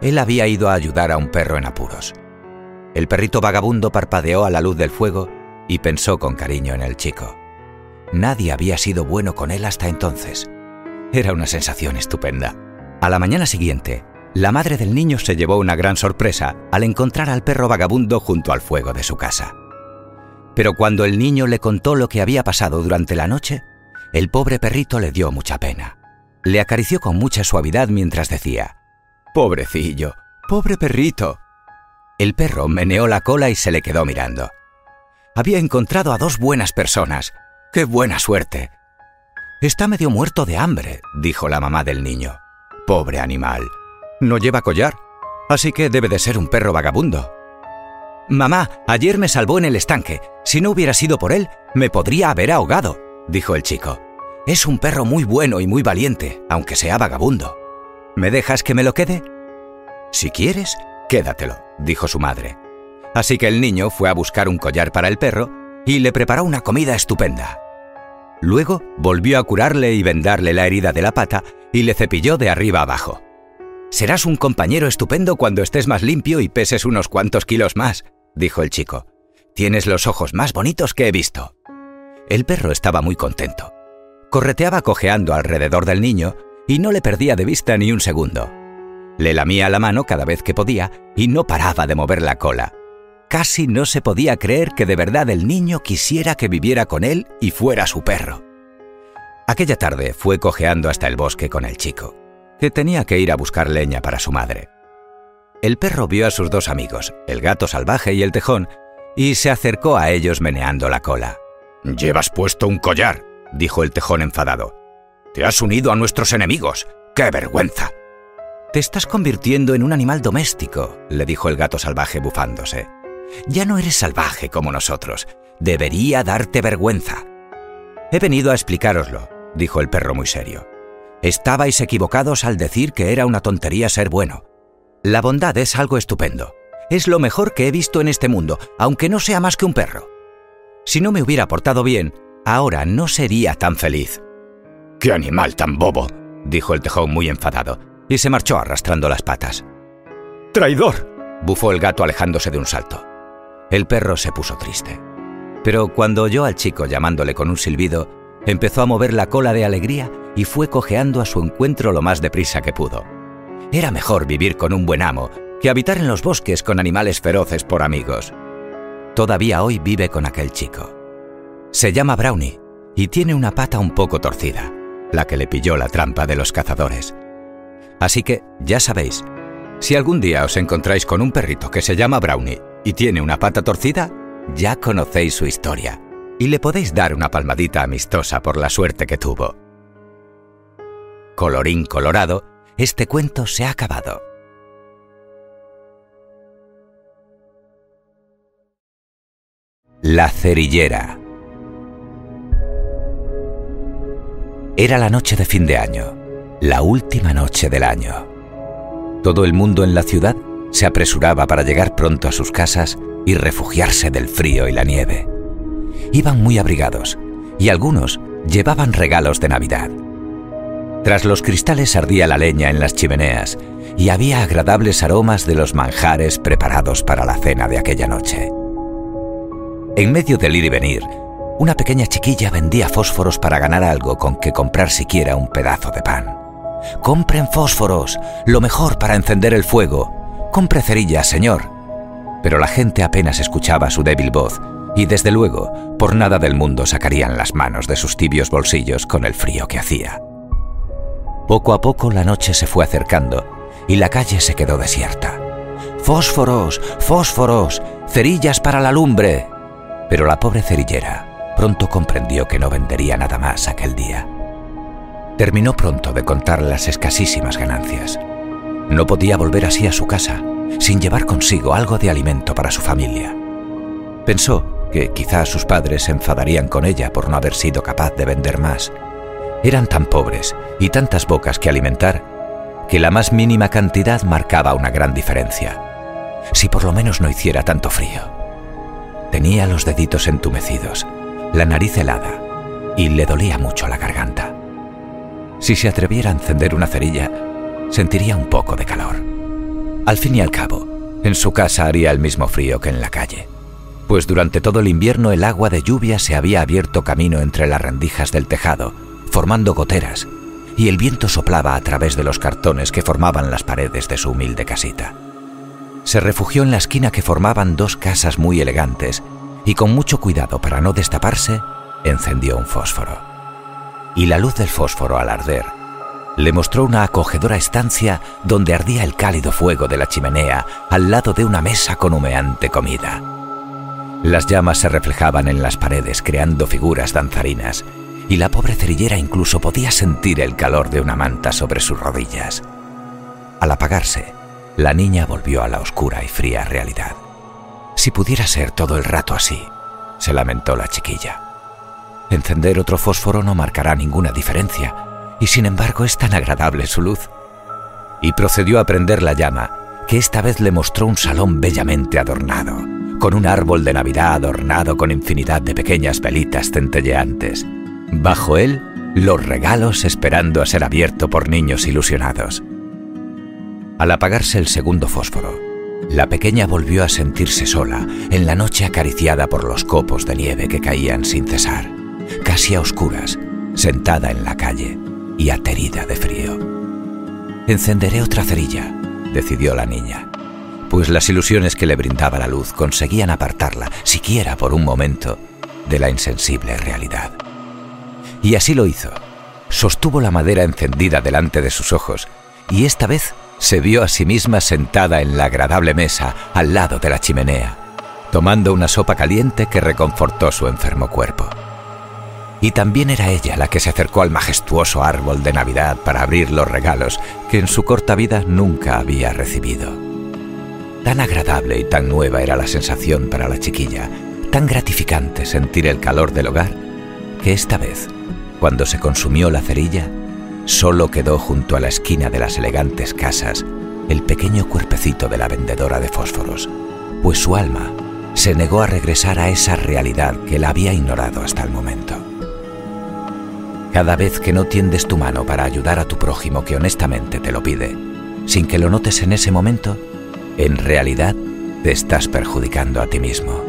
él había ido a ayudar a un perro en apuros. El perrito vagabundo parpadeó a la luz del fuego y pensó con cariño en el chico. Nadie había sido bueno con él hasta entonces. Era una sensación estupenda. A la mañana siguiente, la madre del niño se llevó una gran sorpresa al encontrar al perro vagabundo junto al fuego de su casa. Pero cuando el niño le contó lo que había pasado durante la noche, el pobre perrito le dio mucha pena. Le acarició con mucha suavidad mientras decía, Pobrecillo, pobre perrito. El perro meneó la cola y se le quedó mirando. Había encontrado a dos buenas personas. ¡Qué buena suerte! Está medio muerto de hambre, dijo la mamá del niño. Pobre animal. No lleva collar, así que debe de ser un perro vagabundo. Mamá, ayer me salvó en el estanque. Si no hubiera sido por él, me podría haber ahogado, dijo el chico. Es un perro muy bueno y muy valiente, aunque sea vagabundo. ¿Me dejas que me lo quede? Si quieres, quédatelo, dijo su madre. Así que el niño fue a buscar un collar para el perro y le preparó una comida estupenda. Luego volvió a curarle y vendarle la herida de la pata y le cepilló de arriba abajo. Serás un compañero estupendo cuando estés más limpio y peses unos cuantos kilos más, dijo el chico. Tienes los ojos más bonitos que he visto. El perro estaba muy contento. Correteaba cojeando alrededor del niño y no le perdía de vista ni un segundo. Le lamía la mano cada vez que podía y no paraba de mover la cola. Casi no se podía creer que de verdad el niño quisiera que viviera con él y fuera su perro. Aquella tarde fue cojeando hasta el bosque con el chico, que tenía que ir a buscar leña para su madre. El perro vio a sus dos amigos, el gato salvaje y el tejón, y se acercó a ellos meneando la cola. Llevas puesto un collar, dijo el tejón enfadado. Te has unido a nuestros enemigos. ¡Qué vergüenza! Te estás convirtiendo en un animal doméstico, le dijo el gato salvaje bufándose. Ya no eres salvaje como nosotros. Debería darte vergüenza. He venido a explicároslo, dijo el perro muy serio. Estabais equivocados al decir que era una tontería ser bueno. La bondad es algo estupendo. Es lo mejor que he visto en este mundo, aunque no sea más que un perro. Si no me hubiera portado bien, ahora no sería tan feliz. ¡Qué animal tan bobo! dijo el tejón muy enfadado, y se marchó arrastrando las patas. ¡Traidor! bufó el gato alejándose de un salto. El perro se puso triste. Pero cuando oyó al chico llamándole con un silbido, empezó a mover la cola de alegría y fue cojeando a su encuentro lo más deprisa que pudo. Era mejor vivir con un buen amo que habitar en los bosques con animales feroces por amigos. Todavía hoy vive con aquel chico. Se llama Brownie y tiene una pata un poco torcida, la que le pilló la trampa de los cazadores. Así que, ya sabéis, si algún día os encontráis con un perrito que se llama Brownie y tiene una pata torcida, ya conocéis su historia y le podéis dar una palmadita amistosa por la suerte que tuvo. Colorín colorado, este cuento se ha acabado. La cerillera. Era la noche de fin de año, la última noche del año. Todo el mundo en la ciudad se apresuraba para llegar pronto a sus casas y refugiarse del frío y la nieve. Iban muy abrigados y algunos llevaban regalos de Navidad. Tras los cristales ardía la leña en las chimeneas y había agradables aromas de los manjares preparados para la cena de aquella noche. En medio del ir y venir, una pequeña chiquilla vendía fósforos para ganar algo con que comprar siquiera un pedazo de pan. Compren fósforos, lo mejor para encender el fuego. Compre cerillas, señor. Pero la gente apenas escuchaba su débil voz y desde luego, por nada del mundo sacarían las manos de sus tibios bolsillos con el frío que hacía. Poco a poco la noche se fue acercando y la calle se quedó desierta. Fósforos, fósforos, cerillas para la lumbre. Pero la pobre cerillera pronto comprendió que no vendería nada más aquel día. Terminó pronto de contar las escasísimas ganancias. No podía volver así a su casa sin llevar consigo algo de alimento para su familia. Pensó que quizás sus padres se enfadarían con ella por no haber sido capaz de vender más. Eran tan pobres y tantas bocas que alimentar que la más mínima cantidad marcaba una gran diferencia. Si por lo menos no hiciera tanto frío. Tenía los deditos entumecidos, la nariz helada y le dolía mucho la garganta. Si se atreviera a encender una cerilla, sentiría un poco de calor. Al fin y al cabo, en su casa haría el mismo frío que en la calle, pues durante todo el invierno el agua de lluvia se había abierto camino entre las rendijas del tejado, formando goteras, y el viento soplaba a través de los cartones que formaban las paredes de su humilde casita se refugió en la esquina que formaban dos casas muy elegantes y con mucho cuidado para no destaparse, encendió un fósforo. Y la luz del fósforo al arder le mostró una acogedora estancia donde ardía el cálido fuego de la chimenea al lado de una mesa con humeante comida. Las llamas se reflejaban en las paredes creando figuras danzarinas y la pobre cerillera incluso podía sentir el calor de una manta sobre sus rodillas. Al apagarse, la niña volvió a la oscura y fría realidad. Si pudiera ser todo el rato así, se lamentó la chiquilla. Encender otro fósforo no marcará ninguna diferencia, y sin embargo es tan agradable su luz. Y procedió a prender la llama, que esta vez le mostró un salón bellamente adornado, con un árbol de Navidad adornado con infinidad de pequeñas velitas centelleantes. Bajo él, los regalos esperando a ser abierto por niños ilusionados. Al apagarse el segundo fósforo, la pequeña volvió a sentirse sola en la noche acariciada por los copos de nieve que caían sin cesar, casi a oscuras, sentada en la calle y aterida de frío. Encenderé otra cerilla, decidió la niña, pues las ilusiones que le brindaba la luz conseguían apartarla, siquiera por un momento, de la insensible realidad. Y así lo hizo. Sostuvo la madera encendida delante de sus ojos y esta vez se vio a sí misma sentada en la agradable mesa al lado de la chimenea, tomando una sopa caliente que reconfortó su enfermo cuerpo. Y también era ella la que se acercó al majestuoso árbol de Navidad para abrir los regalos que en su corta vida nunca había recibido. Tan agradable y tan nueva era la sensación para la chiquilla, tan gratificante sentir el calor del hogar, que esta vez, cuando se consumió la cerilla, solo quedó junto a la esquina de las elegantes casas el pequeño cuerpecito de la vendedora de fósforos, pues su alma se negó a regresar a esa realidad que la había ignorado hasta el momento. Cada vez que no tiendes tu mano para ayudar a tu prójimo que honestamente te lo pide, sin que lo notes en ese momento, en realidad te estás perjudicando a ti mismo.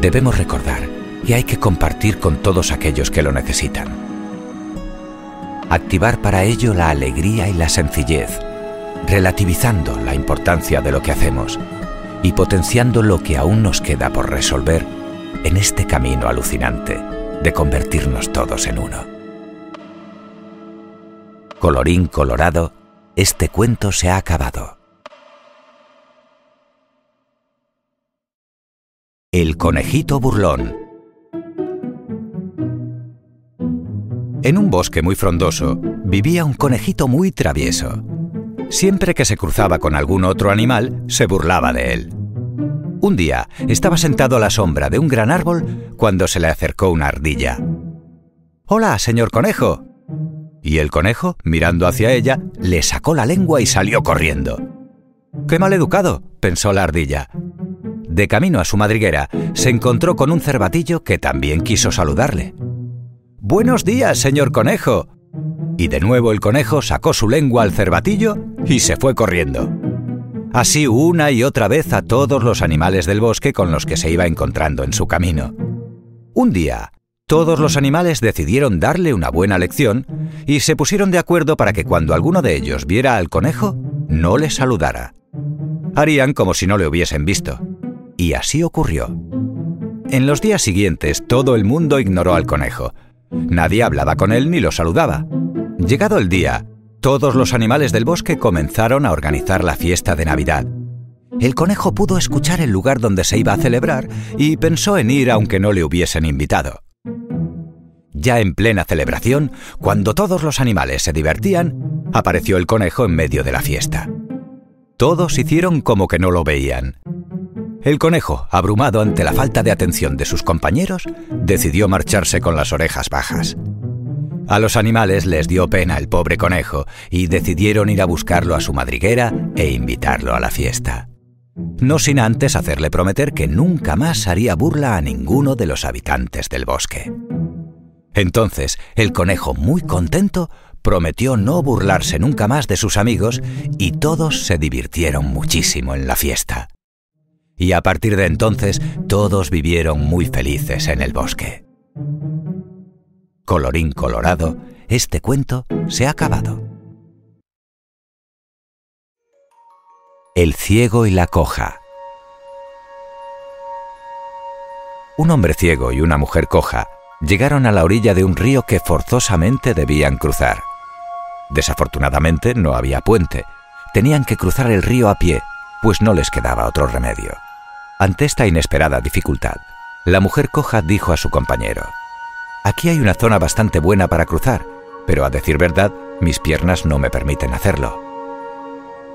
Debemos recordar que hay que compartir con todos aquellos que lo necesitan. Activar para ello la alegría y la sencillez, relativizando la importancia de lo que hacemos y potenciando lo que aún nos queda por resolver en este camino alucinante de convertirnos todos en uno. Colorín colorado, este cuento se ha acabado. El conejito burlón. En un bosque muy frondoso vivía un conejito muy travieso. Siempre que se cruzaba con algún otro animal, se burlaba de él. Un día estaba sentado a la sombra de un gran árbol cuando se le acercó una ardilla. Hola, señor conejo. Y el conejo, mirando hacia ella, le sacó la lengua y salió corriendo. ¡Qué mal educado! pensó la ardilla. De camino a su madriguera, se encontró con un cervatillo que también quiso saludarle. Buenos días, señor conejo. Y de nuevo el conejo sacó su lengua al cervatillo y se fue corriendo así una y otra vez a todos los animales del bosque con los que se iba encontrando en su camino. Un día, todos los animales decidieron darle una buena lección y se pusieron de acuerdo para que cuando alguno de ellos viera al conejo, no le saludara. Harían como si no le hubiesen visto. Y así ocurrió. En los días siguientes todo el mundo ignoró al conejo. Nadie hablaba con él ni lo saludaba. Llegado el día, todos los animales del bosque comenzaron a organizar la fiesta de Navidad. El conejo pudo escuchar el lugar donde se iba a celebrar y pensó en ir aunque no le hubiesen invitado. Ya en plena celebración, cuando todos los animales se divertían, apareció el conejo en medio de la fiesta. Todos hicieron como que no lo veían. El conejo, abrumado ante la falta de atención de sus compañeros, decidió marcharse con las orejas bajas. A los animales les dio pena el pobre conejo y decidieron ir a buscarlo a su madriguera e invitarlo a la fiesta. No sin antes hacerle prometer que nunca más haría burla a ninguno de los habitantes del bosque. Entonces, el conejo, muy contento, prometió no burlarse nunca más de sus amigos y todos se divirtieron muchísimo en la fiesta. Y a partir de entonces, todos vivieron muy felices en el bosque. Colorín colorado, este cuento se ha acabado. El ciego y la coja. Un hombre ciego y una mujer coja llegaron a la orilla de un río que forzosamente debían cruzar. Desafortunadamente no había puente. Tenían que cruzar el río a pie, pues no les quedaba otro remedio. Ante esta inesperada dificultad, la mujer coja dijo a su compañero, Aquí hay una zona bastante buena para cruzar, pero a decir verdad, mis piernas no me permiten hacerlo.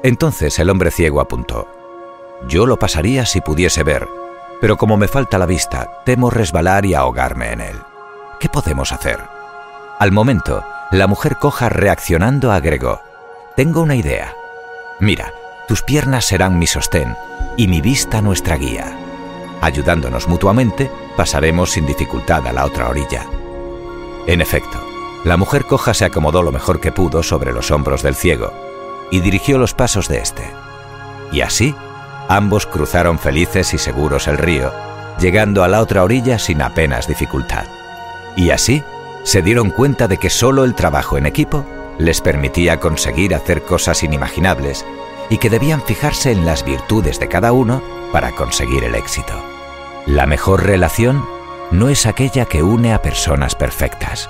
Entonces el hombre ciego apuntó. Yo lo pasaría si pudiese ver, pero como me falta la vista, temo resbalar y ahogarme en él. ¿Qué podemos hacer? Al momento, la mujer coja reaccionando agregó, Tengo una idea. Mira, tus piernas serán mi sostén y mi vista nuestra guía. Ayudándonos mutuamente, pasaremos sin dificultad a la otra orilla. En efecto, la mujer coja se acomodó lo mejor que pudo sobre los hombros del ciego y dirigió los pasos de éste. Y así, ambos cruzaron felices y seguros el río, llegando a la otra orilla sin apenas dificultad. Y así, se dieron cuenta de que solo el trabajo en equipo les permitía conseguir hacer cosas inimaginables y que debían fijarse en las virtudes de cada uno para conseguir el éxito. La mejor relación no es aquella que une a personas perfectas,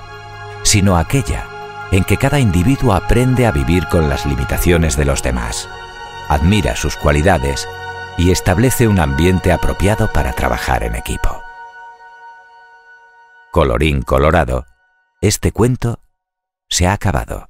sino aquella en que cada individuo aprende a vivir con las limitaciones de los demás, admira sus cualidades y establece un ambiente apropiado para trabajar en equipo. Colorín colorado, este cuento se ha acabado.